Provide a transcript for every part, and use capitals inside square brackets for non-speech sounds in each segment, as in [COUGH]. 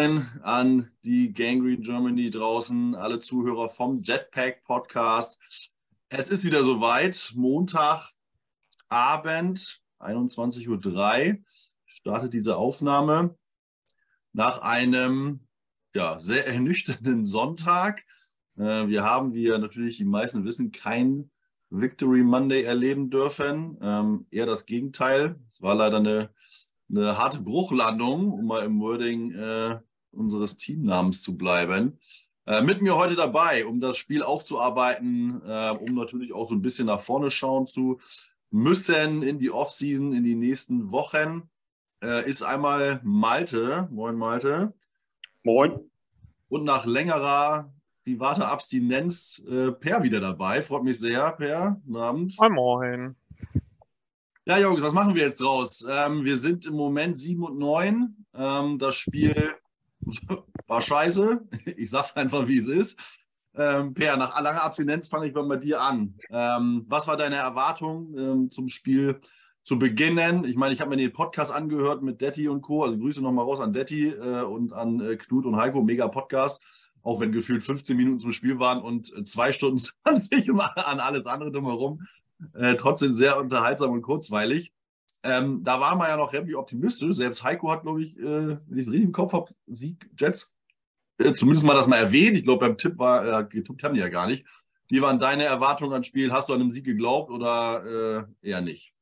Morgen an die Gangrene Germany draußen, alle Zuhörer vom Jetpack Podcast. Es ist wieder soweit. Montagabend, 21.03 Uhr, startet diese Aufnahme nach einem ja, sehr ernüchternden Sonntag. Äh, wir haben, wie ja natürlich die meisten wissen, kein Victory Monday erleben dürfen. Ähm, eher das Gegenteil. Es war leider eine eine harte Bruchlandung, um mal im Wording äh, unseres Teamnamens zu bleiben. Äh, mit mir heute dabei, um das Spiel aufzuarbeiten, äh, um natürlich auch so ein bisschen nach vorne schauen zu müssen in die Offseason, in die nächsten Wochen, äh, ist einmal Malte. Moin, Malte. Moin. Und nach längerer privater Abstinenz äh, Per wieder dabei. Freut mich sehr, Per. Guten Abend. Moin, moin. Ja, Jungs, was machen wir jetzt raus? Ähm, wir sind im Moment 7 und 9. Ähm, das Spiel [LAUGHS] war scheiße. Ich sag's einfach, wie es ist. Ähm, per, nach langer Abstinenz fange ich mal bei dir an. Ähm, was war deine Erwartung ähm, zum Spiel zu beginnen? Ich meine, ich habe mir den Podcast angehört mit Detti und Co. Also Grüße nochmal raus an Detti äh, und an äh, Knut und Heiko. Mega Podcast. Auch wenn gefühlt 15 Minuten zum Spiel waren und äh, 2 Stunden [LAUGHS] 20 [LAUGHS] an alles andere drumherum. Äh, trotzdem sehr unterhaltsam und kurzweilig. Ähm, da war man ja noch irgendwie optimistisch. Selbst Heiko hat, glaube ich, äh, wenn ich es richtig im Kopf habe, Sieg Jets äh, zumindest mal das mal erwähnt. Ich glaube, beim Tipp war, äh, getippt haben die ja gar nicht. Wie waren deine Erwartungen ans Spiel? Hast du an einem Sieg geglaubt oder äh, eher nicht?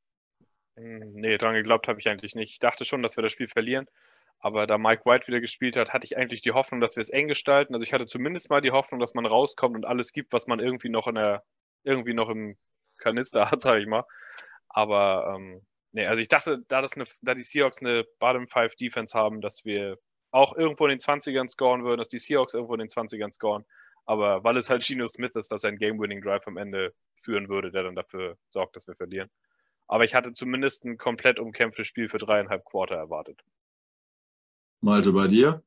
Hm, nee, daran geglaubt habe ich eigentlich nicht. Ich dachte schon, dass wir das Spiel verlieren. Aber da Mike White wieder gespielt hat, hatte ich eigentlich die Hoffnung, dass wir es eng gestalten. Also ich hatte zumindest mal die Hoffnung, dass man rauskommt und alles gibt, was man irgendwie noch in der, irgendwie noch im Kanister hat, sage ich mal. Aber ähm, nee, also ich dachte, da, das eine, da die Seahawks eine Bottom 5 Defense haben, dass wir auch irgendwo in den 20ern scoren würden, dass die Seahawks irgendwo in den 20ern scoren. Aber weil es halt Gino Smith ist, dass er einen Game-Winning-Drive am Ende führen würde, der dann dafür sorgt, dass wir verlieren. Aber ich hatte zumindest ein komplett umkämpftes Spiel für dreieinhalb Quarter erwartet. Malte, bei dir?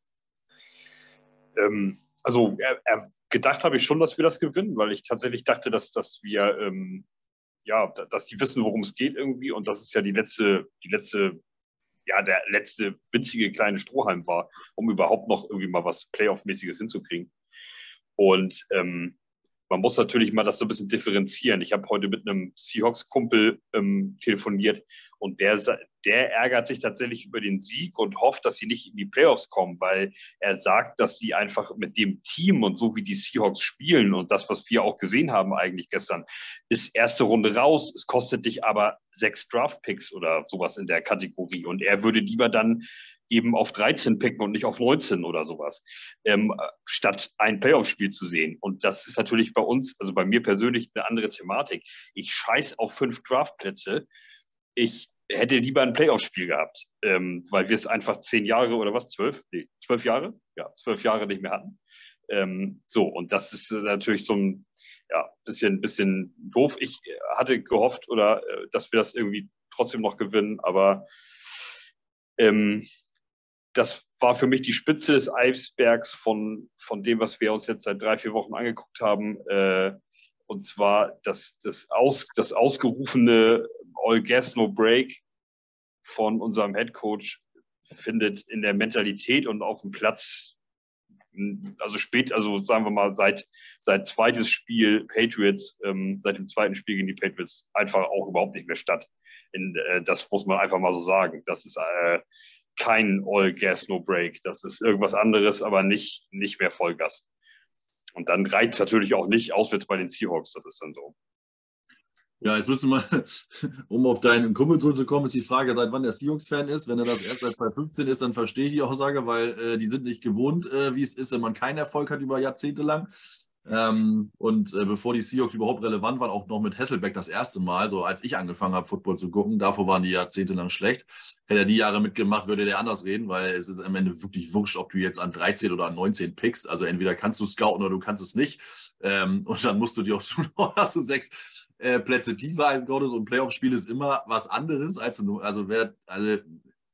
Ähm, also er, er, gedacht habe ich schon, dass wir das gewinnen, weil ich tatsächlich dachte, dass, dass wir ähm, ja, dass die wissen, worum es geht irgendwie. Und das ist ja die letzte, die letzte, ja, der letzte winzige kleine Strohhalm war, um überhaupt noch irgendwie mal was Playoff-mäßiges hinzukriegen. Und ähm, man muss natürlich mal das so ein bisschen differenzieren. Ich habe heute mit einem Seahawks-Kumpel ähm, telefoniert und der, der ärgert sich tatsächlich über den Sieg und hofft, dass sie nicht in die Playoffs kommen, weil er sagt, dass sie einfach mit dem Team und so wie die Seahawks spielen und das, was wir auch gesehen haben eigentlich gestern, ist erste Runde raus. Es kostet dich aber sechs Draft-Picks oder sowas in der Kategorie und er würde lieber dann eben auf 13 picken und nicht auf 19 oder sowas, ähm, statt ein Playoff-Spiel zu sehen. Und das ist natürlich bei uns, also bei mir persönlich, eine andere Thematik. Ich scheiß auf fünf Draftplätze. Ich hätte lieber ein Playoff-Spiel gehabt, ähm, weil wir es einfach zehn Jahre oder was, zwölf? Nee, zwölf Jahre? Ja, zwölf Jahre nicht mehr hatten. Ähm, so, und das ist natürlich so ein ja, bisschen, bisschen doof. Ich hatte gehofft, oder äh, dass wir das irgendwie trotzdem noch gewinnen, aber ähm, das war für mich die Spitze des Eisbergs von, von dem, was wir uns jetzt seit drei, vier Wochen angeguckt haben. Äh, und zwar das, das, aus, das ausgerufene All Gas No Break von unserem Head Coach findet in der Mentalität und auf dem Platz, also spät, also sagen wir mal, seit, seit zweites Spiel Patriots, ähm, seit dem zweiten Spiel gegen die Patriots einfach auch überhaupt nicht mehr statt. In, äh, das muss man einfach mal so sagen. Das ist äh, kein All Gas No Break. Das ist irgendwas anderes, aber nicht, nicht mehr Vollgas. Und dann reicht es natürlich auch nicht auswärts bei den Seahawks. Das ist dann so. Ja, jetzt müsste mal, [LAUGHS] um auf deinen Kumpel zurückzukommen, ist die Frage, seit wann der Seahawks-Fan ist. Wenn er das erst seit 2015 ist, dann verstehe ich die Aussage, weil äh, die sind nicht gewohnt, äh, wie es ist, wenn man keinen Erfolg hat über Jahrzehnte lang. Ähm, und äh, bevor die Seahawks überhaupt relevant waren, auch noch mit Hasselbeck das erste Mal, so als ich angefangen habe, Football zu gucken, davor waren die jahrzehntelang schlecht. Hätte er die Jahre mitgemacht, würde der anders reden, weil es ist am Ende wirklich wurscht, ob du jetzt an 13 oder an 19 pickst. Also entweder kannst du scouten oder du kannst es nicht. Ähm, [LAUGHS] und dann musst du dir auch [LAUGHS] zutrauen, dass du sechs äh, Plätze tiefer als Gottes und Playoff-Spiel ist immer was anderes als du, also wer, also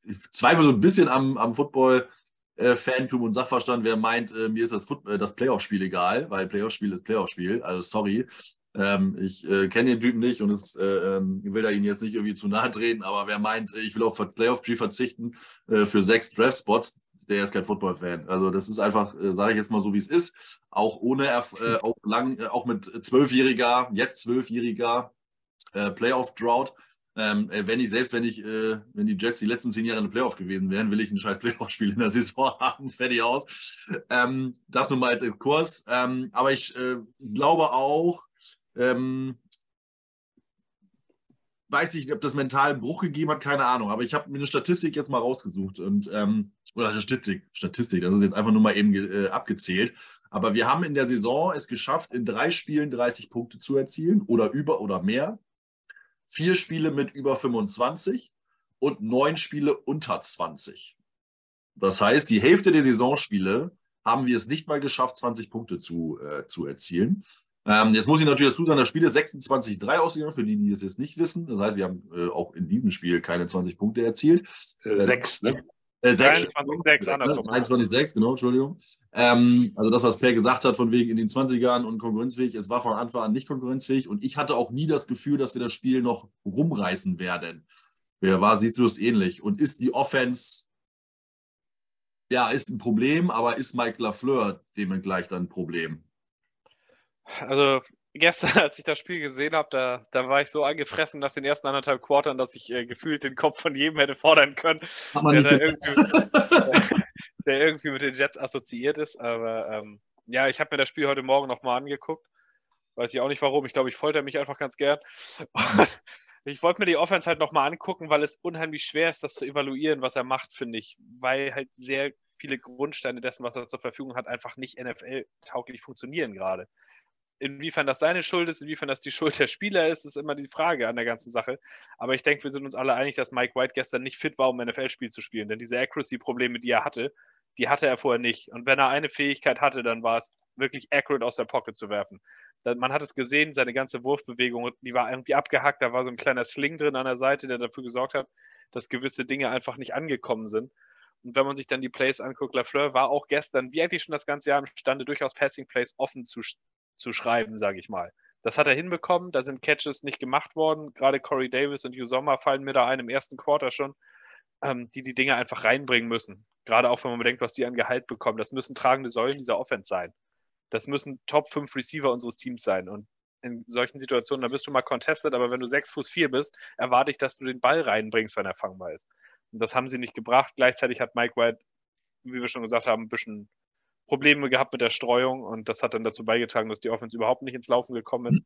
ich zweifle so ein bisschen am, am Football äh, Fantum und Sachverstand, wer meint, äh, mir ist das, äh, das Playoff-Spiel egal, weil Playoff-Spiel ist Playoff-Spiel. Also sorry. Ähm, ich äh, kenne den Typen nicht und es, äh, ähm, will da ihn jetzt nicht irgendwie zu nahe treten, aber wer meint, ich will auf Playoff-Spiel verzichten äh, für sechs Draft-Spots, der ist kein Football-Fan. Also das ist einfach, äh, sage ich jetzt mal so, wie es ist. Auch ohne, äh, auch lang, äh, auch mit zwölfjähriger, jetzt zwölfjähriger äh, Playoff-Drought. Ähm, äh, wenn ich, selbst wenn ich, äh, wenn die Jets die letzten zehn Jahre in der Playoff gewesen wären, will ich ein scheiß Playoff-Spiel in der Saison [LAUGHS] haben, fertig aus. Ähm, das nur mal als Kurs. Ähm, aber ich äh, glaube auch, ähm, weiß ich nicht, ob das mental einen Bruch gegeben hat, keine Ahnung. Aber ich habe mir eine Statistik jetzt mal rausgesucht und ähm, oder Statistik, Statistik, das ist jetzt einfach nur mal eben äh, abgezählt. Aber wir haben in der Saison es geschafft, in drei Spielen 30 Punkte zu erzielen oder über oder mehr. Vier Spiele mit über 25 und neun Spiele unter 20. Das heißt, die Hälfte der Saisonspiele haben wir es nicht mal geschafft, 20 Punkte zu, äh, zu erzielen. Ähm, jetzt muss ich natürlich dazu sagen, das Spiel ist 26-3 ausgegangen, für die, die das jetzt nicht wissen. Das heißt, wir haben äh, auch in diesem Spiel keine 20 Punkte erzielt. Äh, sechs, ne? Äh, 6, 21, 6, genau, Entschuldigung. Ähm, also das, was Per gesagt hat, von wegen in den 20ern und konkurrenzfähig, es war von Anfang an nicht konkurrenzfähig und ich hatte auch nie das Gefühl, dass wir das Spiel noch rumreißen werden. Wer war, siehst du es ähnlich? Und ist die Offense, ja, ist ein Problem, aber ist Mike Lafleur dementsprechend dann ein Problem? Also gestern, [LAUGHS] als ich das Spiel gesehen habe, da, da war ich so angefressen nach den ersten anderthalb Quartern, dass ich äh, gefühlt den Kopf von jedem hätte fordern können, der, der, irgendwie, [LAUGHS] der, irgendwie, mit den Jets assoziiert ist. Aber ähm, ja, ich habe mir das Spiel heute Morgen nochmal angeguckt. Weiß ich auch nicht warum. Ich glaube, ich folter mich einfach ganz gern. Und [LAUGHS] ich wollte mir die Offense halt nochmal angucken, weil es unheimlich schwer ist, das zu evaluieren, was er macht, finde ich. Weil halt sehr viele Grundsteine dessen, was er zur Verfügung hat, einfach nicht NFL-tauglich funktionieren gerade inwiefern das seine Schuld ist, inwiefern das die Schuld der Spieler ist, ist immer die Frage an der ganzen Sache. Aber ich denke, wir sind uns alle einig, dass Mike White gestern nicht fit war, um NFL-Spiel zu spielen. Denn diese Accuracy-Probleme, die er hatte, die hatte er vorher nicht. Und wenn er eine Fähigkeit hatte, dann war es wirklich accurate aus der Pocket zu werfen. Man hat es gesehen, seine ganze Wurfbewegung, die war irgendwie abgehackt. Da war so ein kleiner Sling drin an der Seite, der dafür gesorgt hat, dass gewisse Dinge einfach nicht angekommen sind. Und wenn man sich dann die Plays anguckt, Lafleur war auch gestern, wie eigentlich schon das ganze Jahr imstande, durchaus Passing Plays offen zu, zu schreiben, sage ich mal. Das hat er hinbekommen, da sind Catches nicht gemacht worden. Gerade Corey Davis und Hugh Sommer fallen mir da ein im ersten Quarter schon, ähm, die die Dinge einfach reinbringen müssen. Gerade auch wenn man bedenkt, was die an Gehalt bekommen. Das müssen tragende Säulen dieser Offense sein. Das müssen Top 5 Receiver unseres Teams sein. Und in solchen Situationen, da bist du mal contested, aber wenn du 6 Fuß 4 bist, erwarte ich, dass du den Ball reinbringst, wenn er fangbar ist. Und das haben sie nicht gebracht. Gleichzeitig hat Mike White, wie wir schon gesagt haben, ein bisschen Probleme gehabt mit der Streuung und das hat dann dazu beigetragen, dass die Offense überhaupt nicht ins Laufen gekommen ist.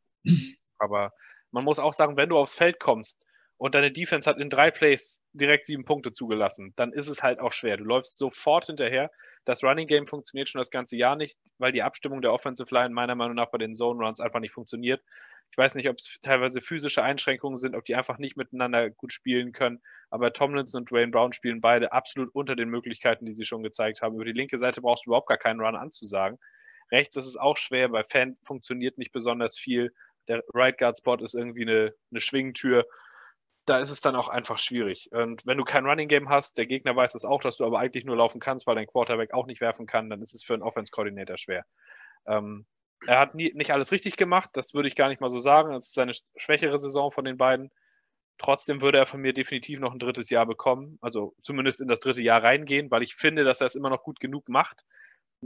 Aber man muss auch sagen, wenn du aufs Feld kommst und deine Defense hat in drei Plays direkt sieben Punkte zugelassen, dann ist es halt auch schwer. Du läufst sofort hinterher. Das Running Game funktioniert schon das ganze Jahr nicht, weil die Abstimmung der Offensive Line meiner Meinung nach bei den Zone Runs einfach nicht funktioniert. Ich weiß nicht, ob es teilweise physische Einschränkungen sind, ob die einfach nicht miteinander gut spielen können. Aber Tomlinson und Dwayne Brown spielen beide absolut unter den Möglichkeiten, die sie schon gezeigt haben. Über die linke Seite brauchst du überhaupt gar keinen Run anzusagen. Rechts ist es auch schwer, bei Fan funktioniert nicht besonders viel. Der Right Guard Spot ist irgendwie eine, eine Schwingtür. Da ist es dann auch einfach schwierig. Und wenn du kein Running Game hast, der Gegner weiß es auch, dass du aber eigentlich nur laufen kannst, weil dein Quarterback auch nicht werfen kann, dann ist es für einen Offense-Coordinator schwer. Ähm, er hat nie, nicht alles richtig gemacht, das würde ich gar nicht mal so sagen. Das ist seine schwächere Saison von den beiden. Trotzdem würde er von mir definitiv noch ein drittes Jahr bekommen, also zumindest in das dritte Jahr reingehen, weil ich finde, dass er es immer noch gut genug macht.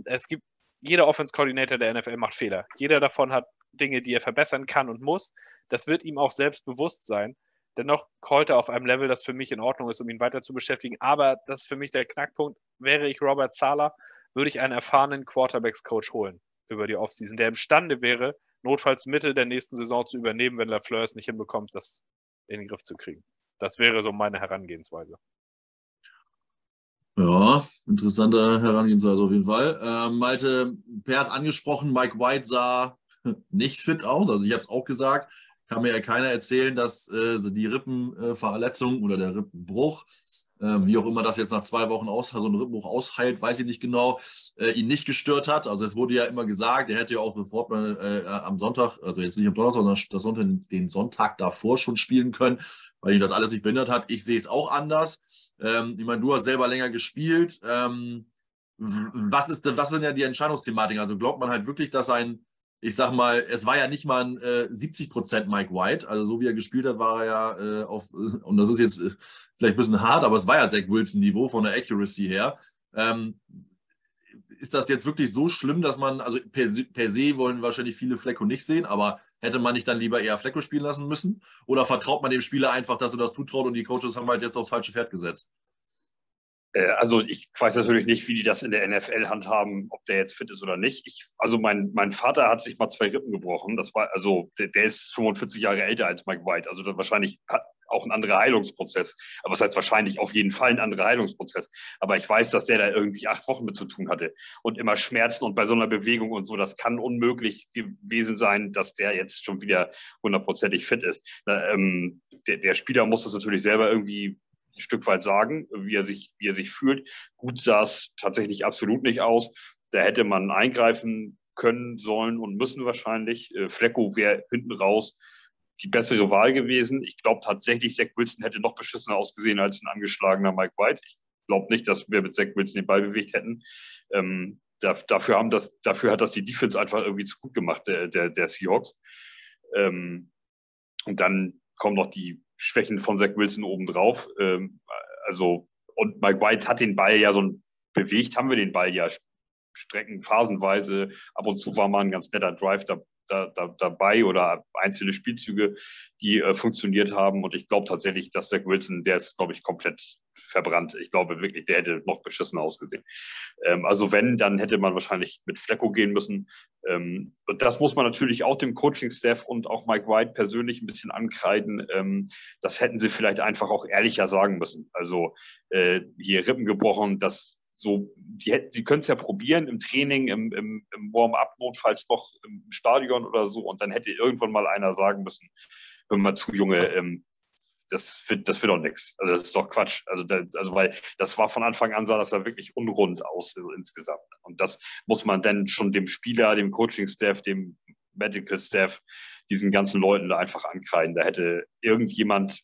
Es gibt, jeder Offense-Coordinator der NFL macht Fehler. Jeder davon hat Dinge, die er verbessern kann und muss. Das wird ihm auch selbst bewusst sein. Dennoch callt er auf einem Level, das für mich in Ordnung ist, um ihn weiter zu beschäftigen. Aber das ist für mich der Knackpunkt. Wäre ich Robert Zahler, würde ich einen erfahrenen Quarterbacks-Coach holen über die Offseason, der imstande wäre, notfalls Mitte der nächsten Saison zu übernehmen, wenn Lafleur es nicht hinbekommt, das in den Griff zu kriegen. Das wäre so meine Herangehensweise. Ja, interessante Herangehensweise auf jeden Fall. Ähm, Malte, Per hat angesprochen, Mike White sah [LAUGHS] nicht fit aus. Also ich habe es auch gesagt, kann mir ja keiner erzählen, dass äh, die Rippenverletzung oder der Rippenbruch wie auch immer das jetzt nach zwei Wochen aus, so ein Rippenbruch ausheilt, weiß ich nicht genau, äh, ihn nicht gestört hat. Also es wurde ja immer gesagt, er hätte ja auch sofort mal, äh, am Sonntag, also jetzt nicht am Donnerstag, sondern das Sonntag, den Sonntag davor schon spielen können, weil ihn das alles nicht behindert hat. Ich sehe es auch anders. Ähm, ich meine, du hast selber länger gespielt. Ähm, was, ist, was sind ja die Entscheidungsthematiken? Also glaubt man halt wirklich, dass ein ich sag mal, es war ja nicht mal ein äh, 70% Mike White. Also so wie er gespielt hat, war er ja äh, auf, [LAUGHS] und das ist jetzt äh, vielleicht ein bisschen hart, aber es war ja Zach Wilson-Niveau von der Accuracy her. Ähm, ist das jetzt wirklich so schlimm, dass man, also per, per se wollen wahrscheinlich viele Flecko nicht sehen, aber hätte man nicht dann lieber eher Flecko spielen lassen müssen? Oder vertraut man dem Spieler einfach, dass er das zutraut und die Coaches haben halt jetzt aufs falsche Pferd gesetzt? Äh, also ich weiß natürlich nicht, wie die das in der NFL handhaben, ob der jetzt fit ist oder nicht. Ich, also mein, mein Vater hat sich mal zwei Rippen gebrochen. Das war also der, der ist 45 Jahre älter als Mike White. Also wahrscheinlich hat auch ein anderer Heilungsprozess. Aber es das heißt wahrscheinlich auf jeden Fall ein anderer Heilungsprozess. Aber ich weiß, dass der da irgendwie acht Wochen mit zu tun hatte und immer Schmerzen und bei so einer Bewegung und so. Das kann unmöglich gewesen sein, dass der jetzt schon wieder hundertprozentig fit ist. Ähm, der, der Spieler muss das natürlich selber irgendwie ein Stück weit sagen, wie er sich, wie er sich fühlt. Gut sah es tatsächlich absolut nicht aus. Da hätte man eingreifen können, sollen und müssen wahrscheinlich. Äh, Flecko wäre hinten raus die bessere Wahl gewesen. Ich glaube tatsächlich, Zach Wilson hätte noch beschissener ausgesehen als ein angeschlagener Mike White. Ich glaube nicht, dass wir mit Zach Wilson den Ball bewegt hätten. Ähm, da, dafür, haben das, dafür hat das die Defense einfach irgendwie zu gut gemacht, der, der, der Seahawks. Ähm, und dann kommen noch die Schwächen von Zach Wilson obendrauf. Ähm, also, und Mike White hat den Ball ja so bewegt, haben wir den Ball ja Strecken phasenweise. Ab und zu war mal ein ganz netter Drive da, da, da, dabei oder einzelne Spielzüge, die äh, funktioniert haben. Und ich glaube tatsächlich, dass Zach Wilson, der ist, glaube ich, komplett verbrannt. Ich glaube wirklich, der hätte noch beschissen ausgesehen. Ähm, also wenn, dann hätte man wahrscheinlich mit Flecko gehen müssen. Ähm, und das muss man natürlich auch dem Coaching-Staff und auch Mike White persönlich ein bisschen ankreiden. Ähm, das hätten sie vielleicht einfach auch ehrlicher sagen müssen. Also äh, hier Rippen gebrochen, das so, die hätten, sie können es ja probieren im Training, im, im, im Warm-up, notfalls noch im Stadion oder so. Und dann hätte irgendwann mal einer sagen müssen, hör mal zu, Junge, ähm, das wird, das wird doch nichts. Also das ist doch Quatsch. Also, da, also weil das war von Anfang an sah das ja wirklich unrund aus so insgesamt. Und das muss man dann schon dem Spieler, dem Coaching-Staff, dem Medical Staff, diesen ganzen Leuten da einfach ankreiden. Da hätte irgendjemand,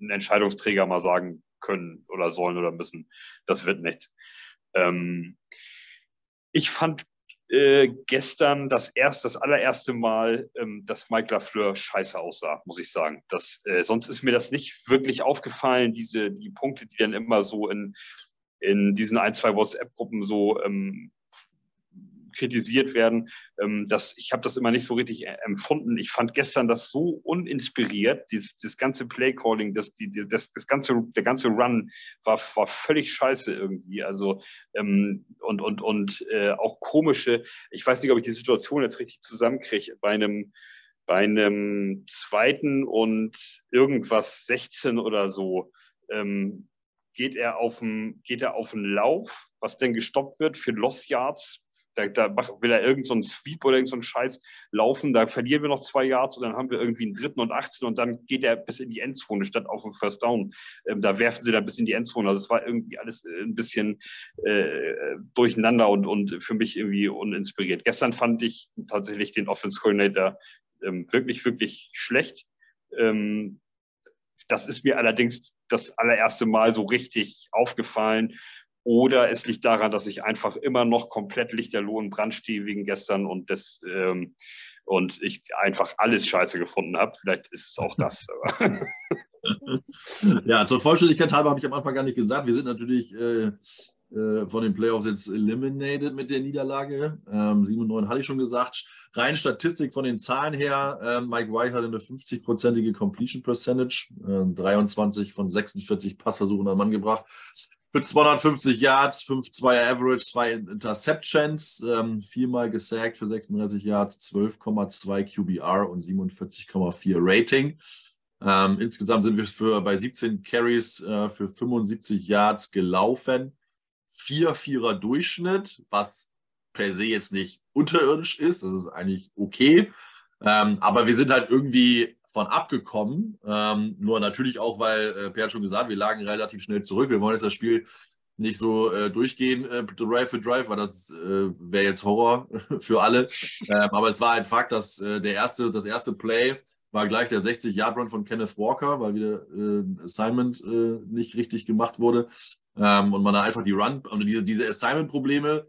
ein Entscheidungsträger mal sagen können oder sollen oder müssen, das wird nichts. Ähm, ich fand äh, gestern das erst, das allererste Mal, ähm, dass Mike Lafleur scheiße aussah, muss ich sagen. Das, äh, sonst ist mir das nicht wirklich aufgefallen, diese, die Punkte, die dann immer so in, in diesen ein, zwei WhatsApp-Gruppen so ähm, kritisiert werden. Ähm, das, ich habe das immer nicht so richtig äh, empfunden. Ich fand gestern das so uninspiriert, dieses, das ganze Playcalling, das, die, das, das ganze, der ganze Run war, war völlig scheiße irgendwie. Also ähm, und, und, und äh, auch komische, ich weiß nicht, ob ich die Situation jetzt richtig zusammenkriege, bei einem bei einem zweiten und irgendwas 16 oder so, ähm, geht er auf den, geht er auf Lauf, was denn gestoppt wird für Lost Yards da, da will er irgendeinen so Sweep oder irgendeinen so Scheiß laufen, da verlieren wir noch zwei Yards und dann haben wir irgendwie einen dritten und 18 und dann geht er bis in die Endzone statt auf den First Down. Ähm, da werfen sie da bis in die Endzone. Also es war irgendwie alles äh, ein bisschen äh, durcheinander und, und für mich irgendwie uninspiriert. Gestern fand ich tatsächlich den Offense Coordinator ähm, wirklich, wirklich schlecht. Ähm, das ist mir allerdings das allererste Mal so richtig aufgefallen. Oder es liegt daran, dass ich einfach immer noch komplett lichterloh und Brand wegen gestern und das ähm, und ich einfach alles scheiße gefunden habe. Vielleicht ist es auch das. [LAUGHS] ja, zur Vollständigkeit halber habe ich am Anfang gar nicht gesagt. Wir sind natürlich äh, äh, von den Playoffs jetzt eliminated mit der Niederlage. Ähm, 7 und 9 hatte ich schon gesagt. Rein Statistik von den Zahlen her, äh, Mike White hatte eine 50-prozentige Completion Percentage, äh, 23 von 46 Passversuchen an Mann gebracht für 250 Yards, 5-2er Average, zwei Interceptions, ähm, viermal gesackt für 36 Yards, 12,2 QBR und 47,4 Rating. Ähm, insgesamt sind wir für, bei 17 Carries äh, für 75 Yards gelaufen. 4-4er Durchschnitt, was per se jetzt nicht unterirdisch ist. Das ist eigentlich okay. Ähm, aber wir sind halt irgendwie von abgekommen. Ähm, nur natürlich auch, weil äh, Per hat schon gesagt, wir lagen relativ schnell zurück. Wir wollen jetzt das Spiel nicht so äh, durchgehen, äh, Drive für Drive, weil das äh, wäre jetzt Horror [LAUGHS] für alle. Ähm, aber es war ein Fakt, dass äh, der erste, das erste Play war gleich der 60-Yard-Run von Kenneth Walker, weil wieder äh, Assignment äh, nicht richtig gemacht wurde. Ähm, und man da einfach die Run, und diese, diese Assignment-Probleme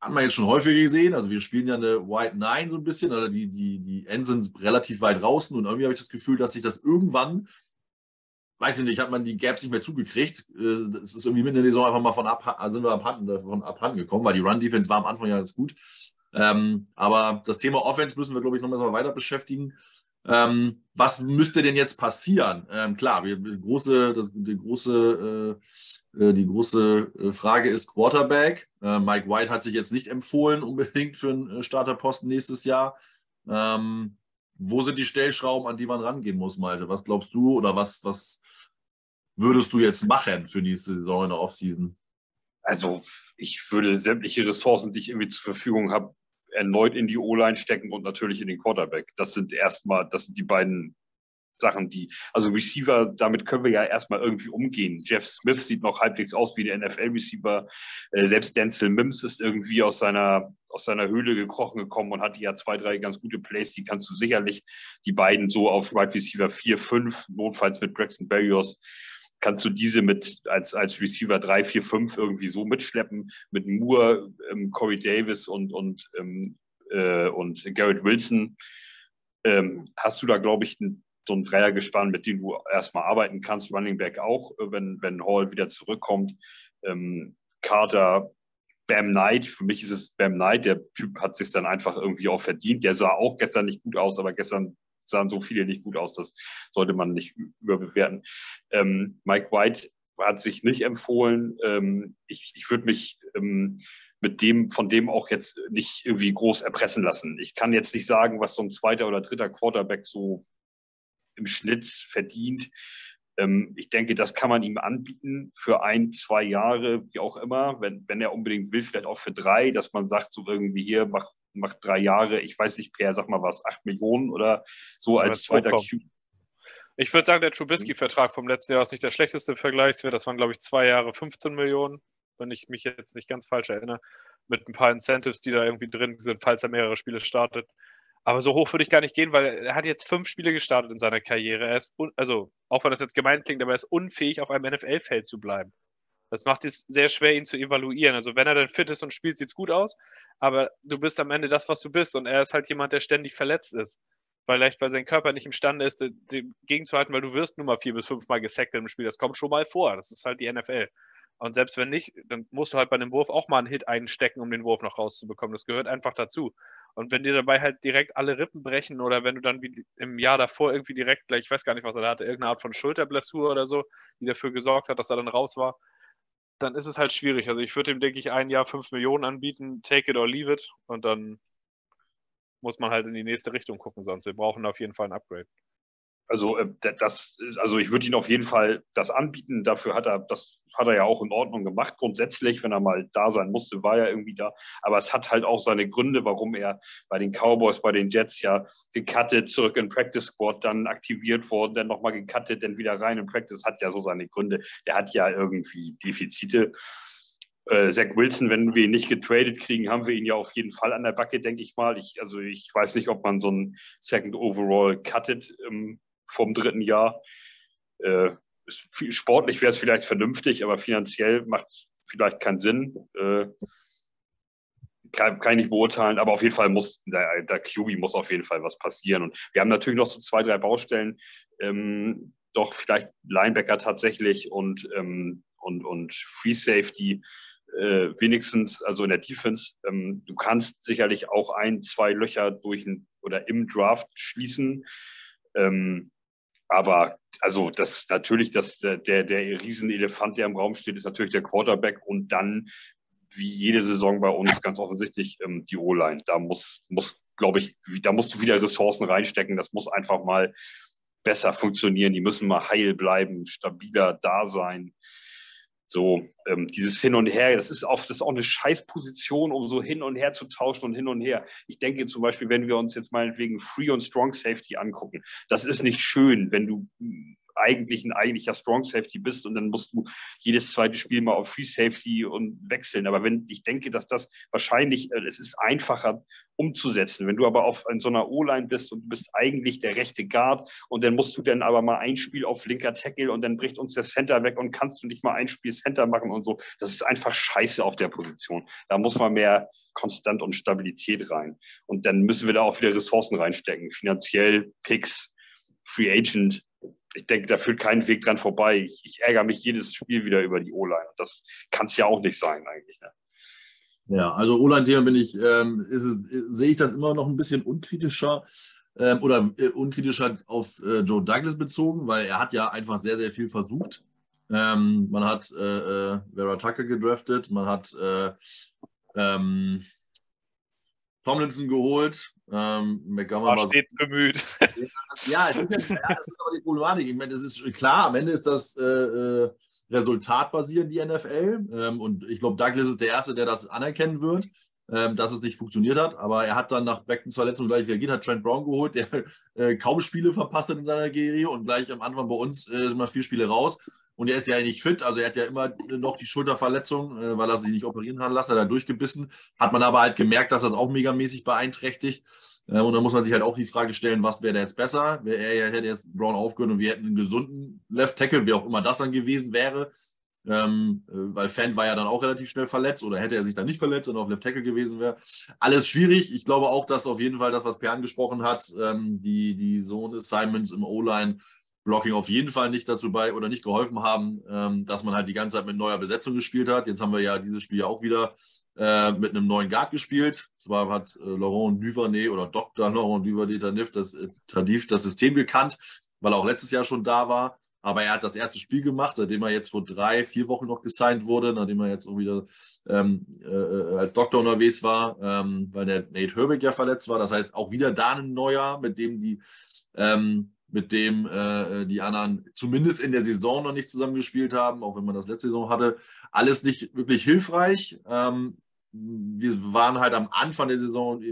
haben wir jetzt schon häufiger gesehen. Also wir spielen ja eine White Nine so ein bisschen, oder die, die, die Ends sind relativ weit draußen und irgendwie habe ich das Gefühl, dass sich das irgendwann weiß ich nicht, hat man die Gaps nicht mehr zugekriegt. Es ist irgendwie mitten in der Saison einfach mal von ab, sind wir abhanden, von abhanden gekommen, weil die Run-Defense war am Anfang ja ganz gut. Ähm, aber das Thema Offense müssen wir, glaube ich, noch mal weiter beschäftigen. Ähm, was müsste denn jetzt passieren? Ähm, klar, wir, die große, das, die große, äh, äh die große äh, Frage ist Quarterback. Äh, Mike White hat sich jetzt nicht empfohlen unbedingt für einen äh, Starterposten nächstes Jahr. Ähm, wo sind die Stellschrauben, an die man rangehen muss, Malte? Was glaubst du oder was, was würdest du jetzt machen für nächste Saison in der Offseason? Also ich würde sämtliche Ressourcen, die ich irgendwie zur Verfügung habe, erneut in die O-Line stecken und natürlich in den Quarterback. Das sind erstmal, das sind die beiden Sachen, die, also Receiver, damit können wir ja erstmal irgendwie umgehen. Jeff Smith sieht noch halbwegs aus wie ein NFL-Receiver. Äh, selbst Denzel Mims ist irgendwie aus seiner, aus seiner Höhle gekrochen gekommen und hatte ja zwei, drei ganz gute Plays. Die kannst du sicherlich die beiden so auf Right Receiver 4, 5, notfalls mit Braxton Berrios kannst du diese mit als, als Receiver 3, 4, 5 irgendwie so mitschleppen, mit Moore, ähm, Corey Davis und, und, ähm, äh, und Garrett Wilson. Ähm, hast du da, glaube ich, ein, so ein Dreiergespann, mit dem du erstmal arbeiten kannst, Running Back auch, wenn, wenn Hall wieder zurückkommt. Ähm, Carter, Bam Knight, für mich ist es Bam Knight, der Typ hat sich dann einfach irgendwie auch verdient. Der sah auch gestern nicht gut aus, aber gestern sahen so viele nicht gut aus, das sollte man nicht überbewerten. Ähm, Mike White hat sich nicht empfohlen. Ähm, ich ich würde mich ähm, mit dem, von dem auch jetzt nicht irgendwie groß erpressen lassen. Ich kann jetzt nicht sagen, was so ein zweiter oder dritter Quarterback so im Schnitt verdient. Ähm, ich denke, das kann man ihm anbieten für ein, zwei Jahre, wie auch immer, wenn, wenn er unbedingt will, vielleicht auch für drei, dass man sagt, so irgendwie hier, mach macht drei Jahre, ich weiß nicht, Per, sag mal was, acht Millionen oder so als zweiter Q. Ich würde sagen, der Trubisky-Vertrag vom letzten Jahr ist nicht der schlechteste Vergleichswert. Das waren, glaube ich, zwei Jahre 15 Millionen, wenn ich mich jetzt nicht ganz falsch erinnere, mit ein paar Incentives, die da irgendwie drin sind, falls er mehrere Spiele startet. Aber so hoch würde ich gar nicht gehen, weil er hat jetzt fünf Spiele gestartet in seiner Karriere. Er ist, also, auch wenn das jetzt gemeint klingt, aber er ist unfähig, auf einem NFL-Feld zu bleiben. Das macht es sehr schwer, ihn zu evaluieren. Also wenn er dann fit ist und spielt, sieht es gut aus, aber du bist am Ende das, was du bist und er ist halt jemand, der ständig verletzt ist. Vielleicht, weil sein Körper nicht imstande ist, dem gegenzuhalten, weil du wirst nur mal vier bis fünf Mal gesackt im Spiel. Das kommt schon mal vor. Das ist halt die NFL. Und selbst wenn nicht, dann musst du halt bei einem Wurf auch mal einen Hit einstecken, um den Wurf noch rauszubekommen. Das gehört einfach dazu. Und wenn dir dabei halt direkt alle Rippen brechen oder wenn du dann wie im Jahr davor irgendwie direkt gleich, ich weiß gar nicht, was er da hatte, irgendeine Art von Schulterblassur oder so, die dafür gesorgt hat, dass er dann raus war, dann ist es halt schwierig. Also ich würde ihm, denke ich, ein Jahr 5 Millionen anbieten, take it or leave it. Und dann muss man halt in die nächste Richtung gucken, sonst wir brauchen auf jeden Fall ein Upgrade. Also äh, das, also ich würde ihn auf jeden Fall das anbieten. Dafür hat er, das hat er ja auch in Ordnung gemacht. Grundsätzlich, wenn er mal da sein musste, war er irgendwie da. Aber es hat halt auch seine Gründe, warum er bei den Cowboys, bei den Jets ja gecuttet, zurück in Practice Squad, dann aktiviert worden, dann nochmal gecuttet, dann wieder rein in Practice. Hat ja so seine Gründe. Der hat ja irgendwie Defizite. Äh, Zach Wilson, wenn wir ihn nicht getradet kriegen, haben wir ihn ja auf jeden Fall an der Backe, denke ich mal. Ich, also ich weiß nicht, ob man so einen Second Overall cuttet. Ähm, vom dritten Jahr. Äh, sportlich wäre es vielleicht vernünftig, aber finanziell macht es vielleicht keinen Sinn. Äh, kann, kann, ich nicht beurteilen, aber auf jeden Fall muss der, der QB muss auf jeden Fall was passieren. Und wir haben natürlich noch so zwei, drei Baustellen. Ähm, doch vielleicht Linebacker tatsächlich und, ähm, und, und Free Safety äh, wenigstens, also in der Defense. Ähm, du kannst sicherlich auch ein, zwei Löcher durch ein, oder im Draft schließen. Ähm, aber also das natürlich, das, der, der Riesenelefant, der im Raum steht, ist natürlich der Quarterback und dann, wie jede Saison bei uns, ganz offensichtlich ähm, die O-Line. Da muss, muss glaube ich, da musst du wieder Ressourcen reinstecken. Das muss einfach mal besser funktionieren. Die müssen mal heil bleiben, stabiler da sein. So, ähm, dieses Hin und Her, das ist, auch, das ist auch eine Scheißposition, um so hin und her zu tauschen und hin und her. Ich denke zum Beispiel, wenn wir uns jetzt meinetwegen Free und Strong Safety angucken, das ist nicht schön, wenn du eigentlich ein eigentlicher Strong Safety bist und dann musst du jedes zweite Spiel mal auf Free Safety und wechseln. Aber wenn ich denke, dass das wahrscheinlich, äh, es ist einfacher umzusetzen. Wenn du aber auf in so einer O-Line bist und du bist eigentlich der rechte Guard und dann musst du dann aber mal ein Spiel auf linker Tackle und dann bricht uns der Center weg und kannst du nicht mal ein Spiel Center machen und so. Das ist einfach scheiße auf der Position. Da muss man mehr Konstant und Stabilität rein. Und dann müssen wir da auch wieder Ressourcen reinstecken. Finanziell, Picks, Free Agent, ich denke, da führt kein Weg dran vorbei. Ich, ich ärgere mich jedes Spiel wieder über die O-Line. Das kann es ja auch nicht sein, eigentlich. Ne? Ja, also O-Line-Thema bin ich, ähm, sehe ich das immer noch ein bisschen unkritischer ähm, oder äh, unkritischer auf äh, Joe Douglas bezogen, weil er hat ja einfach sehr, sehr viel versucht. Ähm, man hat äh, äh, Vera Tucker gedraftet, man hat äh, ähm, Tomlinson geholt. Ähm, McGovern war stets bemüht. [LAUGHS] Ja, ja, das ist aber die Problematik. Ich meine, das ist klar, am Ende ist das äh, äh resultatbasierend, die NFL. Ähm, und ich glaube, Douglas ist der Erste, der das anerkennen wird, ähm, dass es nicht funktioniert hat. Aber er hat dann nach Beckens Verletzung gleich reagiert, hat Trent Brown geholt, der äh, kaum Spiele verpasst hat in seiner Karriere und gleich am Anfang bei uns äh, mal vier Spiele raus. Und er ist ja nicht fit, also er hat ja immer noch die Schulterverletzung, äh, weil er sich nicht operieren hat lassen, hat er durchgebissen. Hat man aber halt gemerkt, dass das auch megamäßig beeinträchtigt. Und da muss man sich halt auch die Frage stellen, was wäre da jetzt besser? Er hätte jetzt Brown aufgehört und wir hätten einen gesunden Left Tackle, wie auch immer das dann gewesen wäre. Ähm, äh, weil Fan war ja dann auch relativ schnell verletzt oder hätte er sich dann nicht verletzt und auf Left Tackle gewesen wäre. Alles schwierig. Ich glaube auch, dass auf jeden Fall das, was Per angesprochen hat, ähm, die, die Zone-Assignments im O-Line Blocking auf jeden Fall nicht dazu bei oder nicht geholfen haben, ähm, dass man halt die ganze Zeit mit neuer Besetzung gespielt hat. Jetzt haben wir ja dieses Spiel auch wieder äh, mit einem neuen Guard gespielt. Zwar hat äh, Laurent Duvernay oder Dr. Laurent Duvernay Tadif das, äh, Tadif das System gekannt, weil er auch letztes Jahr schon da war. Aber er hat das erste Spiel gemacht, seitdem er jetzt vor drei, vier Wochen noch gesigned wurde, nachdem er jetzt auch wieder ähm, äh, als Doktor unterwegs war, ähm, weil der Nate Herbig ja verletzt war. Das heißt, auch wieder da ein neuer, mit dem die ähm, mit dem äh, die anderen zumindest in der Saison noch nicht zusammengespielt haben, auch wenn man das letzte Saison hatte. Alles nicht wirklich hilfreich. Ähm, wir waren halt am Anfang der Saison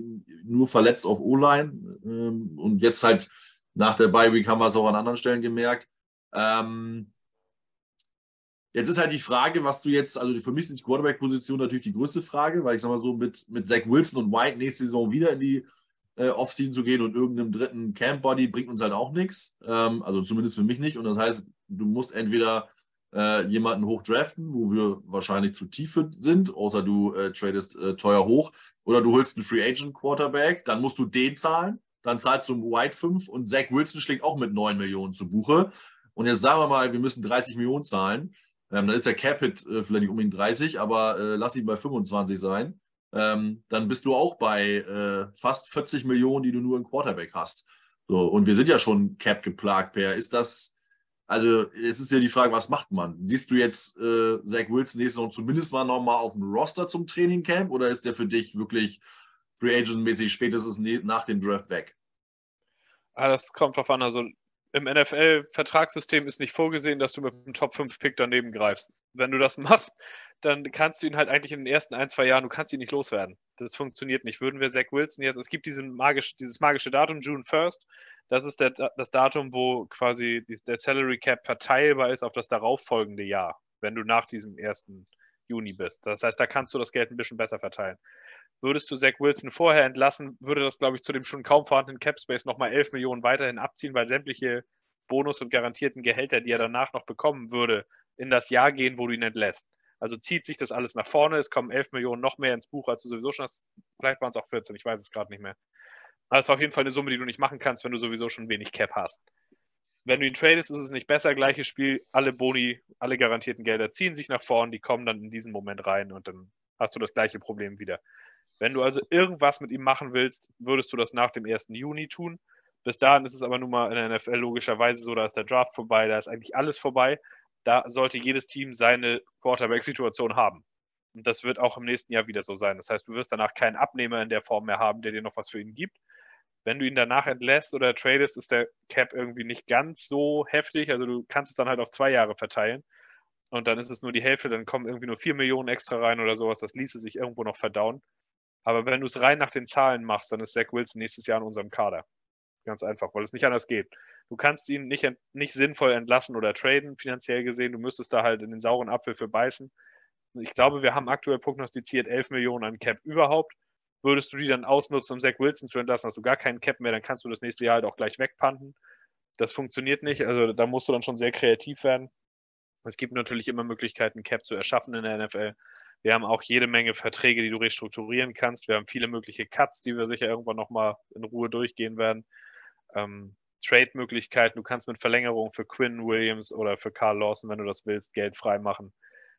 nur verletzt auf O-Line ähm, und jetzt halt nach der Bye Week haben wir es auch an anderen Stellen gemerkt. Ähm, jetzt ist halt die Frage, was du jetzt, also für mich ist die Quarterback-Position natürlich die größte Frage, weil ich sag mal so, mit, mit Zach Wilson und White nächste Saison wieder in die äh, Offseason zu gehen und irgendeinem dritten Camp-Body bringt uns halt auch nichts. Ähm, also zumindest für mich nicht. Und das heißt, du musst entweder äh, jemanden hochdraften, wo wir wahrscheinlich zu tief sind, außer du äh, tradest äh, teuer hoch, oder du holst einen Free Agent Quarterback, dann musst du den zahlen, dann zahlst du White 5 und Zach Wilson schlägt auch mit 9 Millionen zu Buche. Und jetzt sagen wir mal, wir müssen 30 Millionen zahlen. Ähm, dann ist der Cap-Hit äh, vielleicht nicht unbedingt 30, aber äh, lass ihn bei 25 sein ähm, dann bist du auch bei äh, fast 40 Millionen, die du nur im Quarterback hast. So, und wir sind ja schon Cap geplagt, Per. Ist das, also es ist ja die Frage, was macht man? Siehst du jetzt äh, Zach Wilson nächste Saison zumindest mal nochmal auf dem Roster zum Trainingcamp oder ist der für dich wirklich Free Agent-mäßig spätestens nach dem Draft weg? Ah, das kommt drauf an. Also im NFL-Vertragssystem ist nicht vorgesehen, dass du mit einem Top-5-Pick daneben greifst. Wenn du das [LAUGHS] machst, dann kannst du ihn halt eigentlich in den ersten ein, zwei Jahren, du kannst ihn nicht loswerden. Das funktioniert nicht. Würden wir Zach Wilson jetzt, es gibt diesen magisch, dieses magische Datum, June 1st, das ist der, das Datum, wo quasi der Salary Cap verteilbar ist auf das darauffolgende Jahr, wenn du nach diesem 1. Juni bist. Das heißt, da kannst du das Geld ein bisschen besser verteilen. Würdest du Zach Wilson vorher entlassen, würde das, glaube ich, zu dem schon kaum vorhandenen Cap Space nochmal 11 Millionen weiterhin abziehen, weil sämtliche Bonus- und garantierten Gehälter, die er danach noch bekommen würde, in das Jahr gehen, wo du ihn entlässt. Also zieht sich das alles nach vorne, es kommen 11 Millionen noch mehr ins Buch, als du sowieso schon hast. Vielleicht waren es auch 14, ich weiß es gerade nicht mehr. Aber es war auf jeden Fall eine Summe, die du nicht machen kannst, wenn du sowieso schon wenig Cap hast. Wenn du ihn tradest, ist es nicht besser. Gleiches Spiel, alle Boni, alle garantierten Gelder ziehen sich nach vorne, die kommen dann in diesen Moment rein und dann hast du das gleiche Problem wieder. Wenn du also irgendwas mit ihm machen willst, würdest du das nach dem 1. Juni tun. Bis dahin ist es aber nun mal in der NFL logischerweise so, da ist der Draft vorbei, da ist eigentlich alles vorbei. Da sollte jedes Team seine Quarterback-Situation haben. Und das wird auch im nächsten Jahr wieder so sein. Das heißt, du wirst danach keinen Abnehmer in der Form mehr haben, der dir noch was für ihn gibt. Wenn du ihn danach entlässt oder tradest, ist der Cap irgendwie nicht ganz so heftig. Also du kannst es dann halt auf zwei Jahre verteilen. Und dann ist es nur die Hälfte, dann kommen irgendwie nur vier Millionen extra rein oder sowas. Das ließe sich irgendwo noch verdauen. Aber wenn du es rein nach den Zahlen machst, dann ist Zach Wilson nächstes Jahr in unserem Kader. Ganz einfach, weil es nicht anders geht. Du kannst ihn nicht, nicht sinnvoll entlassen oder traden, finanziell gesehen. Du müsstest da halt in den sauren Apfel für beißen. Ich glaube, wir haben aktuell prognostiziert 11 Millionen an Cap überhaupt. Würdest du die dann ausnutzen, um Zach Wilson zu entlassen, hast du gar keinen Cap mehr, dann kannst du das nächste Jahr halt auch gleich wegpanten. Das funktioniert nicht. Also da musst du dann schon sehr kreativ werden. Es gibt natürlich immer Möglichkeiten, Cap zu erschaffen in der NFL. Wir haben auch jede Menge Verträge, die du restrukturieren kannst. Wir haben viele mögliche Cuts, die wir sicher irgendwann nochmal in Ruhe durchgehen werden. Ähm, Trade-Möglichkeiten. Du kannst mit Verlängerung für Quinn Williams oder für Carl Lawson, wenn du das willst, Geld freimachen.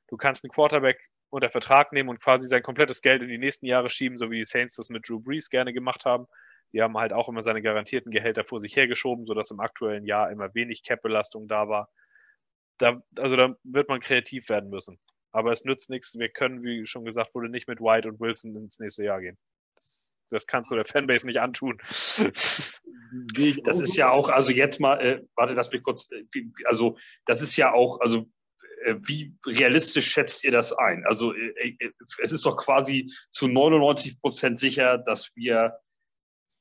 Du kannst einen Quarterback unter Vertrag nehmen und quasi sein komplettes Geld in die nächsten Jahre schieben, so wie die Saints das mit Drew Brees gerne gemacht haben. Die haben halt auch immer seine garantierten Gehälter vor sich hergeschoben, sodass im aktuellen Jahr immer wenig Cap-Belastung da war. Da, also da wird man kreativ werden müssen. Aber es nützt nichts. Wir können, wie schon gesagt wurde, nicht mit White und Wilson ins nächste Jahr gehen. Das, das kannst du der Fanbase nicht antun. Das ist ja auch, also jetzt mal, äh, warte, lass mich kurz, äh, also das ist ja auch, also wie realistisch schätzt ihr das ein? Also äh, äh, es ist doch quasi zu 99 Prozent sicher, dass wir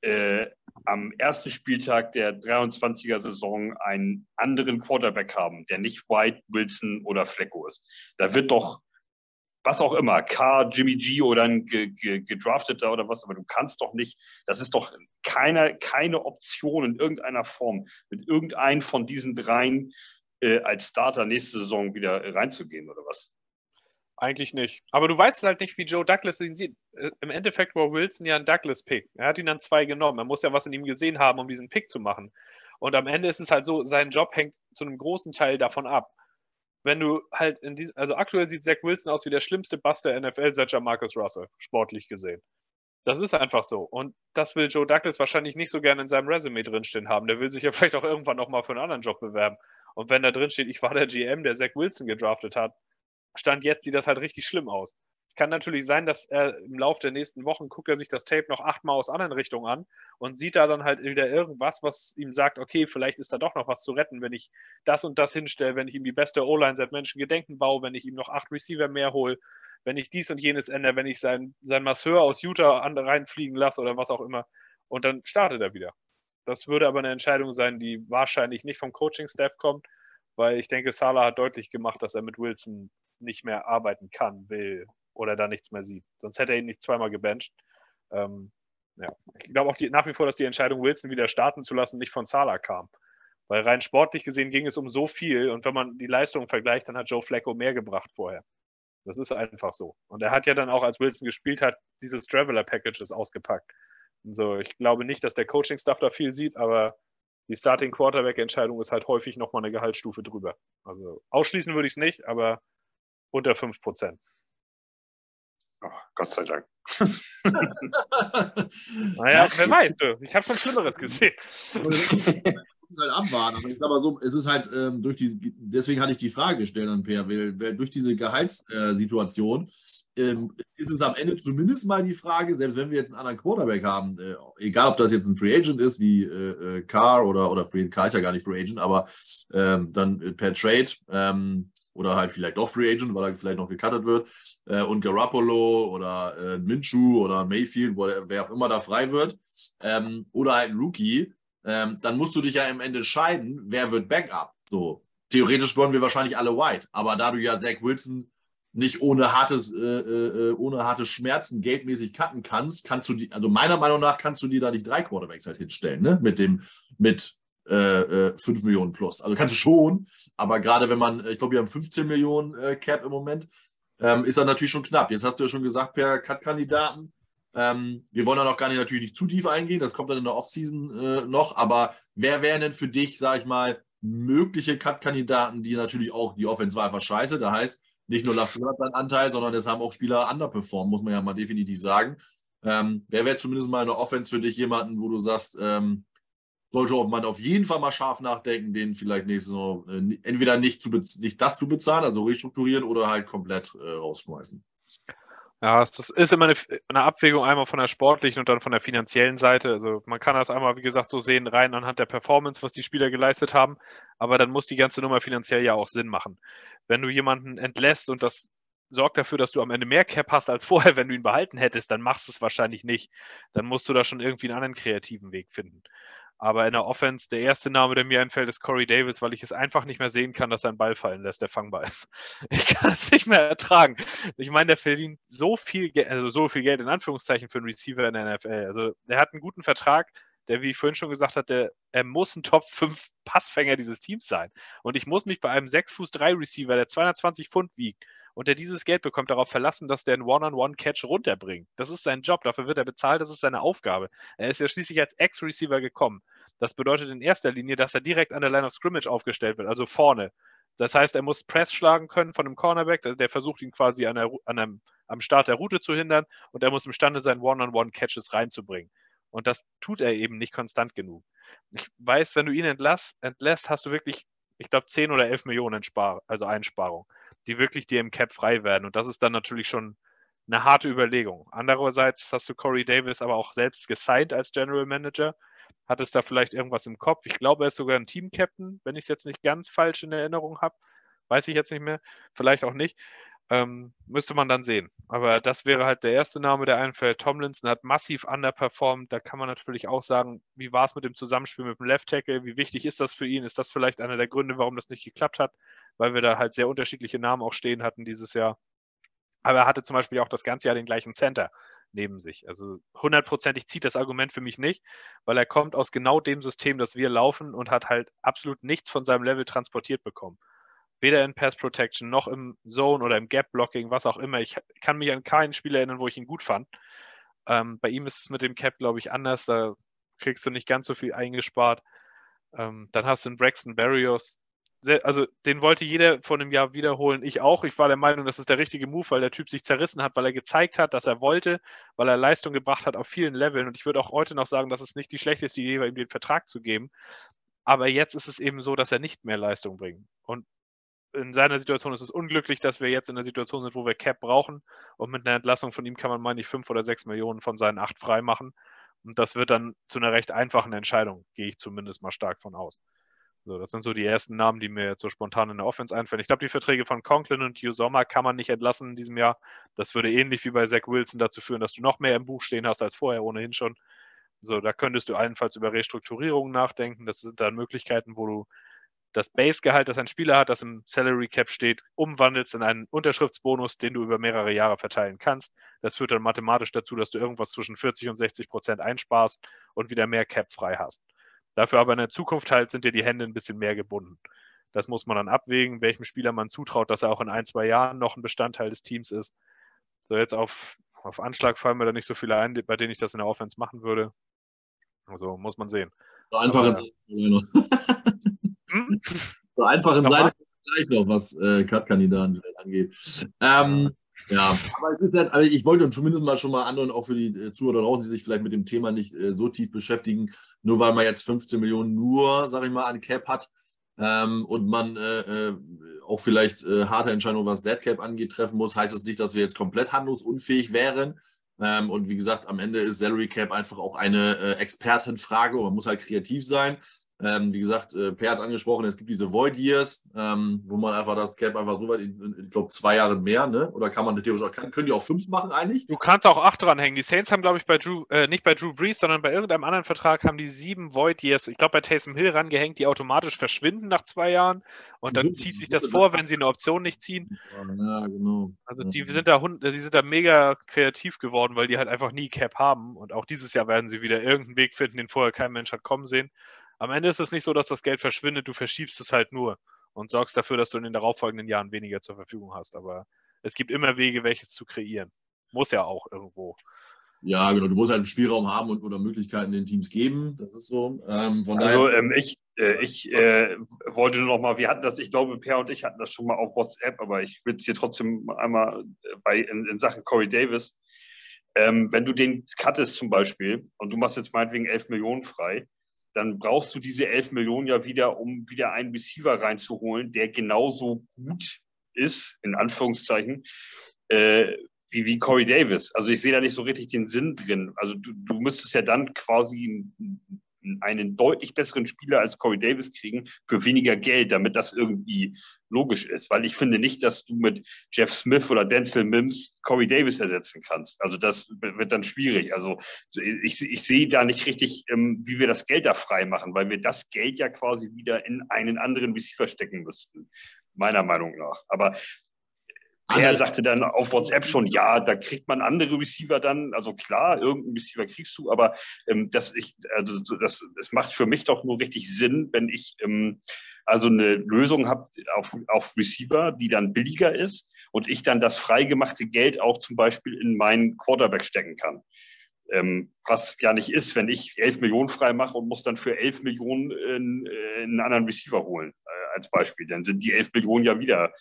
äh, am ersten Spieltag der 23er Saison einen anderen Quarterback haben, der nicht White, Wilson oder Flecko ist. Da wird doch was auch immer, K, Jimmy G oder ein gedrafteter oder was, aber du kannst doch nicht, das ist doch keine, keine Option in irgendeiner Form, mit irgendeinem von diesen dreien äh, als Starter nächste Saison wieder reinzugehen oder was? Eigentlich nicht. Aber du weißt halt nicht, wie Joe Douglas ihn sieht. Äh, Im Endeffekt war Wilson ja ein Douglas-Pick. Er hat ihn dann zwei genommen. Er muss ja was in ihm gesehen haben, um diesen Pick zu machen. Und am Ende ist es halt so, sein Job hängt zu einem großen Teil davon ab. Wenn du halt in diesem, also aktuell sieht Zach Wilson aus wie der schlimmste Bass der NFL seit Marcus Russell, sportlich gesehen. Das ist einfach so. Und das will Joe Douglas wahrscheinlich nicht so gerne in seinem Resume drinstehen haben. Der will sich ja [LAUGHS] vielleicht auch irgendwann nochmal für einen anderen Job bewerben. Und wenn da drin steht, ich war der GM, der Zach Wilson gedraftet hat, Stand jetzt sieht das halt richtig schlimm aus. Es kann natürlich sein, dass er im Laufe der nächsten Wochen guckt er sich das Tape noch achtmal aus anderen Richtungen an und sieht da dann halt wieder irgendwas, was ihm sagt, okay, vielleicht ist da doch noch was zu retten, wenn ich das und das hinstelle, wenn ich ihm die beste O-Line seit Menschengedenken baue, wenn ich ihm noch acht Receiver mehr hole, wenn ich dies und jenes ändere, wenn ich sein, sein Masseur aus Utah reinfliegen lasse oder was auch immer. Und dann startet er wieder. Das würde aber eine Entscheidung sein, die wahrscheinlich nicht vom Coaching-Staff kommt, weil ich denke, Salah hat deutlich gemacht, dass er mit Wilson nicht mehr arbeiten kann, will oder da nichts mehr sieht. Sonst hätte er ihn nicht zweimal gebencht. Ähm, ja. Ich glaube auch die, nach wie vor, dass die Entscheidung, Wilson wieder starten zu lassen, nicht von Salah kam. Weil rein sportlich gesehen ging es um so viel und wenn man die Leistungen vergleicht, dann hat Joe Flacco mehr gebracht vorher. Das ist einfach so. Und er hat ja dann auch, als Wilson gespielt hat, dieses Traveler-Packages ausgepackt. Also ich glaube nicht, dass der Coaching-Staff da viel sieht, aber die Starting-Quarterback-Entscheidung ist halt häufig nochmal eine Gehaltsstufe drüber. Also ausschließen würde ich es nicht, aber unter 5 Prozent. Oh, Gott sei Dank. [LAUGHS] naja, wer weiß, ich habe schon Schlimmeres gesehen. [LAUGHS] muss halt abwarten. Aber ich glaube so, es ist halt ähm, durch die, deswegen hatte ich die Frage gestellt an Per, weil, weil durch diese Gehaltssituation ähm, ist es am Ende zumindest mal die Frage, selbst wenn wir jetzt einen anderen Quarterback haben, äh, egal ob das jetzt ein Free Agent ist, wie äh, äh Carr oder, oder Carr ist ja gar nicht Free Agent, aber ähm, dann äh, per Trade ähm, oder halt vielleicht doch Free Agent, weil er vielleicht noch gecuttet wird äh, und Garoppolo oder äh, Minshew oder Mayfield, wer auch immer da frei wird ähm, oder halt ein Rookie, ähm, dann musst du dich ja im Ende entscheiden, wer wird Backup. So, theoretisch wollen wir wahrscheinlich alle White, aber da du ja Zach Wilson nicht ohne hartes, äh, äh, ohne harte Schmerzen geldmäßig cutten kannst, kannst du die, also meiner Meinung nach kannst du dir da nicht drei Quarterbacks halt hinstellen, ne? Mit dem, mit äh, 5 äh, Millionen plus. Also kannst du schon, aber gerade wenn man, ich glaube, wir haben 15 Millionen äh, Cap im Moment, ähm, ist das natürlich schon knapp. Jetzt hast du ja schon gesagt, per Cut-Kandidaten, ähm, wir wollen da noch gar nicht natürlich nicht zu tief eingehen, das kommt dann in der Offseason äh, noch, aber wer wären denn für dich, sag ich mal, mögliche Cut-Kandidaten, die natürlich auch, die Offense war einfach scheiße, da heißt, nicht nur Lafleur hat seinen Anteil, sondern es haben auch Spieler underperformed, muss man ja mal definitiv sagen. Ähm, wer wäre zumindest mal eine Offense für dich jemanden, wo du sagst, ähm, sollte man auf jeden Fall mal scharf nachdenken, den vielleicht nächstes Mal äh, entweder nicht, zu nicht das zu bezahlen, also restrukturieren oder halt komplett äh, rausschmeißen. Ja, das ist immer eine, eine, Abwägung einmal von der sportlichen und dann von der finanziellen Seite. Also man kann das einmal, wie gesagt, so sehen, rein anhand der Performance, was die Spieler geleistet haben, aber dann muss die ganze Nummer finanziell ja auch Sinn machen. Wenn du jemanden entlässt und das sorgt dafür, dass du am Ende mehr Cap hast als [LAUGHS] vorher, wenn du ihn behalten hättest, dann machst du es wahrscheinlich nicht. Dann musst du da schon irgendwie einen anderen kreativen Weg finden. Aber in der Offense, der erste Name, der mir einfällt, ist Corey Davis, weil ich es einfach nicht mehr sehen kann, dass er einen Ball fallen lässt, der fangbar ist. [LAUGHS] Ich kann es nicht mehr ertragen. Ich meine, der verdient so viel, Geld, also so viel Geld in Anführungszeichen für einen Receiver in der NFL. Also der hat einen guten Vertrag, der, wie ich vorhin schon gesagt hatte, er muss ein Top 5 Passfänger dieses Teams sein. Und ich muss mich bei einem 6 Fuß 3 Receiver, der 220 Pfund wiegt, und der dieses Geld bekommt, darauf verlassen, dass der einen One-on-One-Catch runterbringt. Das ist sein Job, dafür wird er bezahlt, das ist seine Aufgabe. Er ist ja schließlich als Ex-Receiver gekommen. Das bedeutet in erster Linie, dass er direkt an der Line of Scrimmage aufgestellt wird, also vorne. Das heißt, er muss Press schlagen können von einem Cornerback, der versucht ihn quasi an der, an einem, am Start der Route zu hindern und er muss imstande sein, One-on-One-Catches reinzubringen. Und das tut er eben nicht konstant genug. Ich weiß, wenn du ihn entlässt, hast du wirklich, ich glaube, 10 oder 11 Millionen Spar also Einsparung, die wirklich dir im Cap frei werden. Und das ist dann natürlich schon eine harte Überlegung. Andererseits hast du Corey Davis aber auch selbst gesigned als General Manager. Hat es da vielleicht irgendwas im Kopf? Ich glaube, er ist sogar ein Team-Captain, wenn ich es jetzt nicht ganz falsch in Erinnerung habe. Weiß ich jetzt nicht mehr. Vielleicht auch nicht. Ähm, müsste man dann sehen. Aber das wäre halt der erste Name, der einfällt. Tomlinson hat massiv underperformed. Da kann man natürlich auch sagen, wie war es mit dem Zusammenspiel mit dem Left Tackle? Wie wichtig ist das für ihn? Ist das vielleicht einer der Gründe, warum das nicht geklappt hat? Weil wir da halt sehr unterschiedliche Namen auch stehen hatten dieses Jahr. Aber er hatte zum Beispiel auch das ganze Jahr den gleichen Center neben sich. Also hundertprozentig zieht das Argument für mich nicht, weil er kommt aus genau dem System, das wir laufen und hat halt absolut nichts von seinem Level transportiert bekommen. Weder in Pass Protection noch im Zone oder im Gap Blocking, was auch immer. Ich kann mich an kein Spiel erinnern, wo ich ihn gut fand. Ähm, bei ihm ist es mit dem Cap, glaube ich, anders. Da kriegst du nicht ganz so viel eingespart. Ähm, dann hast du einen Braxton Barrios, also den wollte jeder vor einem Jahr wiederholen, ich auch. Ich war der Meinung, das ist der richtige Move, weil der Typ sich zerrissen hat, weil er gezeigt hat, dass er wollte, weil er Leistung gebracht hat auf vielen Leveln. Und ich würde auch heute noch sagen, dass es nicht die schlechteste Idee war, ihm den Vertrag zu geben. Aber jetzt ist es eben so, dass er nicht mehr Leistung bringt. Und in seiner Situation ist es unglücklich, dass wir jetzt in der Situation sind, wo wir Cap brauchen. Und mit einer Entlassung von ihm kann man, meine ich, fünf oder sechs Millionen von seinen acht freimachen. Und das wird dann zu einer recht einfachen Entscheidung, gehe ich zumindest mal stark von aus. So, das sind so die ersten Namen, die mir jetzt so spontan in der Offense einfallen. Ich glaube, die Verträge von Conklin und Hugh Sommer kann man nicht entlassen in diesem Jahr. Das würde ähnlich wie bei Zach Wilson dazu führen, dass du noch mehr im Buch stehen hast als vorher ohnehin schon. So, da könntest du allenfalls über Restrukturierungen nachdenken. Das sind dann Möglichkeiten, wo du das Basegehalt, das ein Spieler hat, das im Salary Cap steht, umwandelst in einen Unterschriftsbonus, den du über mehrere Jahre verteilen kannst. Das führt dann mathematisch dazu, dass du irgendwas zwischen 40 und 60 Prozent einsparst und wieder mehr Cap frei hast. Dafür aber in der Zukunft halt sind dir die Hände ein bisschen mehr gebunden. Das muss man dann abwägen, welchem Spieler man zutraut, dass er auch in ein, zwei Jahren noch ein Bestandteil des Teams ist. So, jetzt auf, auf Anschlag fallen mir da nicht so viele ein, bei denen ich das in der Offense machen würde. Also muss man sehen. So einfach aber, [LAUGHS] hm? so einfach in seine gleich noch, was äh, Cut-Kandidaten angeht. Ähm, ja, aber es ist halt, also ich wollte zumindest mal schon mal anderen, auch für die äh, Zuhörer draußen, die sich vielleicht mit dem Thema nicht äh, so tief beschäftigen, nur weil man jetzt 15 Millionen nur, sag ich mal, an Cap hat ähm, und man äh, äh, auch vielleicht äh, harte Entscheidungen, was Dead Cap angeht, treffen muss, heißt es das nicht, dass wir jetzt komplett handlungsunfähig wären. Ähm, und wie gesagt, am Ende ist Salary Cap einfach auch eine Expertenfrage und man muss halt kreativ sein. Ähm, wie gesagt, äh, Per hat angesprochen, es gibt diese Void Years, ähm, wo man einfach das Cap einfach so weit, ich glaube, zwei Jahre mehr, ne? Oder kann man theoretisch auch, kann, können die auch fünf machen eigentlich? Du kannst auch acht dranhängen. Die Saints haben, glaube ich, bei Drew, äh, nicht bei Drew Brees, sondern bei irgendeinem anderen Vertrag haben die sieben Void Years, ich glaube, bei Taysom Hill rangehängt, die automatisch verschwinden nach zwei Jahren. Und dann so, zieht sich das vor, wenn sie eine Option nicht ziehen. Ja, genau. Also die sind da die sind da mega kreativ geworden, weil die halt einfach nie Cap haben. Und auch dieses Jahr werden sie wieder irgendeinen Weg finden, den vorher kein Mensch hat kommen sehen. Am Ende ist es nicht so, dass das Geld verschwindet, du verschiebst es halt nur und sorgst dafür, dass du in den darauffolgenden Jahren weniger zur Verfügung hast. Aber es gibt immer Wege, welches zu kreieren. Muss ja auch irgendwo. Ja, genau. Du musst halt einen Spielraum haben und oder Möglichkeiten den Teams geben. Das ist so. Ähm, also ähm, ich, äh, ich äh, wollte nur noch mal, wir hatten das, ich glaube, Per und ich hatten das schon mal auf WhatsApp, aber ich will es hier trotzdem einmal bei, in, in Sachen Corey Davis. Ähm, wenn du den cuttest zum Beispiel und du machst jetzt meinetwegen 11 Millionen frei, dann brauchst du diese 11 Millionen ja wieder, um wieder einen Receiver reinzuholen, der genauso gut ist, in Anführungszeichen, äh, wie, wie Corey Davis. Also ich sehe da nicht so richtig den Sinn drin. Also du, du müsstest ja dann quasi einen deutlich besseren Spieler als Corey Davis kriegen für weniger Geld, damit das irgendwie logisch ist. Weil ich finde nicht, dass du mit Jeff Smith oder Denzel Mims Corey Davis ersetzen kannst. Also das wird dann schwierig. Also ich, ich sehe da nicht richtig, ähm, wie wir das Geld da frei machen, weil wir das Geld ja quasi wieder in einen anderen Receiver stecken müssten meiner Meinung nach. Aber er sagte dann auf WhatsApp schon, ja, da kriegt man andere Receiver dann. Also klar, irgendeinen Receiver kriegst du, aber ähm, das, ich, also das, das macht für mich doch nur richtig Sinn, wenn ich ähm, also eine Lösung habe auf, auf Receiver, die dann billiger ist und ich dann das freigemachte Geld auch zum Beispiel in meinen Quarterback stecken kann. Ähm, was ja nicht ist, wenn ich 11 Millionen frei mache und muss dann für 11 Millionen in, in einen anderen Receiver holen, äh, als Beispiel. Dann sind die 11 Millionen ja wieder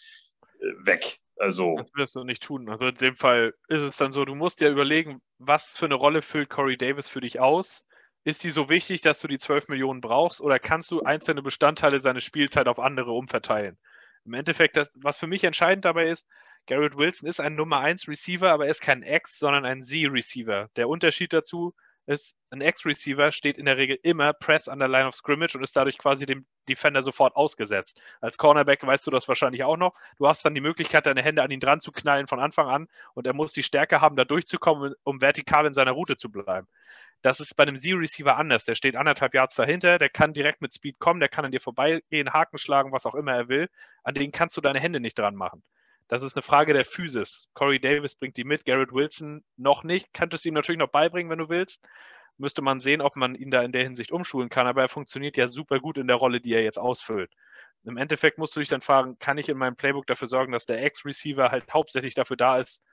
äh, weg. Also. Das wirst du nicht tun. Also in dem Fall ist es dann so, du musst dir überlegen, was für eine Rolle füllt Corey Davis für dich aus? Ist die so wichtig, dass du die 12 Millionen brauchst oder kannst du einzelne Bestandteile seiner Spielzeit auf andere umverteilen? Im Endeffekt, das, was für mich entscheidend dabei ist, Garrett Wilson ist ein Nummer 1 Receiver, aber er ist kein X, sondern ein Z-Receiver. Der Unterschied dazu ist, ein X-Receiver steht in der Regel immer Press an der Line of Scrimmage und ist dadurch quasi dem Defender sofort ausgesetzt. Als Cornerback weißt du das wahrscheinlich auch noch. Du hast dann die Möglichkeit, deine Hände an ihn dran zu knallen von Anfang an und er muss die Stärke haben, da durchzukommen, um vertikal in seiner Route zu bleiben. Das ist bei einem Z-Receiver anders. Der steht anderthalb Yards dahinter, der kann direkt mit Speed kommen, der kann an dir vorbeigehen, Haken schlagen, was auch immer er will. An den kannst du deine Hände nicht dran machen. Das ist eine Frage der Physis. Corey Davis bringt die mit, Garrett Wilson noch nicht. Könntest du ihm natürlich noch beibringen, wenn du willst. Müsste man sehen, ob man ihn da in der Hinsicht umschulen kann. Aber er funktioniert ja super gut in der Rolle, die er jetzt ausfüllt. Im Endeffekt musst du dich dann fragen, kann ich in meinem Playbook dafür sorgen, dass der Ex-Receiver halt hauptsächlich dafür da ist,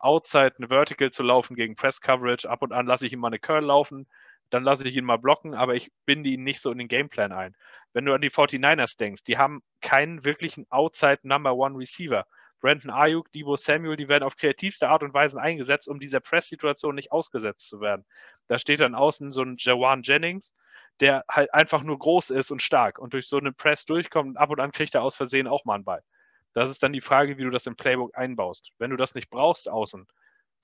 outside eine Vertical zu laufen gegen Press Coverage. Ab und an lasse ich ihn mal eine Curl laufen, dann lasse ich ihn mal blocken, aber ich binde ihn nicht so in den Gameplan ein. Wenn du an die 49ers denkst, die haben keinen wirklichen outside Number One Receiver. Brandon Ayuk, Debo Samuel, die werden auf kreativste Art und Weise eingesetzt, um dieser Press-Situation nicht ausgesetzt zu werden. Da steht dann außen so ein Jawan Jennings, der halt einfach nur groß ist und stark und durch so eine Press durchkommt und ab und an kriegt er aus Versehen auch mal einen Ball. Das ist dann die Frage, wie du das im Playbook einbaust. Wenn du das nicht brauchst außen,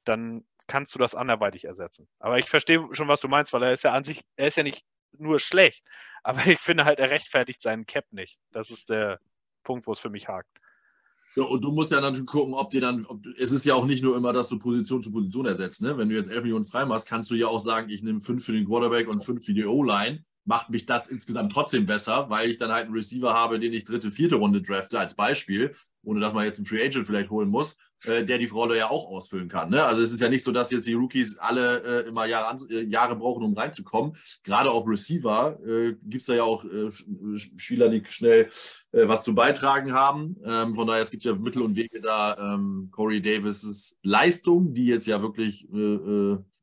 dann kannst du das anderweitig ersetzen. Aber ich verstehe schon, was du meinst, weil er ist ja an sich, er ist ja nicht nur schlecht, aber ich finde halt, er rechtfertigt seinen Cap nicht. Das ist der Punkt, wo es für mich hakt. Ja, und du musst ja dann gucken, ob dir dann, ob, es ist ja auch nicht nur immer, dass du Position zu Position ersetzt. Ne? Wenn du jetzt 11 Millionen frei machst, kannst du ja auch sagen, ich nehme 5 für den Quarterback und 5 für die O-Line. Macht mich das insgesamt trotzdem besser, weil ich dann halt einen Receiver habe, den ich dritte, vierte Runde drafte, als Beispiel, ohne dass man jetzt einen Free Agent vielleicht holen muss. Äh, der die Rolle ja auch ausfüllen kann. Ne? Also es ist ja nicht so, dass jetzt die Rookies alle äh, immer Jahre, äh, Jahre, brauchen, um reinzukommen. Gerade auf Receiver äh, gibt es da ja auch äh, Spieler, die schnell äh, was zu beitragen haben. Ähm, von daher, es gibt ja Mittel und Wege da, ähm, Corey Davis' Leistung, die jetzt ja wirklich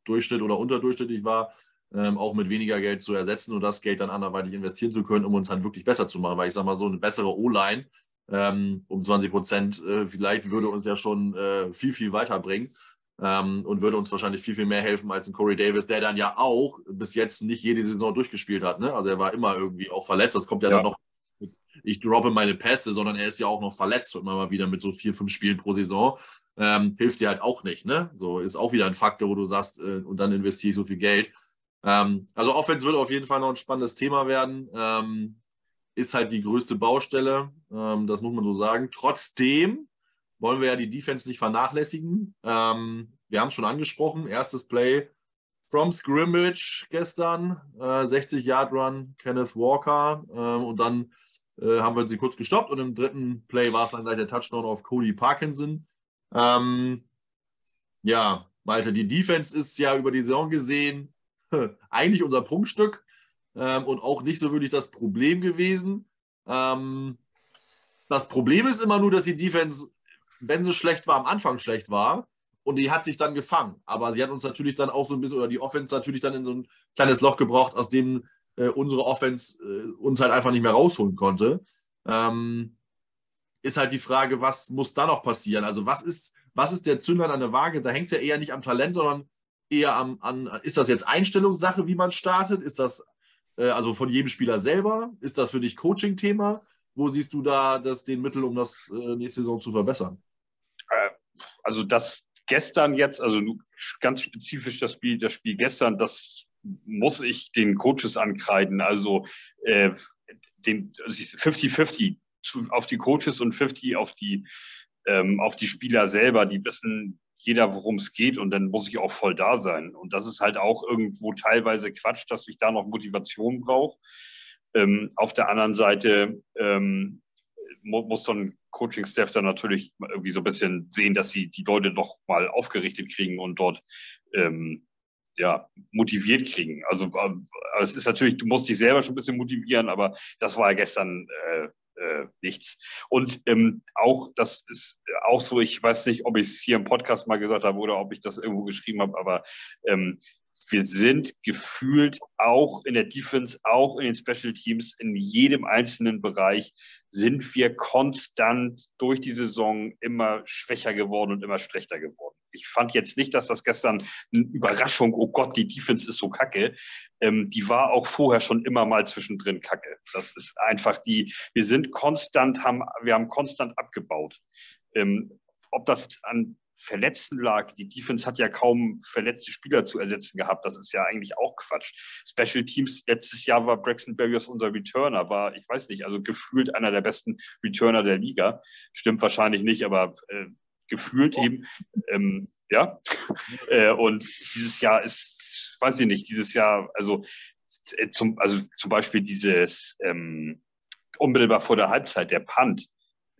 Durchschnitt oder unterdurchschnittlich war, ähm, auch mit weniger Geld zu ersetzen und das Geld dann anderweitig investieren zu können, um uns dann wirklich besser zu machen. Weil ich sage mal, so eine bessere O-Line ähm, um 20 Prozent äh, vielleicht würde uns ja schon äh, viel, viel weiterbringen ähm, und würde uns wahrscheinlich viel, viel mehr helfen als ein Corey Davis, der dann ja auch bis jetzt nicht jede Saison durchgespielt hat. Ne? Also er war immer irgendwie auch verletzt. Das kommt ja, ja. dann noch, ich droppe meine Pässe, sondern er ist ja auch noch verletzt immer mal wieder mit so vier, fünf Spielen pro Saison. Ähm, hilft dir halt auch nicht. Ne? So ist auch wieder ein Faktor, wo du sagst, äh, und dann investiere ich so viel Geld. Ähm, also Offense wird auf jeden Fall noch ein spannendes Thema werden. Ähm, ist halt die größte Baustelle. Ähm, das muss man so sagen. Trotzdem wollen wir ja die Defense nicht vernachlässigen. Ähm, wir haben es schon angesprochen. Erstes Play from Scrimmage gestern. Äh, 60 Yard Run, Kenneth Walker. Ähm, und dann äh, haben wir sie kurz gestoppt. Und im dritten Play war es dann gleich der Touchdown auf Cody Parkinson. Ähm, ja, Malte, die Defense ist ja über die Saison gesehen [LAUGHS] eigentlich unser Prunkstück ähm, und auch nicht so wirklich das Problem gewesen. Ähm, das Problem ist immer nur, dass die Defense, wenn sie schlecht war, am Anfang schlecht war. Und die hat sich dann gefangen. Aber sie hat uns natürlich dann auch so ein bisschen, oder die Offense natürlich dann in so ein kleines Loch gebraucht, aus dem äh, unsere Offense äh, uns halt einfach nicht mehr rausholen konnte. Ähm, ist halt die Frage, was muss da noch passieren? Also, was ist, was ist der Zünder an der Waage? Da hängt es ja eher nicht am Talent, sondern eher am, an, ist das jetzt Einstellungssache, wie man startet? Ist das äh, also von jedem Spieler selber? Ist das für dich Coaching-Thema? Wo siehst du da das, den Mittel, um das äh, nächste Saison zu verbessern? Äh, also das gestern jetzt, also ganz spezifisch das Spiel, das Spiel gestern, das muss ich den Coaches ankreiden. Also äh, den 50-50 auf die Coaches und 50 auf die, ähm, auf die Spieler selber. Die wissen, jeder, worum es geht und dann muss ich auch voll da sein. Und das ist halt auch irgendwo teilweise Quatsch, dass ich da noch Motivation brauche. Ähm, auf der anderen Seite ähm, muss so ein Coaching-Staff dann natürlich irgendwie so ein bisschen sehen, dass sie die Leute noch mal aufgerichtet kriegen und dort ähm, ja, motiviert kriegen. Also äh, es ist natürlich, du musst dich selber schon ein bisschen motivieren, aber das war ja gestern äh, äh, nichts. Und ähm, auch, das ist auch so, ich weiß nicht, ob ich es hier im Podcast mal gesagt habe oder ob ich das irgendwo geschrieben habe, aber ähm, wir sind gefühlt auch in der Defense, auch in den Special Teams, in jedem einzelnen Bereich sind wir konstant durch die Saison immer schwächer geworden und immer schlechter geworden. Ich fand jetzt nicht, dass das gestern eine Überraschung, oh Gott, die Defense ist so kacke. Ähm, die war auch vorher schon immer mal zwischendrin kacke. Das ist einfach die, wir sind konstant, haben, wir haben konstant abgebaut. Ähm, ob das an Verletzten lag. Die Defense hat ja kaum verletzte Spieler zu ersetzen gehabt. Das ist ja eigentlich auch Quatsch. Special Teams, letztes Jahr war Braxton Berrios unser Returner, war, ich weiß nicht, also gefühlt einer der besten Returner der Liga. Stimmt wahrscheinlich nicht, aber äh, gefühlt eben. Ähm, ja. äh, und dieses Jahr ist, weiß ich nicht, dieses Jahr, also äh, zum, also zum Beispiel dieses ähm, unmittelbar vor der Halbzeit, der Punt,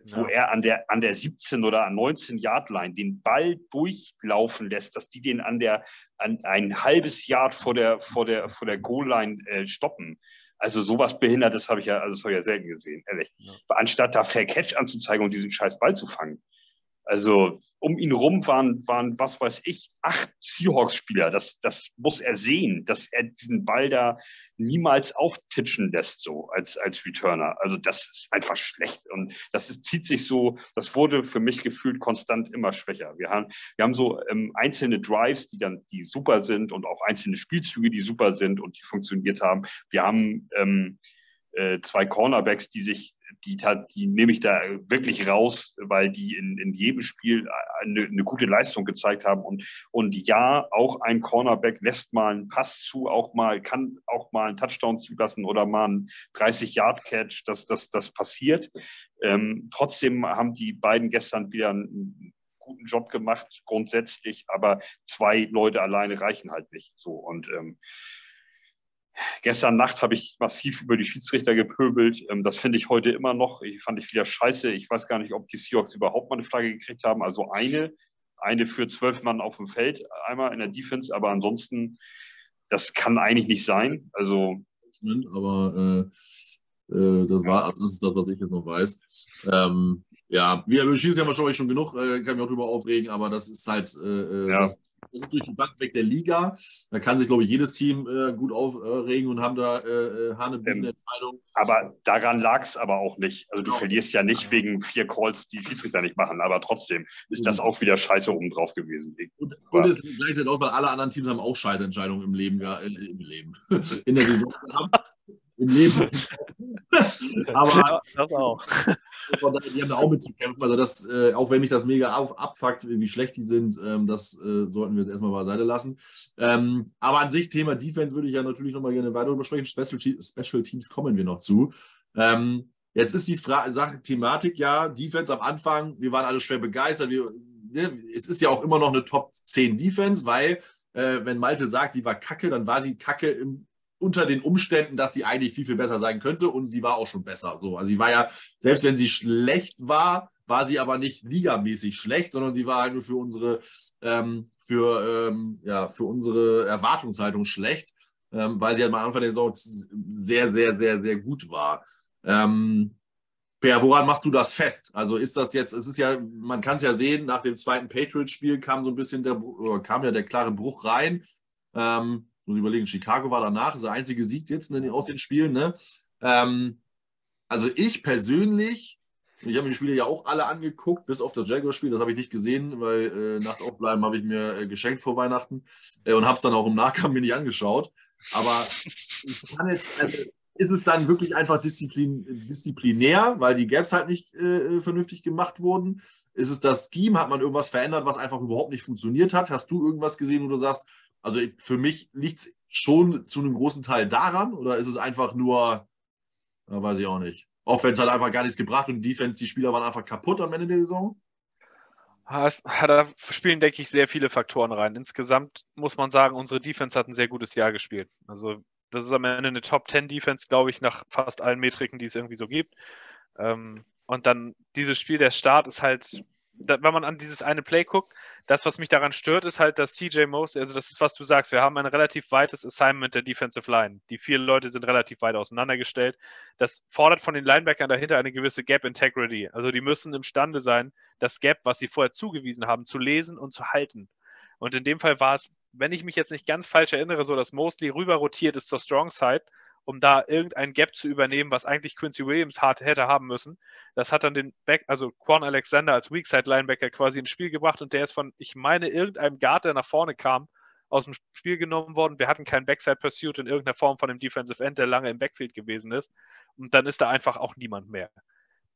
ja. wo er an der, an der 17 oder 19 Yard Line den Ball durchlaufen lässt, dass die den an der, an ein halbes Yard vor der, vor der, vor der Goal Line äh, stoppen. Also sowas Behindertes habe ich ja, also das habe ich ja selten gesehen, ehrlich. Ja. Anstatt da Fair Catch anzuzeigen und diesen scheiß Ball zu fangen. Also um ihn rum waren, waren, was weiß ich, acht Seahawks-Spieler. Das, das muss er sehen, dass er diesen Ball da niemals auftitschen lässt, so als, als Returner. Also das ist einfach schlecht. Und das ist, zieht sich so, das wurde für mich gefühlt konstant immer schwächer. Wir haben, wir haben so ähm, einzelne Drives, die dann, die super sind und auch einzelne Spielzüge, die super sind und die funktioniert haben. Wir haben ähm, äh, zwei Cornerbacks, die sich die, die nehme ich da wirklich raus, weil die in, in jedem Spiel eine, eine gute Leistung gezeigt haben. Und, und ja, auch ein Cornerback lässt mal einen Pass zu, auch mal, kann auch mal einen Touchdown zulassen oder mal einen 30-Yard-Catch, das, das, das passiert. Ähm, trotzdem haben die beiden gestern wieder einen guten Job gemacht, grundsätzlich, aber zwei Leute alleine reichen halt nicht so. Und ähm, Gestern Nacht habe ich massiv über die Schiedsrichter gepöbelt. Ähm, das finde ich heute immer noch. Ich fand ich wieder scheiße. Ich weiß gar nicht, ob die Seahawks überhaupt mal eine Flagge gekriegt haben. Also eine, eine für zwölf Mann auf dem Feld, einmal in der Defense, aber ansonsten, das kann eigentlich nicht sein. Also. Aber äh, äh, das war das ist das, was ich jetzt noch weiß. Ähm, ja, wir schießen ja wahrscheinlich schon genug, äh, kann mich auch drüber aufregen, aber das ist halt, äh, äh ja. das, das, ist durch die Bank weg der Liga. Da kann sich, glaube ich, jedes Team äh, gut aufregen und haben da äh, äh Hanebüchen ähm, Entscheidung. Aber daran lag es aber auch nicht. Also du genau. verlierst ja nicht wegen vier Calls, die Schiedsrichter nicht machen, aber trotzdem ist das mhm. auch wieder scheiße obendrauf gewesen. Und, und es gleichzeitig auch, weil alle anderen Teams haben auch scheiße Entscheidungen im Leben, ja, im Leben, [LAUGHS] in der Saison gehabt im Leben. [LAUGHS] Aber das auch. [LAUGHS] die haben da auch mit zu kämpfen. Also das, äh, auch wenn mich das mega auf, abfuckt, wie schlecht die sind, ähm, das äh, sollten wir jetzt erstmal beiseite lassen. Ähm, aber an sich, Thema Defense würde ich ja natürlich nochmal gerne weiter besprechen. Special, Special, Teams kommen wir noch zu. Ähm, jetzt ist die Fra Sache, Thematik, ja, Defense am Anfang, wir waren alle schwer begeistert. Wir, ne, es ist ja auch immer noch eine Top 10 Defense, weil äh, wenn Malte sagt, die war kacke, dann war sie kacke im unter den Umständen, dass sie eigentlich viel, viel besser sein könnte und sie war auch schon besser. So, also sie war ja, selbst wenn sie schlecht war, war sie aber nicht ligamäßig schlecht, sondern sie war halt nur für unsere, ähm, für, ähm, ja, für unsere Erwartungshaltung schlecht, ähm, weil sie halt am Anfang der Saison sehr, sehr, sehr, sehr gut war. Ähm, Per, woran machst du das fest? Also ist das jetzt, es ist ja, man kann es ja sehen, nach dem zweiten Patriots-Spiel kam so ein bisschen der, kam ja der klare Bruch rein. Ähm, muss überlegen, Chicago war danach, ist der einzige Sieg jetzt ne, aus den Spielen. Ne? Ähm, also ich persönlich, ich habe mir die Spiele ja auch alle angeguckt, bis auf das Jaguar-Spiel, das habe ich nicht gesehen, weil äh, Nacht aufbleiben habe ich mir äh, geschenkt vor Weihnachten äh, und habe es dann auch im Nachgang mir nicht angeschaut. Aber ich kann jetzt, also, ist es dann wirklich einfach disziplin, disziplinär, weil die Gaps halt nicht äh, vernünftig gemacht wurden? Ist es das Scheme? Hat man irgendwas verändert, was einfach überhaupt nicht funktioniert hat? Hast du irgendwas gesehen, wo du sagst, also für mich liegt es schon zu einem großen Teil daran oder ist es einfach nur, ja, weiß ich auch nicht. Offense hat einfach gar nichts gebracht und Defense, die Spieler waren einfach kaputt am Ende der Saison? [LAUGHS] Da spielen, denke ich, sehr viele Faktoren rein. Insgesamt muss man sagen, unsere Defense hat ein sehr gutes Jahr gespielt. Also, das ist am Ende eine Top 10 Defense, glaube ich, nach fast allen Metriken, die es irgendwie so gibt. Ähm, und dann dieses Spiel, der Start ist halt, wenn man an dieses eine Play guckt, das, was mich daran stört, ist halt, dass CJ Mosley, also das ist, was du sagst, wir haben ein relativ weites Assignment der Defensive Line. Die vier Leute sind relativ weit auseinandergestellt. Das fordert von den Linebackern dahinter eine gewisse Gap Integrity. Also die müssen imstande sein, das Gap, was sie vorher zugewiesen haben, zu lesen und zu halten. Und in dem Fall war es wenn ich mich jetzt nicht ganz falsch erinnere, so dass Mosley rüber rotiert ist zur Strong Side, um da irgendein Gap zu übernehmen, was eigentlich Quincy Williams hart hätte haben müssen. Das hat dann den Back, also Quan Alexander als Weakside Linebacker quasi ins Spiel gebracht und der ist von, ich meine, irgendeinem Guard, der nach vorne kam, aus dem Spiel genommen worden. Wir hatten keinen Backside Pursuit in irgendeiner Form von dem Defensive End, der lange im Backfield gewesen ist. Und dann ist da einfach auch niemand mehr.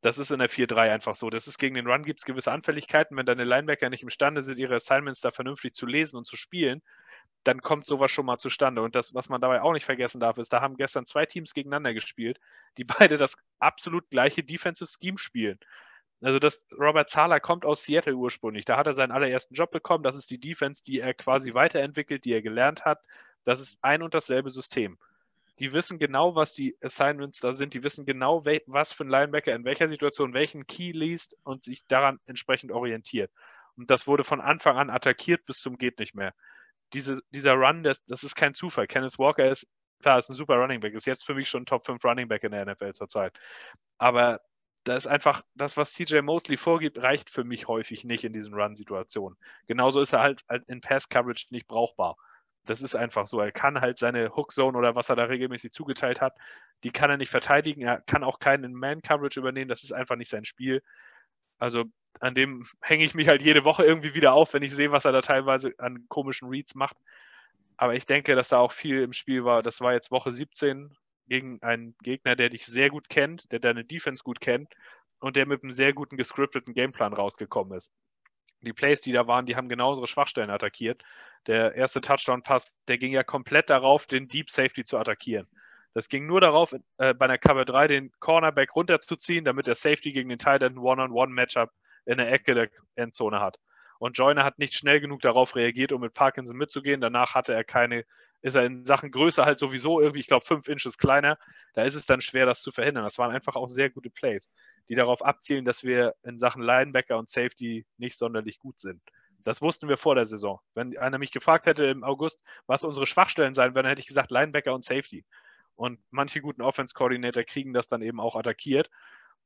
Das ist in der 4-3 einfach so. Das ist gegen den Run gibt es gewisse Anfälligkeiten. Wenn deine Linebacker nicht imstande sind, ihre Assignments da vernünftig zu lesen und zu spielen, dann kommt sowas schon mal zustande. Und das, was man dabei auch nicht vergessen darf, ist, da haben gestern zwei Teams gegeneinander gespielt, die beide das absolut gleiche Defensive Scheme spielen. Also das Robert Zahler kommt aus Seattle ursprünglich. Da hat er seinen allerersten Job bekommen. Das ist die Defense, die er quasi weiterentwickelt, die er gelernt hat. Das ist ein und dasselbe System. Die wissen genau, was die Assignments da sind. Die wissen genau, was für ein Linebacker in welcher Situation welchen Key liest und sich daran entsprechend orientiert. Und das wurde von Anfang an attackiert bis zum geht nicht mehr. Diese, dieser Run, das, das ist kein Zufall. Kenneth Walker ist, klar, ist ein super Running Back, ist jetzt für mich schon Top 5 Running Back in der NFL zurzeit. Aber da ist einfach, das, was CJ Mosley vorgibt, reicht für mich häufig nicht in diesen Run-Situationen. Genauso ist er halt, halt in Pass-Coverage nicht brauchbar. Das ist einfach so. Er kann halt seine Hook-Zone oder was er da regelmäßig zugeteilt hat, die kann er nicht verteidigen. Er kann auch keinen Man-Coverage übernehmen. Das ist einfach nicht sein Spiel. Also an dem hänge ich mich halt jede Woche irgendwie wieder auf, wenn ich sehe, was er da teilweise an komischen Reads macht. Aber ich denke, dass da auch viel im Spiel war. Das war jetzt Woche 17 gegen einen Gegner, der dich sehr gut kennt, der deine Defense gut kennt und der mit einem sehr guten gescripteten Gameplan rausgekommen ist. Die Plays, die da waren, die haben genau unsere Schwachstellen attackiert. Der erste Touchdown-Pass, der ging ja komplett darauf, den Deep Safety zu attackieren. Das ging nur darauf, äh, bei einer Cover 3 den Cornerback runterzuziehen, damit der Safety gegen den Tight End One-on-One-Matchup in der Ecke der Endzone hat. Und Joyner hat nicht schnell genug darauf reagiert, um mit Parkinson mitzugehen. Danach hatte er keine, ist er in Sachen Größe halt sowieso irgendwie, ich glaube, fünf Inches kleiner. Da ist es dann schwer, das zu verhindern. Das waren einfach auch sehr gute Plays, die darauf abzielen, dass wir in Sachen Linebacker und Safety nicht sonderlich gut sind. Das wussten wir vor der Saison. Wenn einer mich gefragt hätte im August, was unsere Schwachstellen sein werden, hätte ich gesagt Linebacker und Safety. Und manche guten Offense-Coordinator kriegen das dann eben auch attackiert.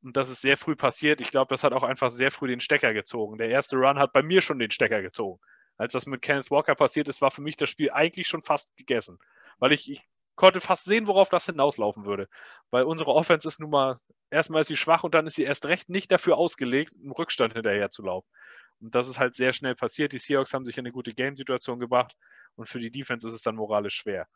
Und das ist sehr früh passiert. Ich glaube, das hat auch einfach sehr früh den Stecker gezogen. Der erste Run hat bei mir schon den Stecker gezogen. Als das mit Kenneth Walker passiert ist, war für mich das Spiel eigentlich schon fast gegessen. Weil ich, ich konnte fast sehen, worauf das hinauslaufen würde. Weil unsere Offense ist nun mal, erstmal ist sie schwach und dann ist sie erst recht nicht dafür ausgelegt, im Rückstand hinterher zu laufen. Und das ist halt sehr schnell passiert. Die Seahawks haben sich in eine gute Game-Situation gebracht und für die Defense ist es dann moralisch schwer.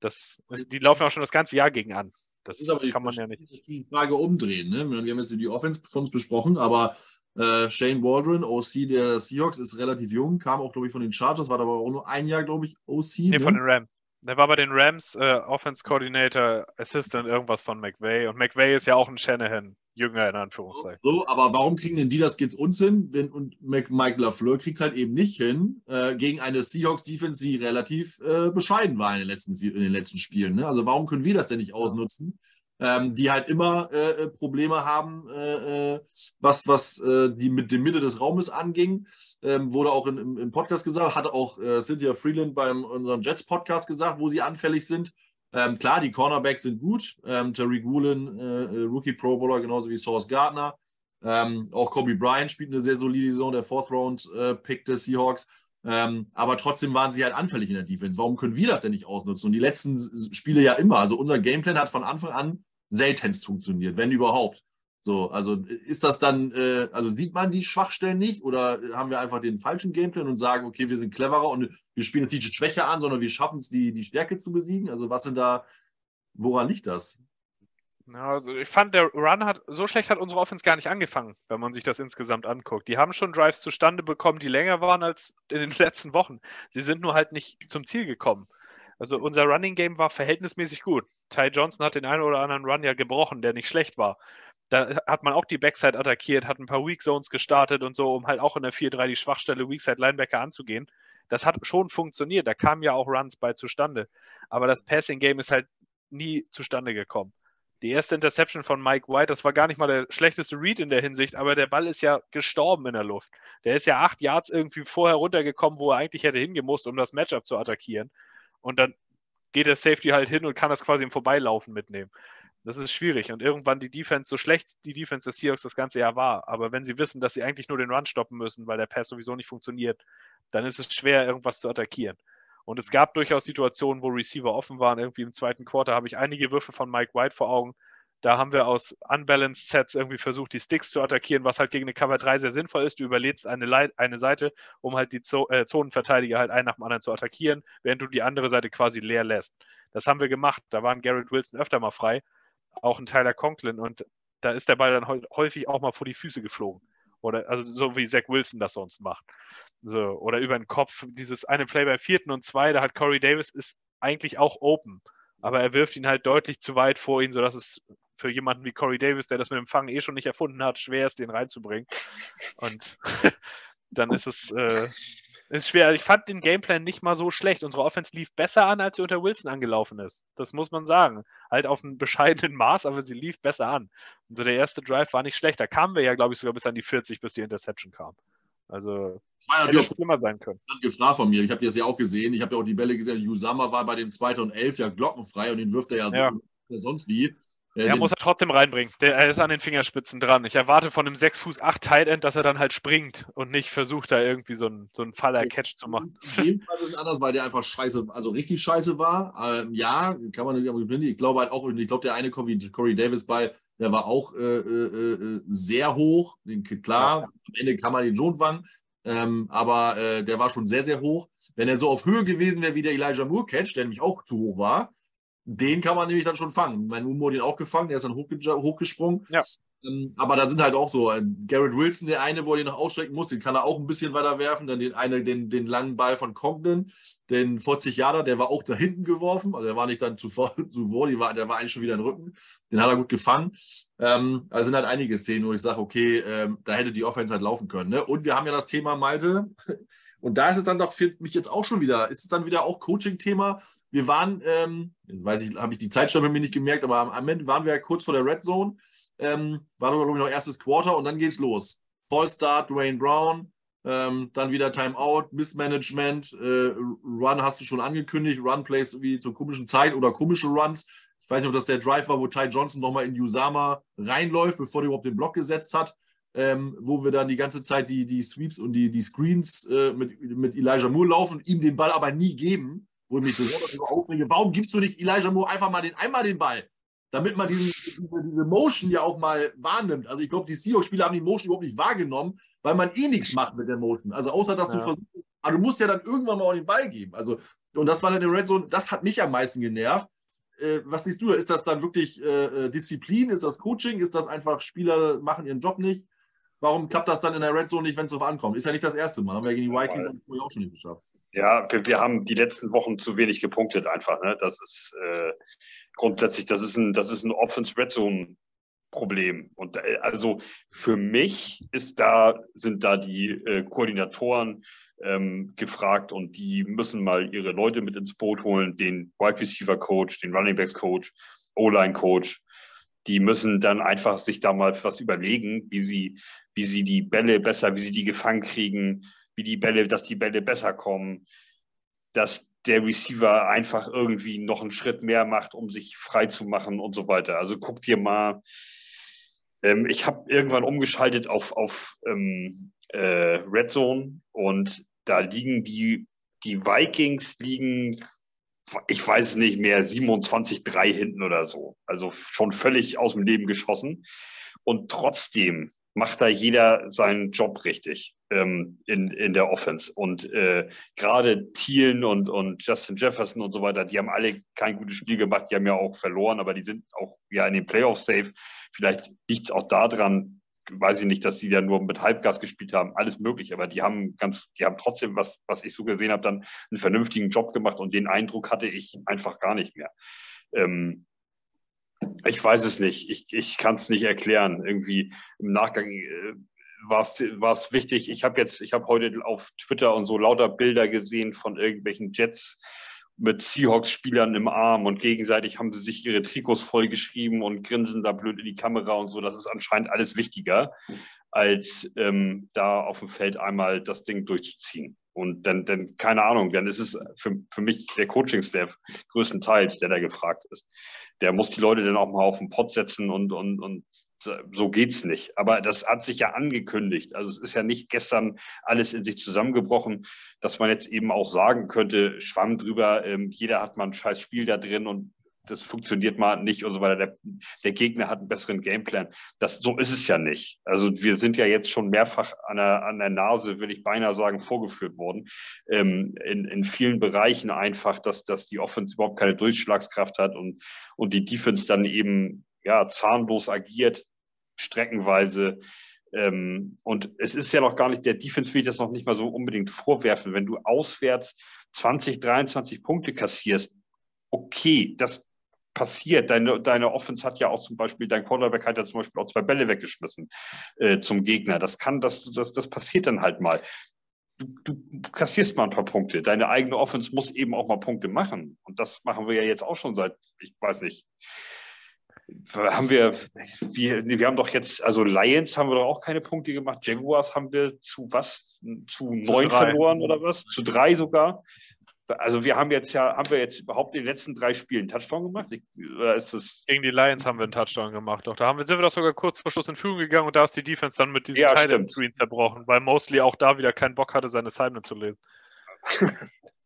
Das, die laufen auch schon das ganze Jahr gegen an. Das ist aber die, kann man ja nicht. Die Frage umdrehen. Ne? Wir haben jetzt die Offense von besprochen, aber äh, Shane Waldron, OC der Seahawks, ist relativ jung, kam auch, glaube ich, von den Chargers, war aber auch nur ein Jahr, glaube ich, OC. Nee, ne? von den Rams. Der war bei den Rams äh, Offense Coordinator, Assistant, irgendwas von McVay. Und McVay ist ja auch ein Shanahan, Jünger in Anführungszeichen. So, aber warum kriegen denn die das geht's uns hin? Wenn, und Mike LaFleur kriegt es halt eben nicht hin äh, gegen eine Seahawks-Defense, die relativ äh, bescheiden war in den letzten, in den letzten Spielen. Ne? Also warum können wir das denn nicht ausnutzen? Ähm, die halt immer äh, äh, Probleme haben, äh, äh, was, was äh, die mit der Mitte des Raumes anging. Ähm, wurde auch in, im, im, Podcast gesagt, hatte auch äh, Cynthia Freeland beim unserem Jets-Podcast gesagt, wo sie anfällig sind. Ähm, klar, die Cornerbacks sind gut. Ähm, Terry Gulen, Rookie Pro Bowler, genauso wie Source Gardner. Ähm, auch Kobe Bryant spielt eine sehr solide Saison, der Fourth Round Pick des Seahawks. Ähm, aber trotzdem waren sie halt anfällig in der Defense. Warum können wir das denn nicht ausnutzen? Und die letzten Spiele ja immer. Also unser Gameplan hat von Anfang an seltenst funktioniert, wenn überhaupt. So, also ist das dann, äh, also sieht man die Schwachstellen nicht oder haben wir einfach den falschen Gameplan und sagen, okay, wir sind cleverer und wir spielen jetzt nicht die Schwäche an, sondern wir schaffen es, die, die Stärke zu besiegen? Also was sind da, woran liegt das? Ja, also ich fand, der Run hat, so schlecht hat unsere Offense gar nicht angefangen, wenn man sich das insgesamt anguckt. Die haben schon Drives zustande bekommen, die länger waren als in den [LAUGHS] letzten Wochen. Sie sind nur halt nicht zum Ziel gekommen. Also unser Running Game war verhältnismäßig gut. Ty Johnson hat den einen oder anderen Run ja gebrochen, der nicht schlecht war. Da hat man auch die Backside attackiert, hat ein paar Weak Zones gestartet und so, um halt auch in der 4-3 die Schwachstelle Weakside Linebacker anzugehen. Das hat schon funktioniert. Da kamen ja auch Runs bei zustande. Aber das Passing Game ist halt nie zustande gekommen. Die erste Interception von Mike White, das war gar nicht mal der schlechteste Read in der Hinsicht, aber der Ball ist ja gestorben in der Luft. Der ist ja acht Yards irgendwie vorher runtergekommen, wo er eigentlich hätte hingemusst, um das Matchup zu attackieren. Und dann geht der Safety halt hin und kann das quasi im Vorbeilaufen mitnehmen. Das ist schwierig. Und irgendwann die Defense, so schlecht die Defense des Seahawks das ganze Jahr war, aber wenn sie wissen, dass sie eigentlich nur den Run stoppen müssen, weil der Pass sowieso nicht funktioniert, dann ist es schwer, irgendwas zu attackieren. Und es gab durchaus Situationen, wo Receiver offen waren. Irgendwie im zweiten Quarter habe ich einige Würfe von Mike White vor Augen. Da haben wir aus unbalanced Sets irgendwie versucht, die Sticks zu attackieren, was halt gegen eine Cover 3 sehr sinnvoll ist. Du überlädst eine, eine Seite, um halt die Zo äh, Zonenverteidiger halt einen nach dem anderen zu attackieren, während du die andere Seite quasi leer lässt. Das haben wir gemacht. Da waren Garrett Wilson öfter mal frei, auch ein Tyler Conklin und da ist der Ball dann häufig auch mal vor die Füße geflogen. Oder also so wie Zach Wilson das sonst macht. So, oder über den Kopf. Dieses eine Play bei vierten und zwei, da hat Corey Davis ist eigentlich auch open. Aber er wirft ihn halt deutlich zu weit vor ihn, sodass es für jemanden wie Corey Davis, der das mit dem Fangen eh schon nicht erfunden hat, schwer ist, den reinzubringen. Und [LAUGHS] dann ist es äh, schwer. Ich fand den Gameplan nicht mal so schlecht. Unsere Offense lief besser an, als sie unter Wilson angelaufen ist. Das muss man sagen. Halt auf einem bescheidenen Maß, aber sie lief besser an. Und so der erste Drive war nicht schlecht. Da kamen wir ja, glaube ich, sogar bis an die 40, bis die Interception kam. Also war hätte schlimmer sein können. Gefragt von mir. Ich habe das ja auch gesehen. Ich habe ja auch die Bälle gesehen. Usama war bei dem 2. und 11 ja glockenfrei und den wirft er ja, ja. so sonst wie. Er muss er trotzdem reinbringen. Der, er ist an den Fingerspitzen dran. Ich erwarte von einem 6 Fuß 8 Tight End, dass er dann halt springt und nicht versucht, da irgendwie so einen, so einen Faller-Catch zu machen. In dem Fall ist es anders, weil der einfach scheiße, also richtig scheiße war. Ähm, ja, kann man nicht, ich glaube halt auch, ich glaube, der eine Corey Davis Ball, der war auch äh, äh, äh sehr hoch. Klar, ja. am Ende kann man den Jones fangen, ähm, aber äh, der war schon sehr, sehr hoch. Wenn er so auf Höhe gewesen wäre wie der Elijah Moore Catch, der nämlich auch zu hoch war, den kann man nämlich dann schon fangen. Mein Umo hat ihn auch gefangen, der ist dann hochgesprungen. Ja. Ähm, aber da sind halt auch so, äh, Garrett Wilson, der eine, wo er den noch ausstrecken muss, den kann er auch ein bisschen weiter werfen. Dann den eine, den, den langen Ball von Congdon, den 40 Jahre, der war auch da hinten geworfen. Also der war nicht dann zuvor, [LAUGHS] zuvor die war, der war eigentlich schon wieder im Rücken. Den hat er gut gefangen. Ähm, also sind halt einige Szenen, wo ich sage, okay, ähm, da hätte die Offense halt laufen können. Ne? Und wir haben ja das Thema Malte. [LAUGHS] Und da ist es dann doch für mich jetzt auch schon wieder, ist es dann wieder auch Coaching-Thema wir waren, ähm, jetzt weiß ich, habe ich die Zeitstempel mir nicht gemerkt, aber am, Ende waren wir ja kurz vor der Red Zone. Ähm, war glaube ich, noch erstes Quarter und dann geht's los. Fallstart, Dwayne Brown, ähm, dann wieder Timeout, Missmanagement, äh, Run hast du schon angekündigt, Run Plays wie zur komischen Zeit oder komische Runs. Ich weiß nicht, ob das der Drive war, wo Ty Johnson nochmal in Usama reinläuft, bevor der überhaupt den Block gesetzt hat. Ähm, wo wir dann die ganze Zeit die, die Sweeps und die, die Screens äh, mit, mit Elijah Moore laufen, ihm den Ball aber nie geben wo ich mich besonders über aufrege, warum gibst du nicht Elijah Moore einfach mal den, einmal den Ball? Damit man diesen, diese, diese Motion ja auch mal wahrnimmt. Also ich glaube, die Seahawks-Spieler haben die Motion überhaupt nicht wahrgenommen, weil man eh nichts macht mit der Motion. Also außer, dass ja. du versuchst, aber du musst ja dann irgendwann mal auch den Ball geben. Also, und das war dann in der Red Zone, das hat mich am meisten genervt. Äh, was siehst du? Ist das dann wirklich äh, äh, Disziplin? Ist das Coaching? Ist das einfach, Spieler machen ihren Job nicht? Warum klappt das dann in der Red Zone nicht, wenn es darauf ankommt? Ist ja nicht das erste Mal. Haben wir gegen die Vikings auch schon nicht geschafft. Ja, wir, wir, haben die letzten Wochen zu wenig gepunktet einfach. Ne? Das ist äh, grundsätzlich, das ist ein, das ist ein Offense-Red Zone-Problem. Und äh, also für mich ist da, sind da die äh, Koordinatoren ähm, gefragt und die müssen mal ihre Leute mit ins Boot holen, den Wide Receiver Coach, den Running Backs Coach, O-Line Coach. Die müssen dann einfach sich da mal was überlegen, wie sie, wie sie die Bälle besser, wie sie die gefangen kriegen, wie die Bälle, dass die Bälle besser kommen, dass der Receiver einfach irgendwie noch einen Schritt mehr macht, um sich frei zu machen und so weiter. Also guck dir mal, ähm, ich habe irgendwann umgeschaltet auf, auf ähm, äh, Red Zone und da liegen die, die Vikings liegen, ich weiß es nicht mehr, 27-3 hinten oder so. Also schon völlig aus dem Leben geschossen. Und trotzdem macht da jeder seinen Job richtig ähm, in, in der Offense. Und äh, gerade Thielen und, und Justin Jefferson und so weiter, die haben alle kein gutes Spiel gemacht, die haben ja auch verloren, aber die sind auch ja in den Playoffs safe. Vielleicht liegt es auch daran, weiß ich nicht, dass die da nur mit Halbgas gespielt haben, alles möglich, aber die haben ganz, die haben trotzdem, was, was ich so gesehen habe, dann einen vernünftigen Job gemacht und den Eindruck hatte ich einfach gar nicht mehr. Ähm, ich weiß es nicht. Ich, ich kann es nicht erklären. Irgendwie im Nachgang äh, war es wichtig. Ich habe jetzt, ich habe heute auf Twitter und so lauter Bilder gesehen von irgendwelchen Jets mit Seahawks-Spielern im Arm und gegenseitig haben sie sich ihre Trikots vollgeschrieben und grinsen da blöd in die Kamera und so. Das ist anscheinend alles wichtiger, als ähm, da auf dem Feld einmal das Ding durchzuziehen. Und dann, dann, keine Ahnung, dann ist es für, für mich der Coaching-Staff größtenteils, der da gefragt ist. Der muss die Leute dann auch mal auf den Pott setzen und, und, und so geht's nicht. Aber das hat sich ja angekündigt. Also es ist ja nicht gestern alles in sich zusammengebrochen, dass man jetzt eben auch sagen könnte, schwamm drüber, ähm, jeder hat mal ein scheiß Spiel da drin und das funktioniert mal nicht und so weiter. Der, der, Gegner hat einen besseren Gameplan. Das, so ist es ja nicht. Also wir sind ja jetzt schon mehrfach an der, an der Nase, will ich beinahe sagen, vorgeführt worden. Ähm, in, in vielen Bereichen einfach, dass, dass die Offense überhaupt keine Durchschlagskraft hat und, und die Defense dann eben ja, zahnlos agiert, streckenweise. Ähm, und es ist ja noch gar nicht, der Defense will ich das noch nicht mal so unbedingt vorwerfen. Wenn du auswärts 20, 23 Punkte kassierst, okay, das passiert. Deine, deine Offense hat ja auch zum Beispiel, dein Quarterback hat ja zum Beispiel auch zwei Bälle weggeschmissen äh, zum Gegner. Das kann, das, das, das passiert dann halt mal. Du, du kassierst mal ein paar Punkte. Deine eigene Offense muss eben auch mal Punkte machen. Und das machen wir ja jetzt auch schon seit, ich weiß nicht, haben wir, wir, wir haben doch jetzt, also Lions haben wir doch auch keine Punkte gemacht. Jaguars haben wir zu was? Zu neun verloren oder was? Zu drei sogar. Also wir haben jetzt ja, haben wir jetzt überhaupt in den letzten drei Spielen einen Touchdown gemacht? Ich, oder ist das Gegen die Lions haben wir einen Touchdown gemacht. Doch, da haben wir, sind wir doch sogar kurz vor Schluss in Führung gegangen und da ist die Defense dann mit diesem ja, Titan Screen zerbrochen, weil Mosley auch da wieder keinen Bock hatte, seine Assignment zu lesen.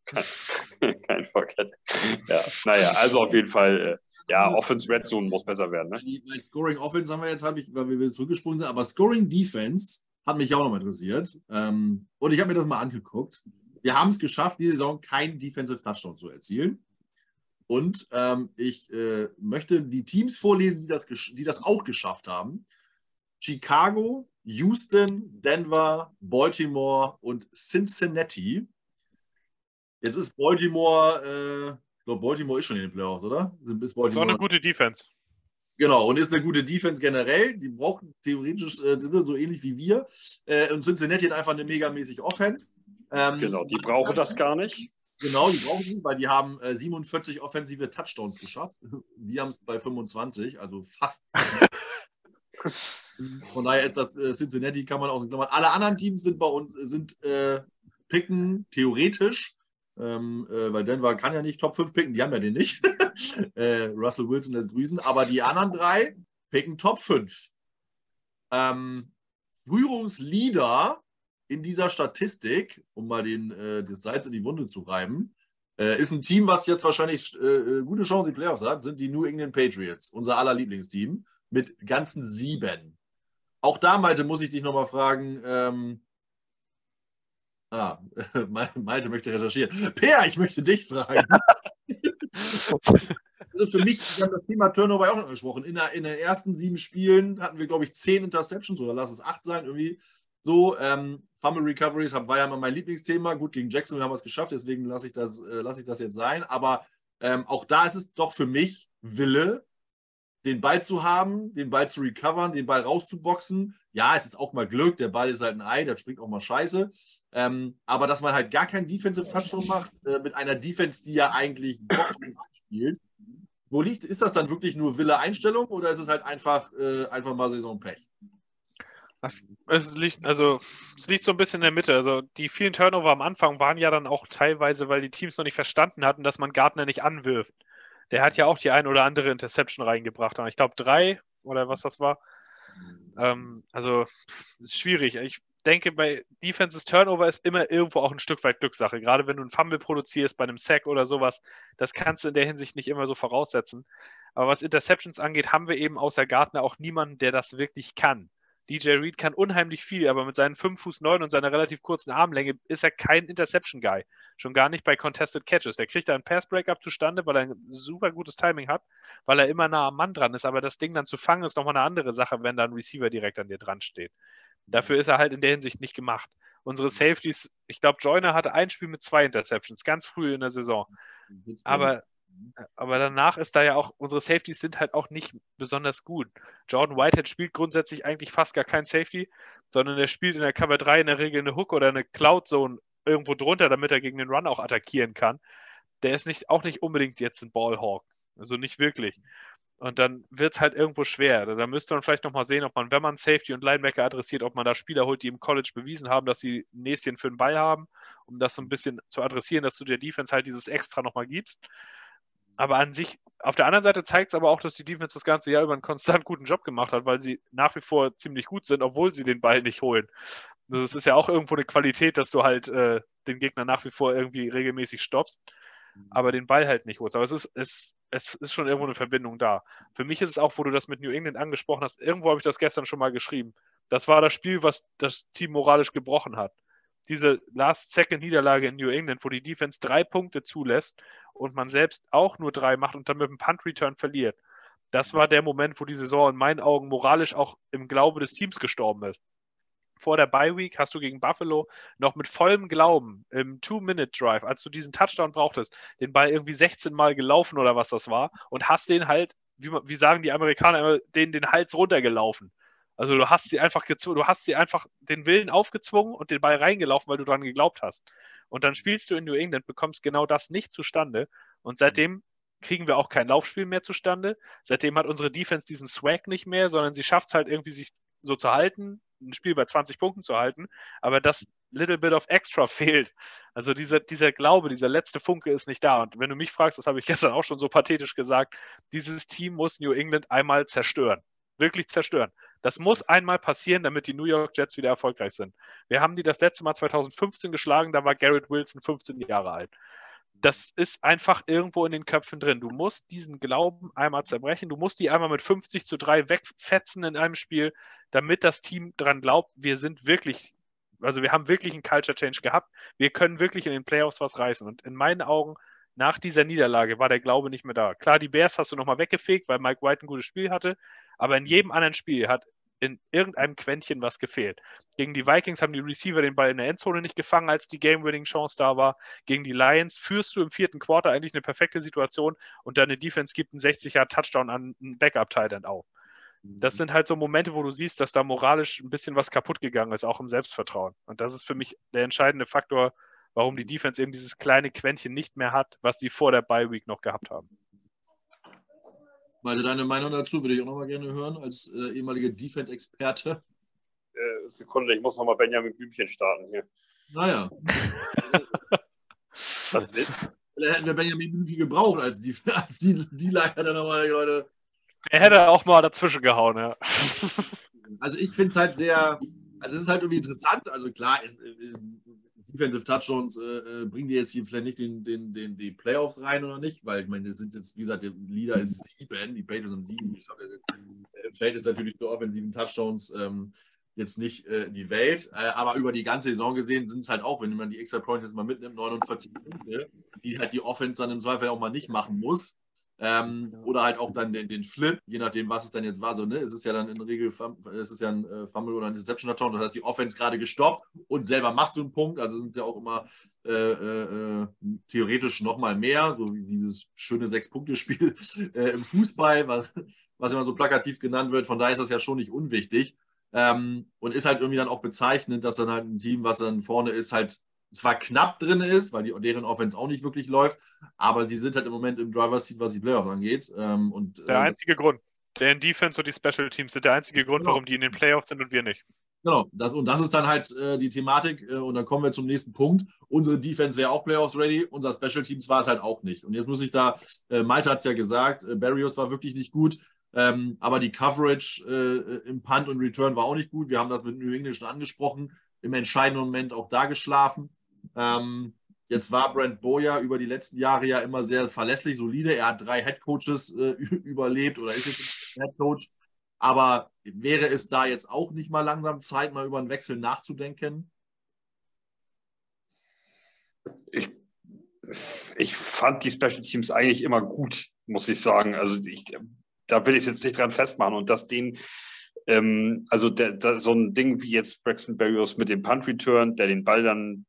kein, [LAUGHS] kein Bock hatte. Ja, naja, also auf jeden Fall, äh, ja, Offense Red Zone muss besser werden. Ne? Bei Scoring Offense haben wir jetzt, habe ich, weil wir zurückgesprungen sind, aber Scoring Defense hat mich auch noch interessiert. Ähm, und ich habe mir das mal angeguckt. Wir haben es geschafft, diese Saison keinen Defensive Touchdown zu erzielen. Und ähm, ich äh, möchte die Teams vorlesen, die das, die das auch geschafft haben. Chicago, Houston, Denver, Baltimore und Cincinnati. Jetzt ist Baltimore, äh, ich glaube, Baltimore ist schon in den Playoffs, oder? Ist Baltimore... Das ist auch eine gute Defense. Genau, und ist eine gute Defense generell. Die brauchen theoretisch äh, so ähnlich wie wir. Äh, und Cincinnati hat einfach eine megamäßig Offense. Ähm, genau, die brauchen das gar nicht. Genau, die brauchen sie, weil die haben äh, 47 offensive Touchdowns geschafft. [LAUGHS] Wir haben es bei 25, also fast. [LAUGHS] Von daher ist das äh, Cincinnati, kann man aus Klammern. Alle anderen Teams sind bei uns, sind äh, picken, theoretisch. Ähm, äh, weil Denver kann ja nicht Top 5 picken, die haben ja den nicht. [LAUGHS] Äh, Russell Wilson lässt grüßen, aber die anderen drei picken Top 5. Ähm, Führungsleader in dieser Statistik, um mal den, äh, das Salz in die Wunde zu reiben, äh, ist ein Team, was jetzt wahrscheinlich äh, äh gute Chancen in die Playoffs hat, sind die New England Patriots, unser aller Lieblingsteam, mit ganzen sieben. Auch da, Malte, muss ich dich nochmal fragen. Ähm, ah, [LAUGHS] Malte möchte recherchieren. Per, ich möchte dich fragen. [LAUGHS] also für mich, wir haben das Thema Turnover auch noch angesprochen. In, der, in den ersten sieben Spielen hatten wir, glaube ich, zehn Interceptions oder lass es acht sein, irgendwie so. Ähm, Fumble Recoveries war ja immer mein Lieblingsthema. Gut, gegen Jackson haben wir es geschafft, deswegen lasse ich, das, äh, lass ich das jetzt sein. Aber ähm, auch da ist es doch für mich Wille, den Ball zu haben, den Ball zu recovern, den Ball rauszuboxen. Ja, es ist auch mal Glück, der Ball ist halt ein Ei, der springt auch mal scheiße. Ähm, aber dass man halt gar keinen Defensive Touchdown macht, äh, mit einer Defense, die ja eigentlich spielt, wo liegt, ist das dann wirklich nur Wille Einstellung oder ist es halt einfach, äh, einfach mal Saisonpech? Das, es, liegt, also, es liegt so ein bisschen in der Mitte. Also die vielen Turnover am Anfang waren ja dann auch teilweise, weil die Teams noch nicht verstanden hatten, dass man Gardner nicht anwirft. Der hat ja auch die ein oder andere Interception reingebracht. Ich glaube drei oder was das war. Ähm, also ist schwierig. Ich denke, bei Defenses Turnover ist immer irgendwo auch ein Stück weit Glückssache. Gerade wenn du einen Fumble produzierst bei einem Sack oder sowas, das kannst du in der Hinsicht nicht immer so voraussetzen. Aber was Interceptions angeht, haben wir eben außer Gardner auch niemanden, der das wirklich kann. DJ Reed kann unheimlich viel, aber mit seinen 5 Fuß 9 und seiner relativ kurzen Armlänge ist er kein Interception-Guy. Schon gar nicht bei Contested Catches. Der kriegt da ein Pass-Breakup zustande, weil er ein super gutes Timing hat, weil er immer nah am Mann dran ist. Aber das Ding dann zu fangen, ist nochmal eine andere Sache, wenn da ein Receiver direkt an dir dran steht. Dafür ist er halt in der Hinsicht nicht gemacht. Unsere Safeties, ich glaube, Joyner hatte ein Spiel mit zwei Interceptions, ganz früh in der Saison. Aber aber danach ist da ja auch, unsere Safeties sind halt auch nicht besonders gut. Jordan Whitehead spielt grundsätzlich eigentlich fast gar kein Safety, sondern er spielt in der Cover 3 in der Regel eine Hook oder eine Cloud Zone irgendwo drunter, damit er gegen den Run auch attackieren kann. Der ist nicht, auch nicht unbedingt jetzt ein Ballhawk. Also nicht wirklich. Und dann wird es halt irgendwo schwer. Da müsste man vielleicht nochmal sehen, ob man, wenn man Safety und Linebacker adressiert, ob man da Spieler holt, die im College bewiesen haben, dass sie Näschen für den Ball haben, um das so ein bisschen zu adressieren, dass du der Defense halt dieses Extra nochmal gibst. Aber an sich auf der anderen Seite zeigt es aber auch, dass die Defense das ganze Jahr über einen konstant guten Job gemacht hat, weil sie nach wie vor ziemlich gut sind, obwohl sie den Ball nicht holen. Das ist ja auch irgendwo eine Qualität, dass du halt äh, den Gegner nach wie vor irgendwie regelmäßig stoppst, aber den Ball halt nicht holst. Aber es ist, es, es ist schon irgendwo eine Verbindung da. Für mich ist es auch, wo du das mit New England angesprochen hast, irgendwo habe ich das gestern schon mal geschrieben. Das war das Spiel, was das Team moralisch gebrochen hat diese Last-Second-Niederlage in New England, wo die Defense drei Punkte zulässt und man selbst auch nur drei macht und dann mit dem Punt-Return verliert. Das war der Moment, wo die Saison in meinen Augen moralisch auch im Glaube des Teams gestorben ist. Vor der Bye-Week hast du gegen Buffalo noch mit vollem Glauben im Two-Minute-Drive, als du diesen Touchdown brauchtest, den Ball irgendwie 16 Mal gelaufen oder was das war und hast den halt, wie, wie sagen die Amerikaner, den, den Hals runtergelaufen. Also du hast sie einfach gezwungen, du hast sie einfach den Willen aufgezwungen und den Ball reingelaufen, weil du daran geglaubt hast. Und dann spielst du in New England, bekommst genau das nicht zustande. Und seitdem kriegen wir auch kein Laufspiel mehr zustande. Seitdem hat unsere Defense diesen Swag nicht mehr, sondern sie schafft es halt irgendwie, sich so zu halten, ein Spiel bei 20 Punkten zu halten. Aber das little bit of extra [LAUGHS] fehlt. Also dieser, dieser Glaube, dieser letzte Funke ist nicht da. Und wenn du mich fragst, das habe ich [LAUGHS] gestern auch schon so pathetisch gesagt, dieses Team muss New England einmal zerstören. Wirklich zerstören. Das muss einmal passieren, damit die New York Jets wieder erfolgreich sind. Wir haben die das letzte Mal 2015 geschlagen, da war Garrett Wilson 15 Jahre alt. Das ist einfach irgendwo in den Köpfen drin. Du musst diesen Glauben einmal zerbrechen. Du musst die einmal mit 50 zu 3 wegfetzen in einem Spiel, damit das Team daran glaubt, wir sind wirklich, also wir haben wirklich einen Culture Change gehabt. Wir können wirklich in den Playoffs was reißen. Und in meinen Augen nach dieser Niederlage war der Glaube nicht mehr da. Klar, die Bears hast du nochmal weggefegt, weil Mike White ein gutes Spiel hatte, aber in jedem anderen Spiel hat in irgendeinem Quäntchen was gefehlt. Gegen die Vikings haben die Receiver den Ball in der Endzone nicht gefangen, als die Game-Winning-Chance da war. Gegen die Lions führst du im vierten Quarter eigentlich eine perfekte Situation und deine Defense gibt einen 60-Jahr-Touchdown an einen Backup-Titan auf. Das mhm. sind halt so Momente, wo du siehst, dass da moralisch ein bisschen was kaputt gegangen ist, auch im Selbstvertrauen. Und das ist für mich der entscheidende Faktor, warum die Defense eben dieses kleine Quäntchen nicht mehr hat, was sie vor der Bye-Week noch gehabt haben. Meine, deine Meinung dazu würde ich auch noch mal gerne hören, als äh, ehemaliger Defense-Experte. Äh, Sekunde, ich muss noch mal Benjamin Blümchen starten hier. Naja. [LAUGHS] Was will? Da hätten wir Benjamin Blümchen gebraucht als die, [LAUGHS] als die, die Leiter dann nochmal, Leute. Der hätte auch mal dazwischen gehauen, ja. Also ich finde es halt sehr, also es ist halt irgendwie interessant. Also klar, ist, ist, Defensive Touchdowns äh, äh, bringen die jetzt hier vielleicht nicht den, den, den, die Playoffs rein oder nicht, weil ich meine, das sind jetzt, wie gesagt, der Leader ist [LAUGHS] sieben, die Patriots haben sieben geschafft. Äh, fällt jetzt natürlich für offensiven Touchdowns ähm, jetzt nicht äh, die Welt, äh, aber über die ganze Saison gesehen sind es halt auch, wenn man die Extra Points jetzt mal mitnimmt, 49 Punkte, die halt die Offense dann im Zweifel auch mal nicht machen muss. Ähm, oder halt auch dann den, den, Flip, je nachdem, was es dann jetzt war. So, ne? Es ist ja dann in der Regel, es ist ja ein äh, Fumble oder ein Deception Touchdown, das heißt, die Offense gerade gestoppt und selber machst du einen Punkt. Also sind es ja auch immer äh, äh, theoretisch nochmal mehr, so wie dieses schöne Sechs-Punkte-Spiel [LAUGHS] äh, im Fußball, was, was immer so plakativ genannt wird. Von daher ist das ja schon nicht unwichtig. Ähm, und ist halt irgendwie dann auch bezeichnend, dass dann halt ein Team, was dann vorne ist, halt zwar knapp drin ist, weil die, deren Offense auch nicht wirklich läuft, aber sie sind halt im Moment im Driver's Seat, was die Playoffs angeht. Ähm, und, der äh, einzige Grund. Deren Defense und die Special Teams sind der einzige Grund, genau. warum die in den Playoffs sind und wir nicht. Genau, das, und das ist dann halt äh, die Thematik. Äh, und dann kommen wir zum nächsten Punkt. Unsere Defense wäre auch Playoffs ready, unser Special Teams war es halt auch nicht. Und jetzt muss ich da, äh, Malte hat es ja gesagt, äh, Barrios war wirklich nicht gut. Ähm, aber die Coverage äh, im Punt und Return war auch nicht gut. Wir haben das mit New England schon angesprochen. Im entscheidenden Moment auch da geschlafen. Ähm, jetzt war Brent Boyer über die letzten Jahre ja immer sehr verlässlich, solide. Er hat drei Headcoaches äh, [LAUGHS] überlebt oder ist jetzt Headcoach. Aber wäre es da jetzt auch nicht mal langsam Zeit, mal über einen Wechsel nachzudenken? Ich, ich fand die Special Teams eigentlich immer gut, muss ich sagen. Also ich, da will ich jetzt nicht dran festmachen. Und dass den ähm, also der, der, so ein Ding wie jetzt Braxton Berrios mit dem Punt Return, der den Ball dann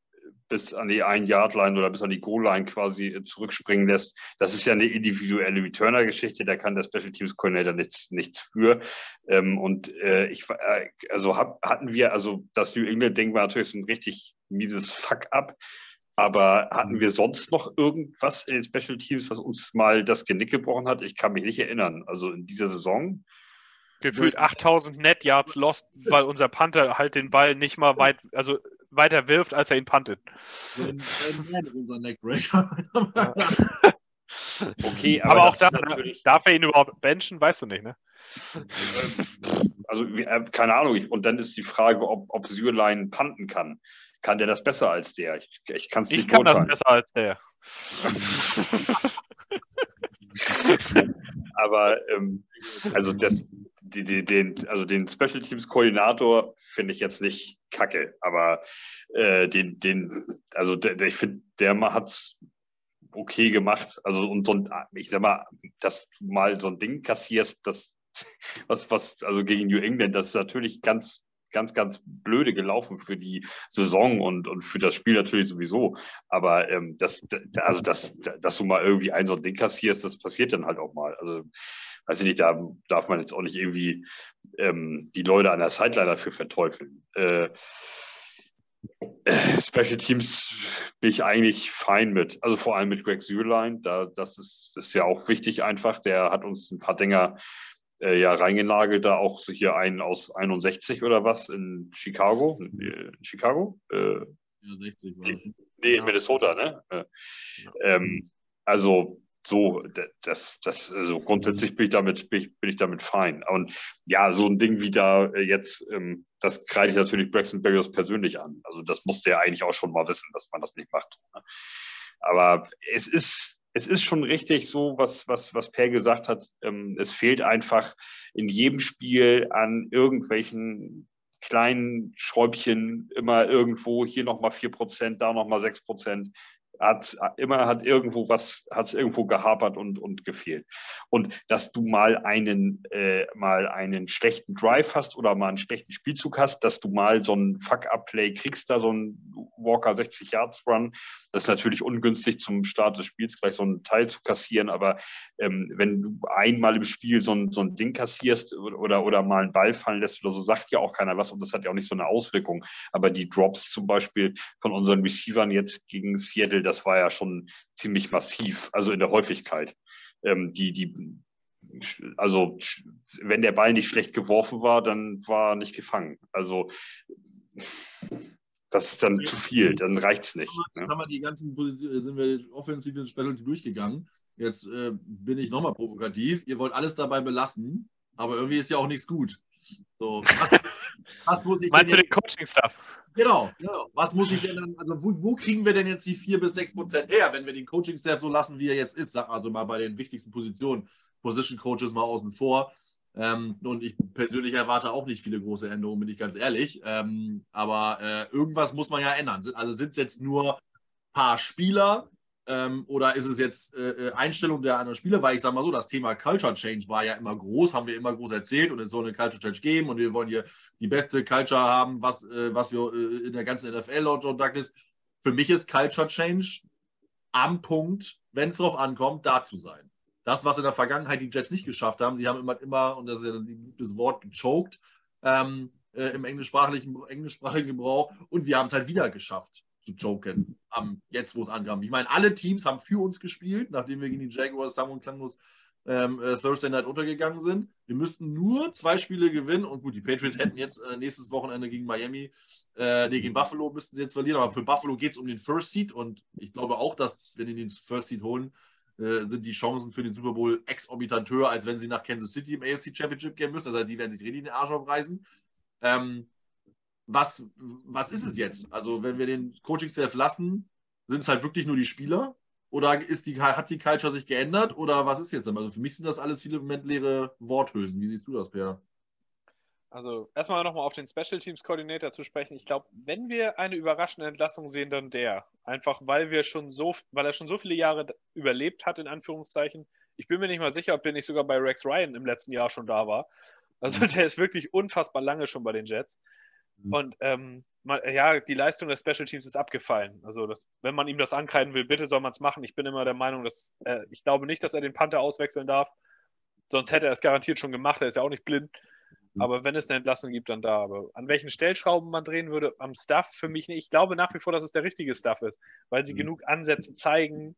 bis an die Ein-Yard-Line oder bis an die Goal-Line quasi zurückspringen lässt. Das ist ja eine individuelle Returner-Geschichte, da kann der Special Teams Coordinator nichts, nichts für. Ähm, und äh, ich, äh, also hab, hatten wir, also das New England-Ding war natürlich so ein richtig mieses Fuck-up. Aber hatten wir sonst noch irgendwas in den Special Teams, was uns mal das Genick gebrochen hat? Ich kann mich nicht erinnern. Also in dieser Saison. Gefühlt 8000 Net Yards lost, weil unser Panther halt den Ball nicht mal weit, also weiter wirft, als er ihn puntet. Das ist unser Neckbreaker. [LAUGHS] Okay, aber, aber auch da, natürlich... darf er ihn überhaupt benchen, weißt du nicht, ne? Also, äh, keine Ahnung. Und dann ist die Frage, ob, ob Sürlein panten kann. Kann der das besser als der? Ich, ich kann es nicht kann das besser als der. [LAUGHS] aber ähm, also das, die, die, den, also den Special Teams Koordinator finde ich jetzt nicht kacke, aber äh, den, den, also der, der ich finde, der hat es okay gemacht. Also und so ein, ich sag mal, dass du mal so ein Ding kassierst, das [LAUGHS] was, was, also gegen New England, das ist natürlich ganz, ganz, ganz blöde gelaufen für die Saison und, und für das Spiel natürlich sowieso. Aber ähm, das, also das, dass du mal irgendwie ein so ein Ding kassierst, das passiert dann halt auch mal. Also weiß ich nicht, da darf man jetzt auch nicht irgendwie ähm, die Leute an der Sideline dafür verteufeln. Äh, äh, Special Teams bin ich eigentlich fein mit. Also vor allem mit Greg Sülein. Da, das ist, ist ja auch wichtig einfach. Der hat uns ein paar Dinger äh, ja reingenagelt. Da auch hier einen aus 61 oder was in Chicago. In Chicago? Äh, ja, 60 war das. Nee, in Minnesota, ne? Äh, ähm, also so, das, das, also grundsätzlich bin ich damit, bin ich, bin ich damit fein. Und ja, so ein Ding wie da äh, jetzt, ähm, das kreide ich natürlich Braxton Berrios persönlich an. Also das musste er eigentlich auch schon mal wissen, dass man das nicht macht. Ne? Aber es ist, es ist schon richtig so, was, was, was Per gesagt hat. Ähm, es fehlt einfach in jedem Spiel an irgendwelchen kleinen Schräubchen immer irgendwo, hier nochmal 4%, da nochmal 6% hat immer hat irgendwo was, hat irgendwo gehapert und, und gefehlt. Und dass du mal einen, äh, mal einen schlechten Drive hast oder mal einen schlechten Spielzug hast, dass du mal so ein Fuck-Up-Play kriegst, da so ein Walker 60 Yards Run, das ist natürlich ungünstig zum Start des Spiels gleich so einen Teil zu kassieren, aber ähm, wenn du einmal im Spiel so ein, so ein Ding kassierst oder, oder mal einen Ball fallen lässt oder so, sagt ja auch keiner was und das hat ja auch nicht so eine Auswirkung. Aber die Drops zum Beispiel von unseren Receivern jetzt gegen Seattle, das war ja schon ziemlich massiv, also in der Häufigkeit. Ähm, die, die, also wenn der Ball nicht schlecht geworfen war, dann war er nicht gefangen. Also das ist dann zu viel, dann reicht es nicht. Jetzt ne? haben wir die ganzen Positionen, sind wir offensiv Specialty durchgegangen. Jetzt äh, bin ich nochmal provokativ. Ihr wollt alles dabei belassen, aber irgendwie ist ja auch nichts gut. So, was, was muss ich Meinst du den Coaching-Stuff? Genau, genau. Was muss ich denn dann, also wo, wo, kriegen wir denn jetzt die 4 bis 6 Prozent her, wenn wir den Coaching-Staff so lassen, wie er jetzt ist? Sag also mal bei den wichtigsten Positionen, Position Coaches mal außen vor. Ähm, und ich persönlich erwarte auch nicht viele große Änderungen, bin ich ganz ehrlich. Ähm, aber äh, irgendwas muss man ja ändern. Also sind es jetzt nur ein paar Spieler, ähm, oder ist es jetzt äh, äh, Einstellung der anderen Spieler? Weil ich sage mal so, das Thema Culture Change war ja immer groß, haben wir immer groß erzählt und es soll eine Culture Change geben und wir wollen hier die beste Culture haben, was, äh, was wir äh, in der ganzen NFL laut John Douglas. Für mich ist Culture Change am Punkt, wenn es darauf ankommt, da zu sein. Das, was in der Vergangenheit die Jets nicht geschafft haben, sie haben immer, immer und das ist ja das Wort, gechoked ähm, äh, im englischsprachigen, englischsprachigen Gebrauch und wir haben es halt wieder geschafft zu joken, am, jetzt wo es ankam. Ich meine, alle Teams haben für uns gespielt, nachdem wir gegen die Jaguars sang- und klanglos ähm, äh, Thursday Night untergegangen sind. Wir müssten nur zwei Spiele gewinnen und gut, die Patriots hätten jetzt äh, nächstes Wochenende gegen Miami, äh, nee, gegen Buffalo müssten sie jetzt verlieren, aber für Buffalo geht es um den First Seed und ich glaube auch, dass, wenn die den First Seed holen, äh, sind die Chancen für den Super Bowl exorbitant höher, als wenn sie nach Kansas City im AFC Championship gehen müssen. Das heißt, sie werden sich richtig den Arsch aufreißen. Ähm, was, was ist es jetzt? Also, wenn wir den Coaching-Staff lassen, sind es halt wirklich nur die Spieler? Oder ist die, hat die Culture sich geändert? Oder was ist jetzt? Also, für mich sind das alles viele Moment leere Worthülsen. Wie siehst du das, Per? Also, erstmal nochmal auf den Special Teams Coordinator zu sprechen. Ich glaube, wenn wir eine überraschende Entlassung sehen, dann der. Einfach, weil wir schon so, weil er schon so viele Jahre überlebt hat, in Anführungszeichen. Ich bin mir nicht mal sicher, ob der nicht sogar bei Rex Ryan im letzten Jahr schon da war. Also, [LAUGHS] der ist wirklich unfassbar lange schon bei den Jets. Mhm. Und ähm, ja, die Leistung des Special Teams ist abgefallen. Also, das, wenn man ihm das ankreiden will, bitte soll man es machen. Ich bin immer der Meinung, dass äh, ich glaube nicht, dass er den Panther auswechseln darf. Sonst hätte er es garantiert schon gemacht. Er ist ja auch nicht blind. Mhm. Aber wenn es eine Entlassung gibt, dann da. Aber an welchen Stellschrauben man drehen würde, am Stuff für mich nicht. Ich glaube nach wie vor, dass es der richtige Stuff ist, weil sie mhm. genug Ansätze zeigen,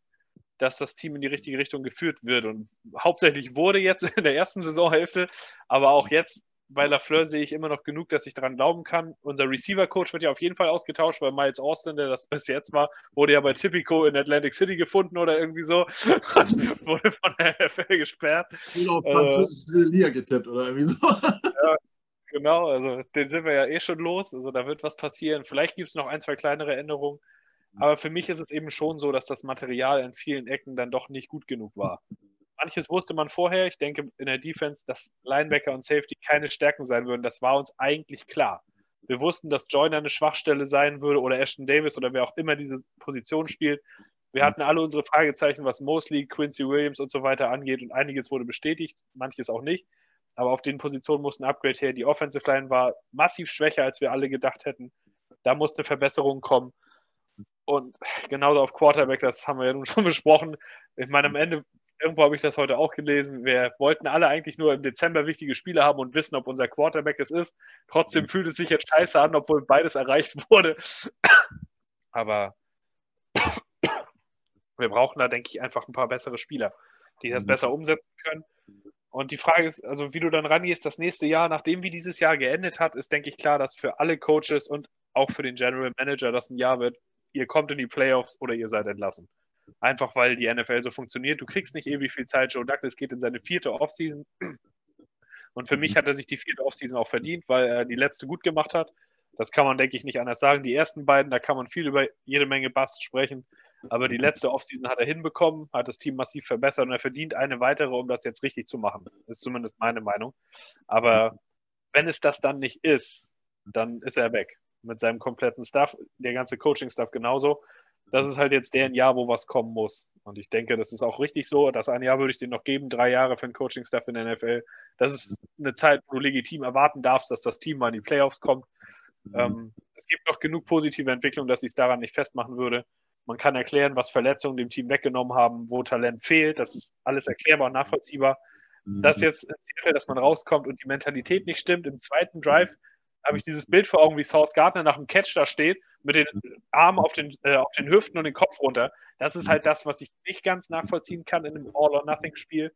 dass das Team in die richtige Richtung geführt wird. Und hauptsächlich wurde jetzt [LAUGHS] in der ersten Saisonhälfte, aber auch jetzt bei Lafleur sehe ich immer noch genug, dass ich daran glauben kann. Unser Receiver-Coach wird ja auf jeden Fall ausgetauscht, weil Miles Austin, der das [LAUGHS] bis jetzt war, wurde ja bei Tipico in Atlantic City gefunden oder irgendwie so. [LAUGHS] wurde von der NFL gesperrt. Oder auf französische äh, Liga getippt oder irgendwie so. [LAUGHS] ja, genau, also den sind wir ja eh schon los. Also da wird was passieren. Vielleicht gibt es noch ein, zwei kleinere Änderungen. Aber für mich ist es eben schon so, dass das Material in vielen Ecken dann doch nicht gut genug war manches wusste man vorher. Ich denke in der Defense, dass Linebacker und Safety keine Stärken sein würden. Das war uns eigentlich klar. Wir wussten, dass Joyner eine Schwachstelle sein würde oder Ashton Davis oder wer auch immer diese Position spielt. Wir hatten alle unsere Fragezeichen, was Mosley, Quincy Williams und so weiter angeht und einiges wurde bestätigt, manches auch nicht. Aber auf den Positionen musste ein Upgrade her. Die Offensive Line war massiv schwächer, als wir alle gedacht hätten. Da musste eine Verbesserung kommen. Und genauso auf Quarterback, das haben wir ja nun schon [LAUGHS] besprochen. Ich meine, am Ende irgendwo habe ich das heute auch gelesen. Wir wollten alle eigentlich nur im Dezember wichtige Spiele haben und wissen, ob unser Quarterback es ist. Trotzdem mhm. fühlt es sich jetzt scheiße an, obwohl beides erreicht [LAUGHS] wurde. Aber wir brauchen da, denke ich, einfach ein paar bessere Spieler, die das mhm. besser umsetzen können. Und die Frage ist, also wie du dann rangehst, das nächste Jahr, nachdem wie dieses Jahr geendet hat, ist, denke ich, klar, dass für alle Coaches und auch für den General Manager das ein Jahr wird, ihr kommt in die Playoffs oder ihr seid entlassen. Einfach weil die NFL so funktioniert. Du kriegst nicht ewig viel Zeit. Joe Douglas geht in seine vierte Offseason. Und für mich mhm. hat er sich die vierte Offseason auch verdient, weil er die letzte gut gemacht hat. Das kann man, denke ich, nicht anders sagen. Die ersten beiden, da kann man viel über jede Menge Bass sprechen. Aber die letzte Offseason hat er hinbekommen, hat das Team massiv verbessert und er verdient eine weitere, um das jetzt richtig zu machen. Das ist zumindest meine Meinung. Aber wenn es das dann nicht ist, dann ist er weg. Mit seinem kompletten Staff, der ganze Coaching-Staff genauso das ist halt jetzt der Jahr, wo was kommen muss. Und ich denke, das ist auch richtig so. Das ein Jahr würde ich dir noch geben, drei Jahre für den Coaching-Staff in der NFL. Das ist eine Zeit, wo du legitim erwarten darfst, dass das Team mal in die Playoffs kommt. Mhm. Ähm, es gibt noch genug positive Entwicklung, dass ich es daran nicht festmachen würde. Man kann erklären, was Verletzungen dem Team weggenommen haben, wo Talent fehlt. Das ist alles erklärbar und nachvollziehbar. Mhm. Dass jetzt dass man rauskommt und die Mentalität nicht stimmt, im zweiten Drive habe ich dieses Bild vor Augen, wie South Gardner nach dem Catch da steht, mit den Armen auf den, äh, auf den Hüften und den Kopf runter. Das ist halt das, was ich nicht ganz nachvollziehen kann in einem All-or-Nothing-Spiel.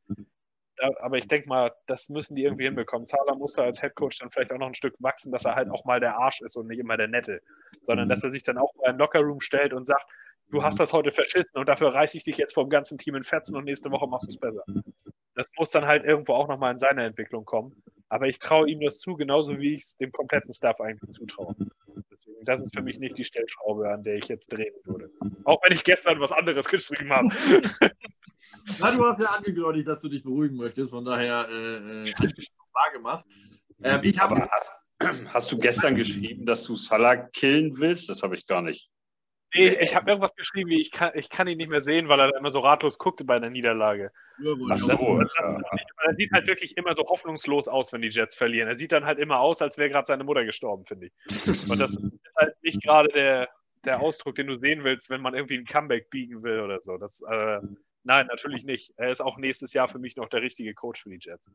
Aber ich denke mal, das müssen die irgendwie hinbekommen. Zahler muss da als Headcoach dann vielleicht auch noch ein Stück wachsen, dass er halt auch mal der Arsch ist und nicht immer der Nette, sondern dass er sich dann auch mal in Lockerroom stellt und sagt, du hast das heute verschissen und dafür reiße ich dich jetzt vom ganzen Team in Fetzen und nächste Woche machst du es besser. Das muss dann halt irgendwo auch nochmal in seine Entwicklung kommen. Aber ich traue ihm das zu, genauso wie ich es dem kompletten Staff eigentlich zutraue. Deswegen, das ist für mich nicht die Stellschraube, an der ich jetzt drehen würde. Auch wenn ich gestern was anderes geschrieben habe. [LAUGHS] Na, du hast ja angekündigt, dass du dich beruhigen möchtest, von daher äh, äh, wahr gemacht. Ähm, ich habe. Hast, hast, du gestern geschrieben, dass du Salah killen willst? Das habe ich gar nicht. Nee, ich habe irgendwas geschrieben, wie ich kann, ich kann ihn nicht mehr sehen, weil er immer so ratlos guckte bei einer Niederlage. Ach so, ja. Er sieht halt wirklich immer so hoffnungslos aus, wenn die Jets verlieren. Er sieht dann halt immer aus, als wäre gerade seine Mutter gestorben, finde ich. Und das ist halt nicht gerade der, der Ausdruck, den du sehen willst, wenn man irgendwie ein Comeback biegen will oder so. Das, äh, nein, natürlich nicht. Er ist auch nächstes Jahr für mich noch der richtige Coach für die Jets.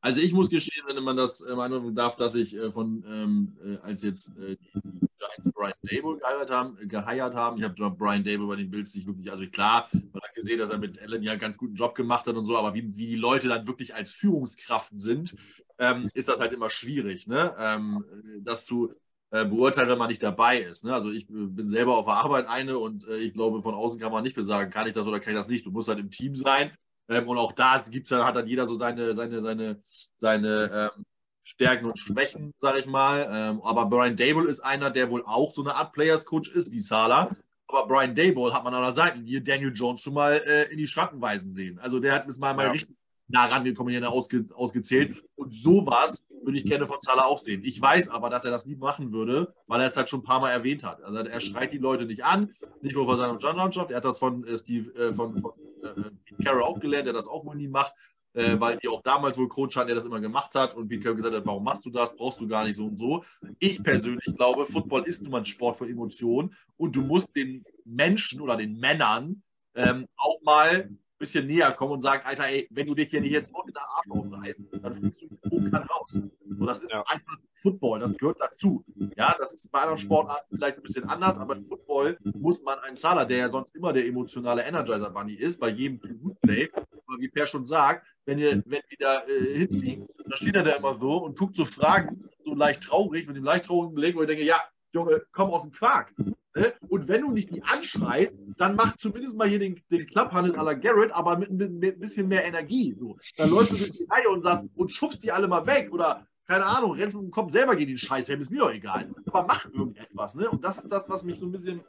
Also ich muss gestehen, wenn man das äh, meinen darf, dass ich äh, von, ähm, äh, als jetzt äh, die, Giants Brian Dable geheiert haben, geheiert haben ich habe Brian Dable bei den Bills nicht wirklich, also klar, man hat gesehen, dass er mit Allen ja einen ganz guten Job gemacht hat und so, aber wie, wie die Leute dann wirklich als Führungskraft sind, ähm, ist das halt immer schwierig, ne? Ähm, das zu beurteilen, wenn man nicht dabei ist. Ne? Also ich bin selber auf der Arbeit eine und ich glaube, von außen kann man nicht besagen, kann ich das oder kann ich das nicht. Du musst halt im Team sein ähm, und auch da gibt's hat dann jeder so seine, seine, seine, seine ähm, Stärken und Schwächen, sage ich mal. Ähm, aber Brian Dable ist einer, der wohl auch so eine Art Players Coach ist wie Sala. Aber Brian Dable hat man an der Seite hier Daniel Jones schon mal äh, in die Schranken weisen sehen. Also der hat bis mal, ja. mal richtig nah rangekommen, hier ausge, ausgezählt. Und sowas würde ich gerne von Salah auch sehen. Ich weiß aber, dass er das nie machen würde, weil er es halt schon ein paar Mal erwähnt hat. Also er schreit die Leute nicht an, nicht nur von seiner Mannschaft. Er hat das von äh, Steve, äh, von, von äh, Carroll auch gelernt, der das auch wohl nie macht. Äh, weil die auch damals wohl Coach hatten, der das immer gemacht hat und Pete Carroll gesagt hat, warum machst du das, brauchst du gar nicht so und so. Ich persönlich glaube, Football ist nun mal ein Sport für Emotionen und du musst den Menschen oder den Männern ähm, auch mal bisschen näher kommen und sagen, Alter, ey, wenn du dich hier nicht jetzt auch mit der Arsch aufreißt, dann fliegst du oben raus. Und das ist ja. einfach Football, das gehört dazu. Ja, das ist bei anderen Sportarten vielleicht ein bisschen anders, aber im Football muss man einen Zahler, der ja sonst immer der emotionale Energizer Bunny ist, bei jedem Play, aber wie Per schon sagt, wenn ihr, wenn die da äh, hinten dann steht er da immer so und guckt so fragend, so leicht traurig, mit dem leicht traurigen Blick, wo ich denke, ja, Junge, komm aus dem Quark. Ne? Und wenn du nicht die anschreist, dann mach zumindest mal hier den, den Klapphandel à la Garrett, aber mit, mit, mit ein bisschen mehr Energie. So. Dann läufst du durch die Reihe und sagst und schubst die alle mal weg oder keine Ahnung, rennst dem Kopf selber gegen den Scheiß, ist mir doch egal. Aber mach irgendetwas, ne? Und das ist das, was mich so ein bisschen,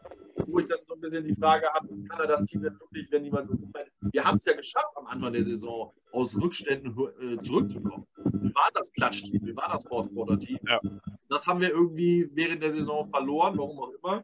wo ich dann so ein bisschen die Frage habe, kann er das Team denn wirklich, wenn jemand, wir haben es ja geschafft am Anfang der Saison, aus Rückständen äh, zurückzukommen. Wir waren das Klatschteam, wir waren das Force Team. Ja. Das haben wir irgendwie während der Saison verloren, warum auch immer.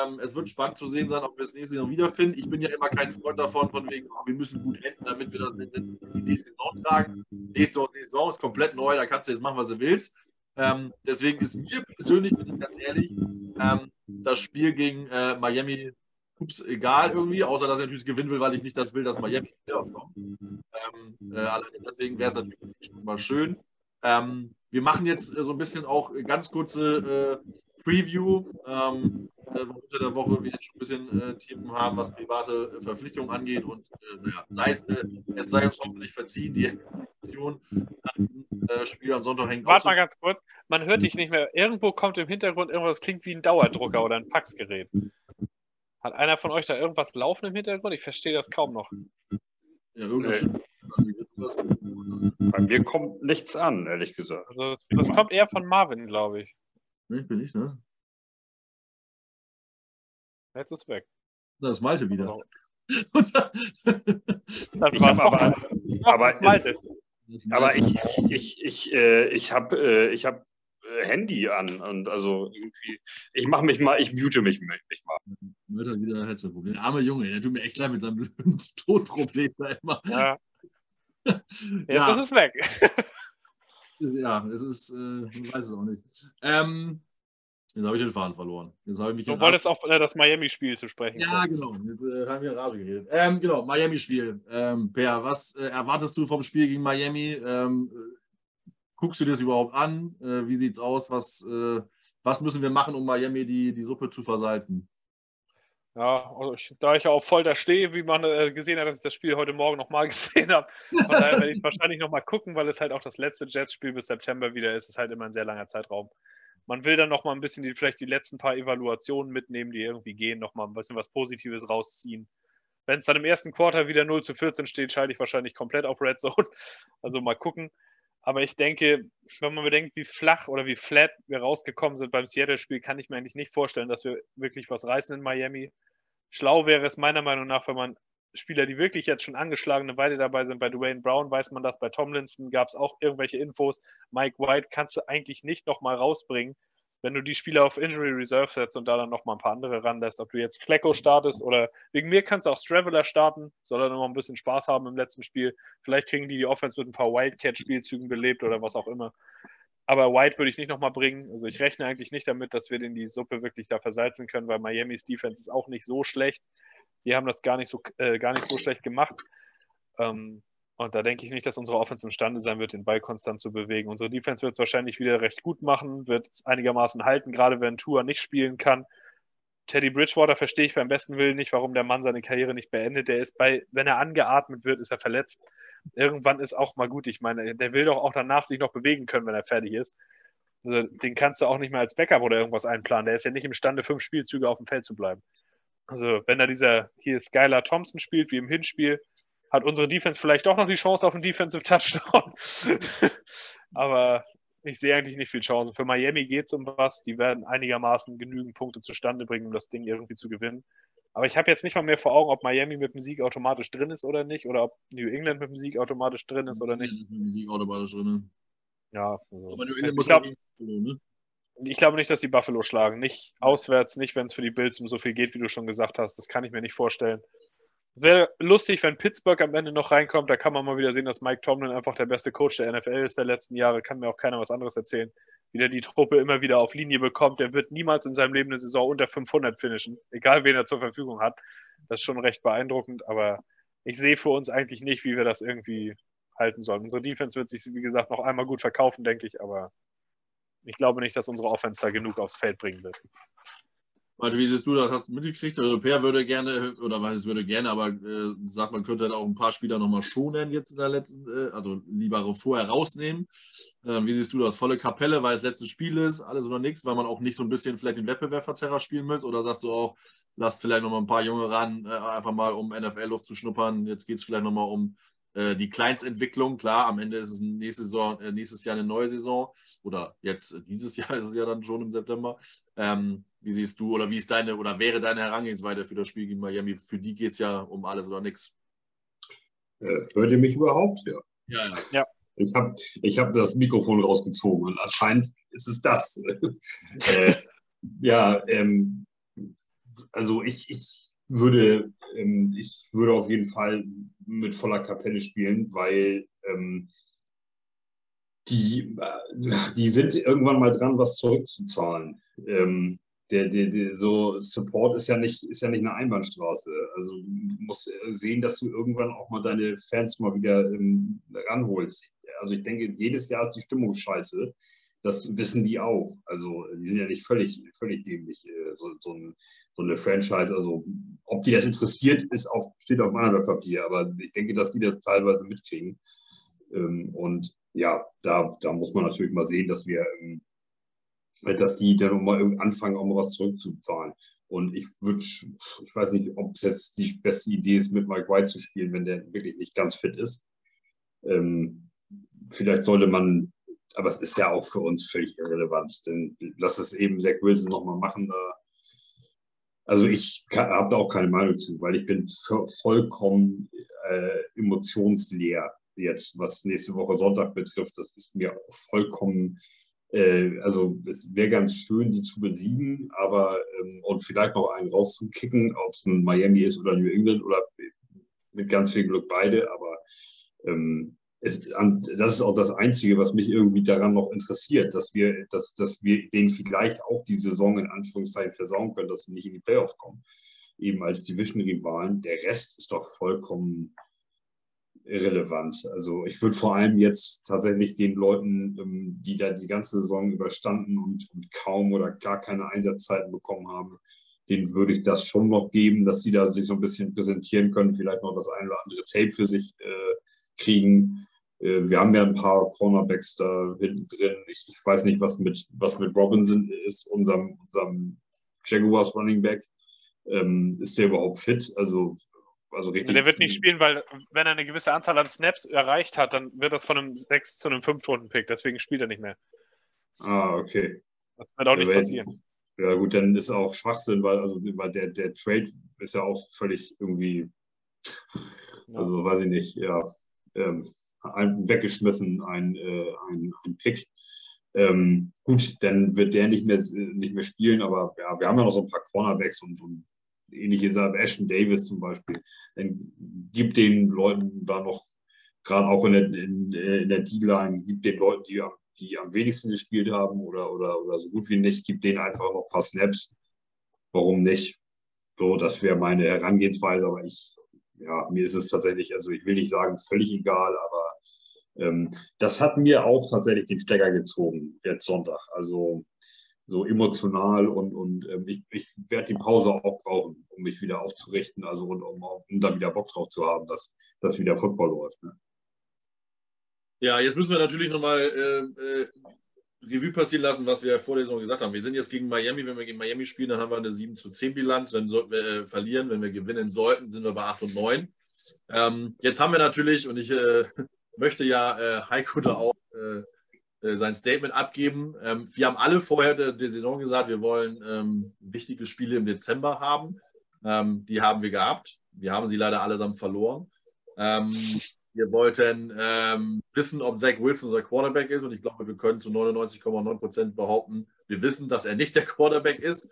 Ähm, es wird spannend zu sehen sein, ob wir es nächste Saison wiederfinden. Ich bin ja immer kein Freund davon, von wegen, oh, wir müssen gut enden, damit wir das in die nächste Saison tragen. Nächste Saison ist komplett neu, da kannst du jetzt machen, was du willst. Ähm, deswegen ist mir persönlich, bin ich ganz ehrlich, ähm, das Spiel gegen äh, Miami ups, egal irgendwie, außer dass ich natürlich gewinnen will, weil ich nicht das will, dass Miami rauskommt. Ähm, äh, deswegen wäre es natürlich mal schön. Ähm, wir machen jetzt äh, so ein bisschen auch ganz kurze äh, Preview, ähm, äh, unter der Woche wir jetzt schon ein bisschen äh, Themen haben, was private äh, Verpflichtungen angeht und äh, naja, sei es, es sei uns hoffentlich verziehen, die Aktion nach dem Spiel am Sonntag hängt. Warte mal ganz kurz, man hört dich nicht mehr. Irgendwo kommt im Hintergrund irgendwas, klingt wie ein Dauerdrucker oder ein Faxgerät. Hat einer von euch da irgendwas laufen im Hintergrund? Ich verstehe das kaum noch. Ja, irgendwas. Bei mir kommt nichts an, ehrlich gesagt. Also, das kommt eher von Marvin, glaube ich. Nee, bin ich, ne? Jetzt ist weg. Da ist Malte wieder. [LAUGHS] Oh. ich habe aber, aber, aber ich, ich, ich, äh, ich habe äh, ich hab äh, Handy an und also irgendwie, ich mache mich mal, ich mute mich, mich mal. Wird wieder ein Headset-Problem. Arme Junge, der tut mir echt leid mit seinem blöden [LAUGHS] Tonproblem da immer. Ja. Jetzt [LAUGHS] ja. ist es weg. [LAUGHS] ja, es ist, äh, ich weiß es auch nicht. Ähm, jetzt habe ich den Faden verloren. Jetzt ich mich du wolltest auch äh, das Miami-Spiel zu sprechen. Ja, kommen. genau. Jetzt äh, haben wir Rage geredet. Ähm, genau, Miami-Spiel. Ähm, per, was äh, erwartest du vom Spiel gegen Miami? Guckst du dir das überhaupt an? Äh, wie sieht es aus? Was, äh, was müssen wir machen, um Miami die, die Suppe zu versalzen? Ja, also ich, da ich ja auf Folter stehe, wie man äh, gesehen hat, dass ich das Spiel heute Morgen nochmal [LAUGHS] gesehen habe, von daher werde ich wahrscheinlich nochmal gucken, weil es halt auch das letzte Jets-Spiel bis September wieder ist. Es ist halt immer ein sehr langer Zeitraum. Man will dann nochmal ein bisschen die, vielleicht die letzten paar Evaluationen mitnehmen, die irgendwie gehen, nochmal ein bisschen was Positives rausziehen. Wenn es dann im ersten Quarter wieder 0 zu 14 steht, schalte ich wahrscheinlich komplett auf Red Zone. [LAUGHS] Also mal gucken. Aber ich denke, wenn man bedenkt, wie flach oder wie flat wir rausgekommen sind beim Seattle-Spiel, kann ich mir eigentlich nicht vorstellen, dass wir wirklich was reißen in Miami. Schlau wäre es meiner Meinung nach, wenn man Spieler, die wirklich jetzt schon angeschlagene Weile dabei sind, bei Dwayne Brown weiß man das, bei Tomlinson gab es auch irgendwelche Infos. Mike White kannst du eigentlich nicht nochmal rausbringen, wenn du die Spieler auf Injury Reserve setzt und da dann nochmal ein paar andere ranlässt, ob du jetzt Flecko startest oder wegen mir kannst du auch Straveler starten, soll er nochmal ein bisschen Spaß haben im letzten Spiel. Vielleicht kriegen die die Offense mit ein paar Wildcat-Spielzügen belebt oder was auch immer. Aber White würde ich nicht nochmal bringen. Also ich rechne eigentlich nicht damit, dass wir den die Suppe wirklich da versalzen können, weil Miamis Defense ist auch nicht so schlecht. Die haben das gar nicht so, äh, gar nicht so schlecht gemacht. Ähm, und da denke ich nicht, dass unsere Offense imstande sein wird, den Ball konstant zu bewegen. Unsere Defense wird es wahrscheinlich wieder recht gut machen, wird es einigermaßen halten, gerade wenn Tour nicht spielen kann. Teddy Bridgewater verstehe ich beim besten Willen nicht, warum der Mann seine Karriere nicht beendet. Der ist bei, wenn er angeatmet wird, ist er verletzt. Irgendwann ist auch mal gut. Ich meine, der will doch auch danach sich noch bewegen können, wenn er fertig ist. Also, den kannst du auch nicht mehr als Backup oder irgendwas einplanen. Der ist ja nicht imstande, fünf Spielzüge auf dem Feld zu bleiben. Also, wenn er dieser hier Skylar Thompson spielt, wie im Hinspiel, hat unsere Defense vielleicht doch noch die Chance auf einen Defensive Touchdown. [LAUGHS] Aber ich sehe eigentlich nicht viel Chancen. Für Miami geht es um was. Die werden einigermaßen genügend Punkte zustande bringen, um das Ding irgendwie zu gewinnen. Aber ich habe jetzt nicht mal mehr vor Augen, ob Miami mit dem Sieg automatisch drin ist oder nicht, oder ob New England mit dem Sieg automatisch drin ist oder nicht. Ist mit dem Sieg automatisch drin. Ja. Also, Aber New England muss glaub, ne? Ich glaube nicht, dass die Buffalo schlagen. Nicht auswärts, nicht wenn es für die Bills um so viel geht, wie du schon gesagt hast. Das kann ich mir nicht vorstellen. Wäre lustig, wenn Pittsburgh am Ende noch reinkommt. Da kann man mal wieder sehen, dass Mike Tomlin einfach der beste Coach der NFL ist der letzten Jahre. Kann mir auch keiner was anderes erzählen. Wie der die Truppe immer wieder auf Linie bekommt. Der wird niemals in seinem Leben eine Saison unter 500 finishen. Egal, wen er zur Verfügung hat. Das ist schon recht beeindruckend. Aber ich sehe für uns eigentlich nicht, wie wir das irgendwie halten sollen. Unsere Defense wird sich, wie gesagt, noch einmal gut verkaufen, denke ich. Aber ich glaube nicht, dass unsere Offense da genug aufs Feld bringen wird. Warte, wie siehst du das? Hast du mitgekriegt? Also Per würde gerne, oder weiß es würde gerne, aber äh, sagt, man könnte halt auch ein paar Spieler nochmal schonen jetzt in der letzten, äh, also lieber vorher rausnehmen. Äh, wie siehst du das? Volle Kapelle, weil es letztes Spiel ist, alles oder nichts, weil man auch nicht so ein bisschen vielleicht den Wettbewerbverzerrer spielen muss? Oder sagst du auch, lasst vielleicht nochmal ein paar Junge ran, äh, einfach mal um NFL-Luft zu schnuppern. Jetzt geht es vielleicht nochmal um äh, die Kleinstentwicklung, klar, am Ende ist es nächste Saison, äh, nächstes Jahr eine neue Saison oder jetzt dieses [LAUGHS] Jahr ist es ja dann schon im September. Ähm, wie siehst du oder wie ist deine oder wäre deine Herangehensweise für das Spiel gegen Miami? Für die geht es ja um alles oder nichts. Äh, hört ihr mich überhaupt? Ja. Ja, ja. ja. Ich habe ich hab das Mikrofon rausgezogen und anscheinend ist es das. [LAUGHS] äh, ja, ähm, also ich, ich würde, ähm, ich würde auf jeden Fall mit voller Kapelle spielen, weil ähm, die, äh, die sind irgendwann mal dran, was zurückzuzahlen. Ähm, der, der, der, so Support ist ja nicht, ist ja nicht eine Einbahnstraße. Also du musst sehen, dass du irgendwann auch mal deine Fans mal wieder ähm, ranholst. Also ich denke, jedes Jahr ist die Stimmung scheiße. Das wissen die auch. Also die sind ja nicht völlig, völlig dämlich, äh, so, so, ein, so eine Franchise. Also ob die das interessiert, ist auf, steht auf meinem Papier. Aber ich denke, dass die das teilweise mitkriegen. Ähm, und ja, da, da muss man natürlich mal sehen, dass wir ähm, dass die dann mal anfangen, auch mal was zurückzuzahlen. Und ich würde, ich weiß nicht, ob es jetzt die beste Idee ist, mit Mike White zu spielen, wenn der wirklich nicht ganz fit ist. Ähm, vielleicht sollte man, aber es ist ja auch für uns völlig irrelevant, denn lass es eben Zach Wilson nochmal machen. Da. Also ich habe da auch keine Meinung zu, weil ich bin vollkommen äh, emotionsleer jetzt, was nächste Woche Sonntag betrifft. Das ist mir vollkommen äh, also es wäre ganz schön, die zu besiegen, aber ähm, und vielleicht noch einen rauszukicken, ob es ein Miami ist oder New England oder mit ganz viel Glück beide, aber ähm, es, das ist auch das Einzige, was mich irgendwie daran noch interessiert, dass wir, dass, dass wir denen vielleicht auch die Saison in Anführungszeichen versauen können, dass sie nicht in die Playoffs kommen. Eben als Division-Rivalen. Der Rest ist doch vollkommen irrelevant. Also ich würde vor allem jetzt tatsächlich den Leuten, ähm, die da die ganze Saison überstanden und, und kaum oder gar keine Einsatzzeiten bekommen haben, denen würde ich das schon noch geben, dass sie da sich so ein bisschen präsentieren können, vielleicht noch das ein oder andere Tape für sich äh, kriegen. Äh, wir haben ja ein paar Cornerbacks da hinten drin. Ich, ich, weiß nicht, was mit, was mit Robinson ist, unserem, unserem Jaguars Running Back. Ähm, ist der überhaupt fit? Also also richtig. Der wird nicht spielen, weil wenn er eine gewisse Anzahl an Snaps erreicht hat, dann wird das von einem 6 zu einem 5-Runden-Pick. Deswegen spielt er nicht mehr. Ah, okay. Das wird auch nicht ja, passieren. Ja, gut, dann ist auch Schwachsinn, weil, also, weil der, der Trade ist ja auch völlig irgendwie, also weiß ich nicht, ja, ähm, ein, weggeschmissen, ein, äh, ein, ein Pick. Ähm, gut, dann wird der nicht mehr, nicht mehr spielen, aber ja, wir haben ja noch so ein paar Cornerbacks und, und ähnliches ab Ashton Davis zum Beispiel, dann gibt den Leuten da noch, gerade auch in der, in, in der D-Line, gibt den Leuten, die am, die am wenigsten gespielt haben oder, oder, oder so gut wie nicht, gibt denen einfach noch ein paar Snaps. Warum nicht? So, das wäre meine Herangehensweise, aber ich, ja, mir ist es tatsächlich, also ich will nicht sagen, völlig egal, aber ähm, das hat mir auch tatsächlich den Stecker gezogen, jetzt Sonntag. Also so emotional und, und ähm, ich, ich werde die Pause auch brauchen, um mich wieder aufzurichten, also und um, um da wieder Bock drauf zu haben, dass, dass wieder Football läuft. Ne? Ja, jetzt müssen wir natürlich nochmal äh, äh, Revue passieren lassen, was wir vor der Saison gesagt haben. Wir sind jetzt gegen Miami, wenn wir gegen Miami spielen, dann haben wir eine 7 zu 10 Bilanz. Wenn wir äh, verlieren, wenn wir gewinnen sollten, sind wir bei 8 und 9. Ähm, jetzt haben wir natürlich, und ich äh, [LAUGHS] möchte ja äh, Heiko da auch äh, sein Statement abgeben. Ähm, wir haben alle vorher der, Saison gesagt, wir wollen ähm, wichtige Spiele im Dezember haben. Ähm, die haben wir gehabt. Wir haben sie leider allesamt verloren. Wir wollten wissen, ob Zach Wilson unser Quarterback ist. Und ich glaube, wir können zu 99,9 Prozent behaupten, wir wissen, dass er nicht der Quarterback ist.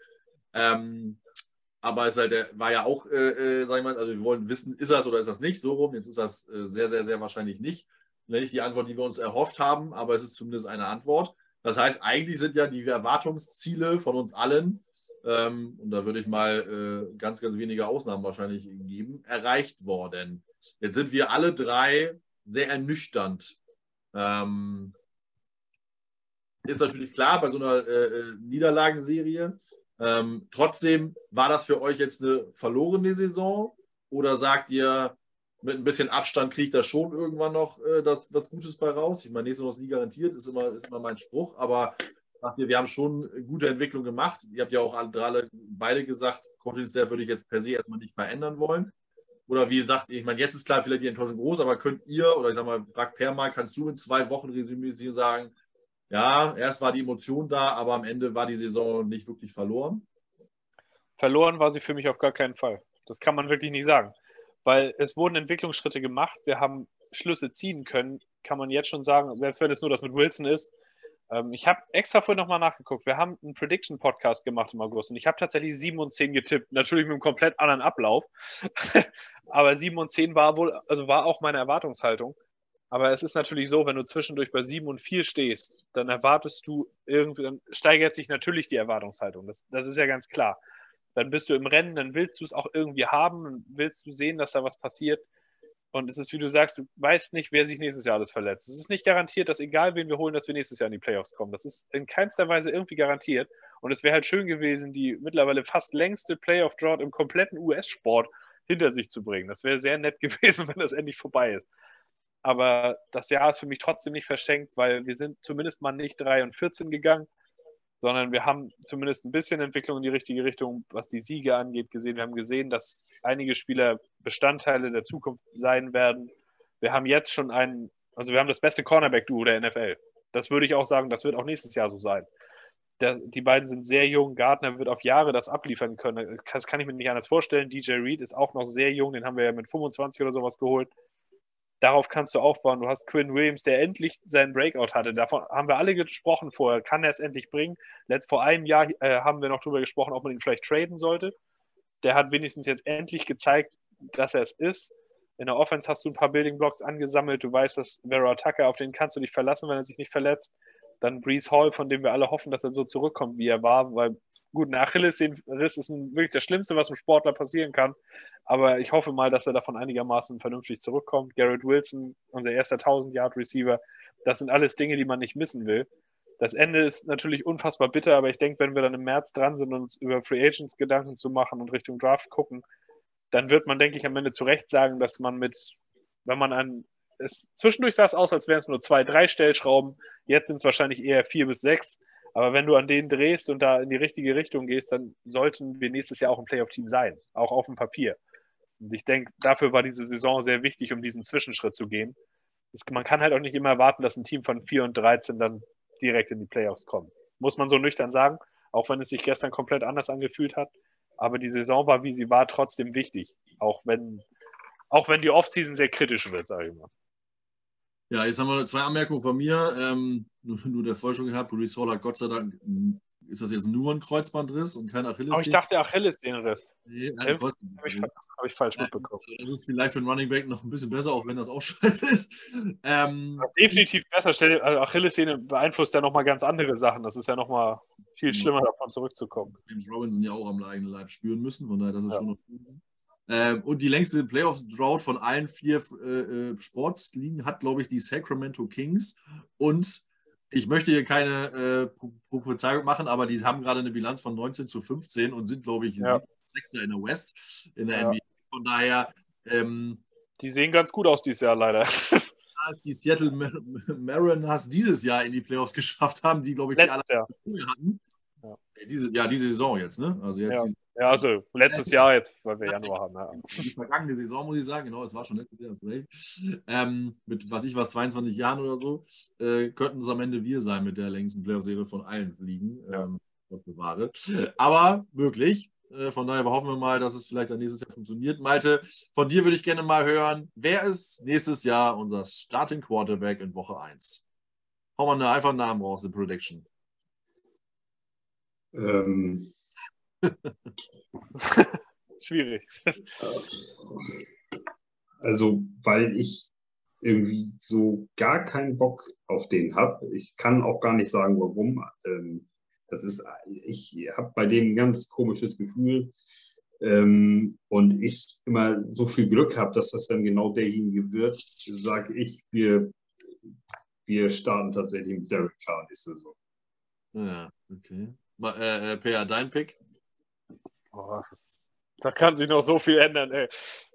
Aber es halt, war ja auch, äh, äh, sag ich mal, also wir wollen wissen, ist das oder ist das nicht so rum. Jetzt ist das äh, sehr, sehr, sehr wahrscheinlich nicht nicht die Antwort, die wir uns erhofft haben, aber es ist zumindest eine Antwort. Das heißt, eigentlich sind ja die Erwartungsziele von uns allen, ähm, und da würde ich mal äh, ganz, ganz wenige Ausnahmen wahrscheinlich geben, erreicht worden. Jetzt sind wir alle drei sehr ernüchternd. Ähm, ist natürlich klar bei so einer äh, äh Niederlagenserie. Ähm, trotzdem, war das für euch jetzt eine verlorene Saison? Oder sagt ihr, mit ein bisschen Abstand kriegt das schon irgendwann noch äh, das, was Gutes bei raus? Ich meine, nächste Woche ist nie garantiert, ist immer, ist immer mein Spruch, aber ihr, wir haben schon gute Entwicklung gemacht. Ihr habt ja auch alle, beide gesagt, Coaching Staff würde ich jetzt per se erstmal nicht verändern wollen. Oder wie sagt ihr, ich meine, jetzt ist klar vielleicht die Enttäuschung groß, aber könnt ihr, oder ich sag mal, frag Per mal, kannst du in zwei Wochen resümieren sagen, ja, erst war die Emotion da, aber am Ende war die Saison nicht wirklich verloren? Verloren war sie für mich auf gar keinen Fall. Das kann man wirklich nicht sagen. Weil es wurden Entwicklungsschritte gemacht, wir haben Schlüsse ziehen können, kann man jetzt schon sagen, selbst wenn es nur das mit Wilson ist, ähm, ich habe extra vorhin nochmal nachgeguckt. Wir haben einen Prediction-Podcast gemacht im August und ich habe tatsächlich 7 und 10 getippt. Natürlich mit einem komplett anderen Ablauf. [LAUGHS] Aber 7 und 10 war wohl, also war auch meine Erwartungshaltung. Aber es ist natürlich so, wenn du zwischendurch bei 7 und 4 stehst, dann erwartest du irgendwie, dann steigert sich natürlich die Erwartungshaltung. Das, das ist ja ganz klar. Dann bist du im Rennen, dann willst du es auch irgendwie haben, willst du sehen, dass da was passiert. Und es ist, wie du sagst, du weißt nicht, wer sich nächstes Jahr alles verletzt. Es ist nicht garantiert, dass egal wen wir holen, dass wir nächstes Jahr in die Playoffs kommen. Das ist in keinster Weise irgendwie garantiert. Und es wäre halt schön gewesen, die mittlerweile fast längste Playoff-Drought im kompletten US-Sport hinter sich zu bringen. Das wäre sehr nett [LAUGHS] gewesen, wenn das endlich vorbei ist. Aber das Jahr ist für mich trotzdem nicht verschenkt, weil wir sind zumindest mal nicht 3 und 14 gegangen, sondern wir haben zumindest ein bisschen Entwicklung in die richtige Richtung, was die Siege angeht, gesehen. Wir haben gesehen, dass einige Spieler Bestandteile der Zukunft sein werden. Wir haben jetzt schon einen, also wir haben das beste Cornerback-Duo der NFL. Das würde ich auch sagen, das wird auch nächstes Jahr so sein. Der, die beiden sind sehr jung. Gardner wird auf Jahre das abliefern können. Das kann ich mir nicht anders vorstellen. DJ Reed ist auch noch sehr jung. Den haben wir ja mit 25 oder sowas geholt darauf kannst du aufbauen. Du hast Quinn Williams, der endlich seinen Breakout hatte. Davon haben wir alle gesprochen vorher. Kann er es endlich bringen? Vor einem Jahr äh, haben wir noch darüber gesprochen, ob man ihn vielleicht traden sollte. Der hat wenigstens jetzt endlich gezeigt, dass er es ist. In der Offense hast du ein paar Building Blocks angesammelt. Du weißt, dass Vera Tucker, auf den kannst du dich verlassen, wenn er sich nicht verletzt. Dann Brees Hall, von dem wir alle hoffen, dass er so zurückkommt, wie er war, weil gut, ein Achillessehnenriss ist wirklich das Schlimmste, was einem Sportler passieren kann. Aber ich hoffe mal, dass er davon einigermaßen vernünftig zurückkommt. Garrett Wilson, unser erster 1000-Yard-Receiver, das sind alles Dinge, die man nicht missen will. Das Ende ist natürlich unfassbar bitter, aber ich denke, wenn wir dann im März dran sind, uns über Free Agents Gedanken zu machen und Richtung Draft gucken, dann wird man, denke ich, am Ende zu Recht sagen, dass man mit, wenn man an, es, zwischendurch sah es aus, als wären es nur zwei, drei Stellschrauben, jetzt sind es wahrscheinlich eher vier bis sechs. Aber wenn du an denen drehst und da in die richtige Richtung gehst, dann sollten wir nächstes Jahr auch ein Playoff-Team sein, auch auf dem Papier. Und ich denke, dafür war diese Saison sehr wichtig, um diesen Zwischenschritt zu gehen. Das, man kann halt auch nicht immer erwarten, dass ein Team von 4 und 13 dann direkt in die Playoffs kommt. Muss man so nüchtern sagen, auch wenn es sich gestern komplett anders angefühlt hat. Aber die Saison war, wie sie war, trotzdem wichtig. Auch wenn, auch wenn die Offseason sehr kritisch wird, sage ich mal. Ja, jetzt haben wir zwei Anmerkungen von mir. Ähm, nur, nur der Vollständigkeit gehabt, Bruce Hall hat Gott sei Dank, ist das jetzt nur ein Kreuzbandriss und kein Achillessehnen? Aber ich dachte Achillessehnenriss. Nee, ein Kreuzbandriss. Habe ich, falsch mitbekommen. Das ist vielleicht für einen Running Back noch ein bisschen besser, auch wenn das auch [LAUGHS] scheiße ist. Ähm, Definitiv besser. Also Achillessehne beeinflusst ja nochmal ganz andere Sachen. Das ist ja nochmal viel schlimmer, davon zurückzukommen. James Robinson ja auch am eigenen Leib spüren müssen, von daher das ist ja. schon noch gut. Ähm, und die längste Playoffs-Drought von allen vier äh, äh, Sportsligen hat, glaube ich, die Sacramento Kings. Und ich möchte hier keine äh, Prophezeiung machen, aber die haben gerade eine Bilanz von 19 zu 15 und sind, glaube ich, ja. Sechster in der West, in der ja. NBA. Von daher. Ähm, die sehen ganz gut aus dieses Jahr leider. [LAUGHS] Dass die Seattle Mariners dieses Jahr in die Playoffs [LAUGHS] geschafft haben, die, glaube ich, Letztes die alle hatten. Ja. Diese, ja, diese Saison jetzt, ne? Also jetzt ja. Ja, also letztes Jahr jetzt, weil wir Januar haben. Ja. [LAUGHS] Die vergangene Saison, muss ich sagen, genau, es war schon letztes Jahr, ähm, mit, was ich was, 22 Jahren oder so, äh, könnten es am Ende wir sein mit der längsten Playoff-Serie von allen Ligen. Ja. Ähm, bewahre. Aber möglich. Äh, von daher hoffen wir mal, dass es vielleicht dann nächstes Jahr funktioniert. Malte, von dir würde ich gerne mal hören, wer ist nächstes Jahr unser Starting Quarterback in Woche 1? Hau mal eine, einfach einen Namen raus, in Prediction. Ähm, [LAUGHS] Schwierig. Also, weil ich irgendwie so gar keinen Bock auf den habe. Ich kann auch gar nicht sagen, warum. Ähm, das ist, ich habe bei dem ein ganz komisches Gefühl. Ähm, und ich immer so viel Glück habe, dass das dann genau derjenige wird, sage ich, wir, wir starten tatsächlich mit Derek Carr nächste Saison. Ja, okay. Äh, äh, Per, dein Pick? Das, da kann sich noch so viel ändern, ey.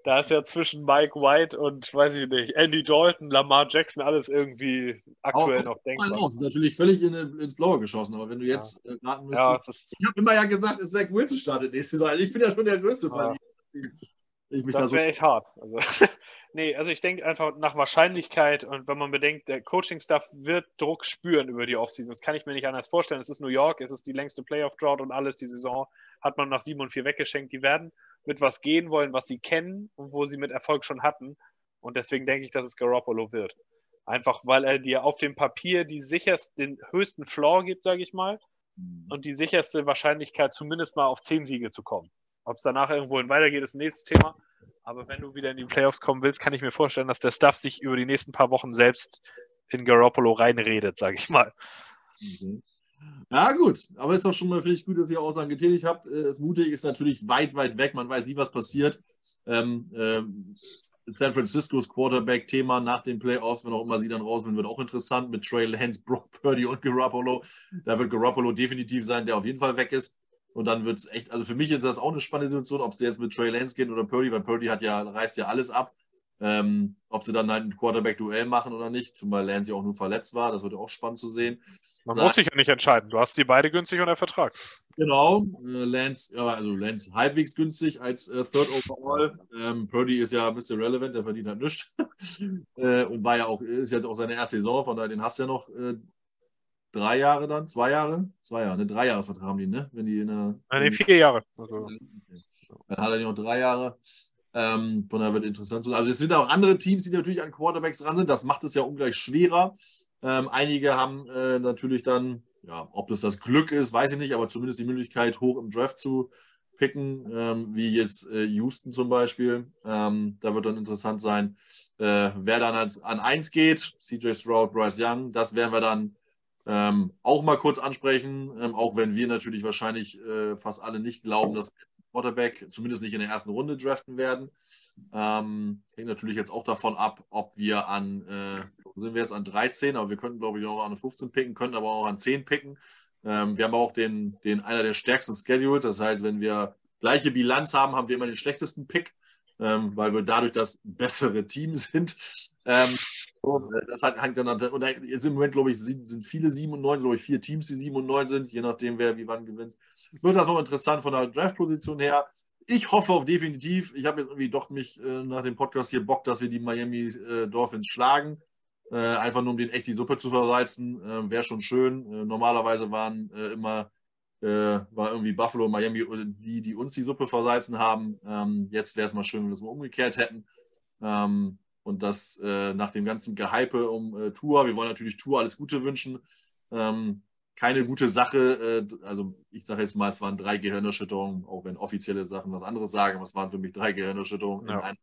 Da ist ja zwischen Mike White und, weiß ich nicht, Andy Dalton, Lamar Jackson, alles irgendwie aktuell auch, noch denkbar. Das ist natürlich völlig in, ins Blaue geschossen, aber wenn du jetzt ja. äh, raten müsstest. Ja, ich habe immer ja gesagt, es Zach Wilson startet nächste Saison. Ich bin ja schon der größte Ja. Verlierer. Ich mich das da so wäre echt hart. Also, [LAUGHS] nee, also ich denke einfach nach Wahrscheinlichkeit und wenn man bedenkt, der Coaching-Staff wird Druck spüren über die Offseason. Das kann ich mir nicht anders vorstellen. Es ist New York, es ist die längste Playoff-Drought und alles. Die Saison hat man nach 7 und 4 weggeschenkt. Die werden mit was gehen wollen, was sie kennen und wo sie mit Erfolg schon hatten. Und deswegen denke ich, dass es Garoppolo wird. Einfach, weil er dir auf dem Papier die sicherst, den höchsten Floor gibt, sage ich mal, und die sicherste Wahrscheinlichkeit, zumindest mal auf 10 Siege zu kommen. Ob es danach irgendwo hin weitergeht, ist ein nächstes Thema. Aber wenn du wieder in die Playoffs kommen willst, kann ich mir vorstellen, dass der Staff sich über die nächsten paar Wochen selbst in Garoppolo reinredet, sage ich mal. Mhm. Ja, gut, aber ist doch schon mal, finde ich, gut, dass ihr Aussagen getätigt habt. Äh, Das Mutige ist natürlich weit, weit weg. Man weiß nie, was passiert. Ähm, ähm, San Franciscos Quarterback-Thema nach den Playoffs, wenn auch immer sie dann rausfinden, wird auch interessant mit Trey Lance, Brock Purdy und Garoppolo. Da wird Garoppolo definitiv sein, der auf jeden Fall weg ist. Und dann wird es echt, also für mich ist das auch eine spannende Situation, ob sie jetzt mit Trey Lance gehen oder Purdy, weil Purdy hat ja, reißt ja alles ab. Ähm, ob sie dann halt ein Quarterback-Duell machen oder nicht, zumal Lance ja auch nur verletzt war, das wird ja auch spannend zu sehen. Man Sa- muss sich ja nicht entscheiden. Du hast sie beide günstig unter Vertrag. Genau, äh, Lance, ja, also Lance halbwegs günstig als äh, Third Overall. Ähm, Purdy ist ja Mr. Relevant, der verdient halt nichts. [LAUGHS] äh, und war ja auch, ist jetzt auch seine erste Saison, von daher den hast du ja noch äh, drei Jahre dann, zwei Jahre? Zwei Jahre, ne? Drei Jahre Vertrag haben die, ne? Wenn die in der. Nee, vier Jahre. Also. Dann hat er noch drei Jahre. Ähm, von daher wird interessant Also es sind auch andere Teams, die natürlich an Quarterbacks dran sind. Das macht es ja ungleich schwerer. Ähm, einige haben äh, natürlich dann, ja, ob das das Glück ist, weiß ich nicht, aber zumindest die Möglichkeit, hoch im Draft zu picken, ähm, wie jetzt äh, Houston zum Beispiel. Ähm, da wird dann interessant sein, äh, wer dann als, an 1 geht. CJ Stroud, Bryce Young, das werden wir dann ähm, auch mal kurz ansprechen, ähm, auch wenn wir natürlich wahrscheinlich äh, fast alle nicht glauben, dass wir Quarterback zumindest nicht in der ersten Runde draften werden. Ähm, hängt natürlich jetzt auch davon ab, ob wir an, äh, sind wir jetzt an 13, aber wir könnten glaube ich auch an 15 picken, könnten aber auch an 10 picken. Ähm, wir haben auch den, den einer der stärksten Schedules, das heißt, wenn wir gleiche Bilanz haben, haben wir immer den schlechtesten Pick, ähm, weil wir dadurch das bessere Team [LAUGHS] sind. Ähm, äh, das hat, hängt dann an, und jetzt im Moment, glaube ich, sind, viele 7 und 9, glaube ich, vier Teams, die 7 und 9 sind, je nachdem, wer wie wann gewinnt. Wird das noch interessant von der Draft-Position her. Ich hoffe auf definitiv, ich habe jetzt irgendwie doch mich äh, nach dem Podcast hier Bock, dass wir die Miami äh, Dolphins schlagen. Äh, einfach nur um den echt die Suppe zu versalzen, äh, wäre schon schön. Äh, normalerweise waren äh, immer äh, war irgendwie Buffalo Miami äh, die, die uns die Suppe versalzen haben. Ähm, jetzt wäre es mal schön, wenn wir es mal umgekehrt hätten. Ähm, und das äh, nach dem ganzen Gehype um äh, Tour, wir wollen natürlich Tour alles Gute wünschen. Ähm, keine gute Sache, äh, also ich sage jetzt mal, es waren drei Gehirnerschütterungen, auch wenn offizielle Sachen was anderes sagen, aber es waren für mich drei Gehirnerschütterungen Ja.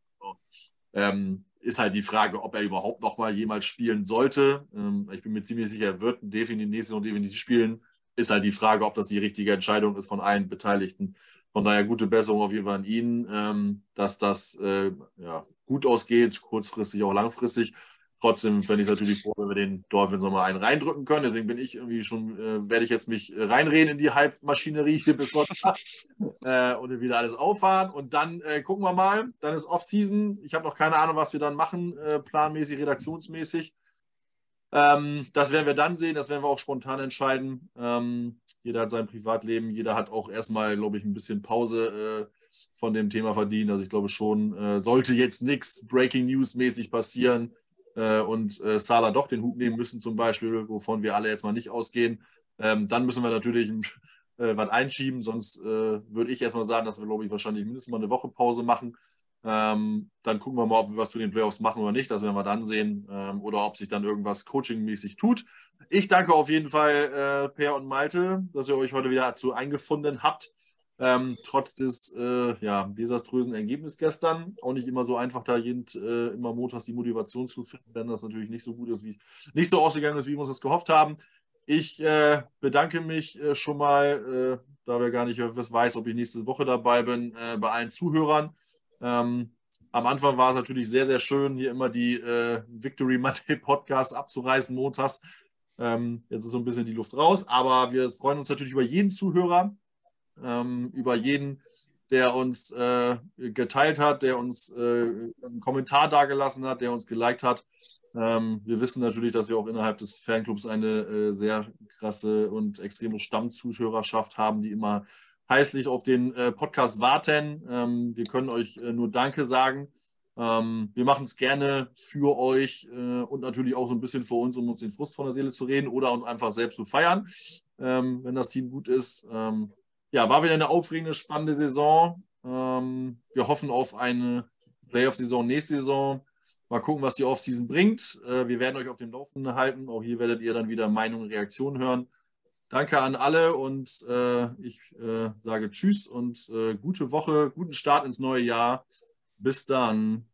Ähm, ist halt die Frage, ob er überhaupt noch mal jemals spielen sollte. Ähm, ich bin mir ziemlich sicher, er wird definitiv nächste Saison definitiv spielen. Ist halt die Frage, ob das die richtige Entscheidung ist von allen Beteiligten. Von daher gute Besserung auf jeden Fall an ihn, ähm, dass das äh, ja, gut ausgeht, kurzfristig, auch langfristig. Trotzdem fände ich es natürlich froh, wenn wir den Dolphins nochmal einen reindrücken können. Deswegen bin ich irgendwie schon, äh, werde ich jetzt mich reinreden in die Hype-Maschinerie hier bis Sonntag [LAUGHS] äh, und wieder alles auffahren. Und dann äh, gucken wir mal. Dann ist Off-Season. Ich habe noch keine Ahnung, was wir dann machen, äh, planmäßig, redaktionsmäßig. Ähm, das werden wir dann sehen, das werden wir auch spontan entscheiden. Ähm, jeder hat sein Privatleben, jeder hat auch erstmal, glaube ich, ein bisschen Pause äh, von dem Thema verdient. Also ich glaube schon, äh, sollte jetzt nichts Breaking News mäßig passieren äh, und äh, Salah doch den Hut nehmen müssen zum Beispiel, wovon wir alle jetzt mal nicht ausgehen, ähm, dann müssen wir natürlich äh, was einschieben. Sonst äh, würde ich erstmal sagen, dass wir, glaube ich, wahrscheinlich mindestens mal eine Woche Pause machen. Ähm, dann gucken wir mal, ob wir was zu den Playoffs machen oder nicht. Das werden wir dann sehen. Ähm, oder ob sich dann irgendwas coachingmäßig tut. Ich danke auf jeden Fall äh, Per und Malte, dass ihr euch heute wieder dazu eingefunden habt. Ähm, trotz des äh, ja, desaströsen Ergebnisses gestern. Auch nicht immer so einfach, da jeden, äh, immer montags die Motivation zu finden, wenn das natürlich nicht so gut ist, wie nicht so ausgegangen ist, wie wir uns das gehofft haben. Ich äh, bedanke mich äh, schon mal, äh, da wir gar nicht was weiß, ob ich nächste Woche dabei bin, äh, bei allen Zuhörern. Ähm, am Anfang war es natürlich sehr, sehr schön, hier immer die äh, Victory Monday [LAUGHS] Podcast abzureißen montags. Ähm, jetzt ist so ein bisschen die Luft raus, aber wir freuen uns natürlich über jeden Zuhörer. ähm, über jeden, der uns äh, geteilt hat, der uns äh, einen Kommentar dagelassen hat, der uns geliked hat. Ähm, wir wissen natürlich, dass wir auch innerhalb des Fanclubs eine äh, sehr krasse und extreme Stammzuhörerschaft haben, die immer heißlich auf den äh, Podcast warten. Ähm, wir können euch äh, nur Danke sagen. Ähm, wir machen es gerne für euch äh, und natürlich auch so ein bisschen für uns, um uns den Frust von der Seele zu reden oder um einfach selbst zu feiern, ähm, wenn das Team gut ist. Ähm, ja, war wieder eine aufregende, spannende Saison. Ähm, wir hoffen auf eine Playoff-Saison nächste Saison. Mal gucken, was die Offseason bringt. Äh, wir werden euch auf dem Laufenden halten. Auch hier werdet ihr dann wieder Meinungen und Reaktionen hören. Danke an alle und äh, ich äh, sage Tschüss und äh, gute Woche, guten Start ins neue Jahr. Bis dann.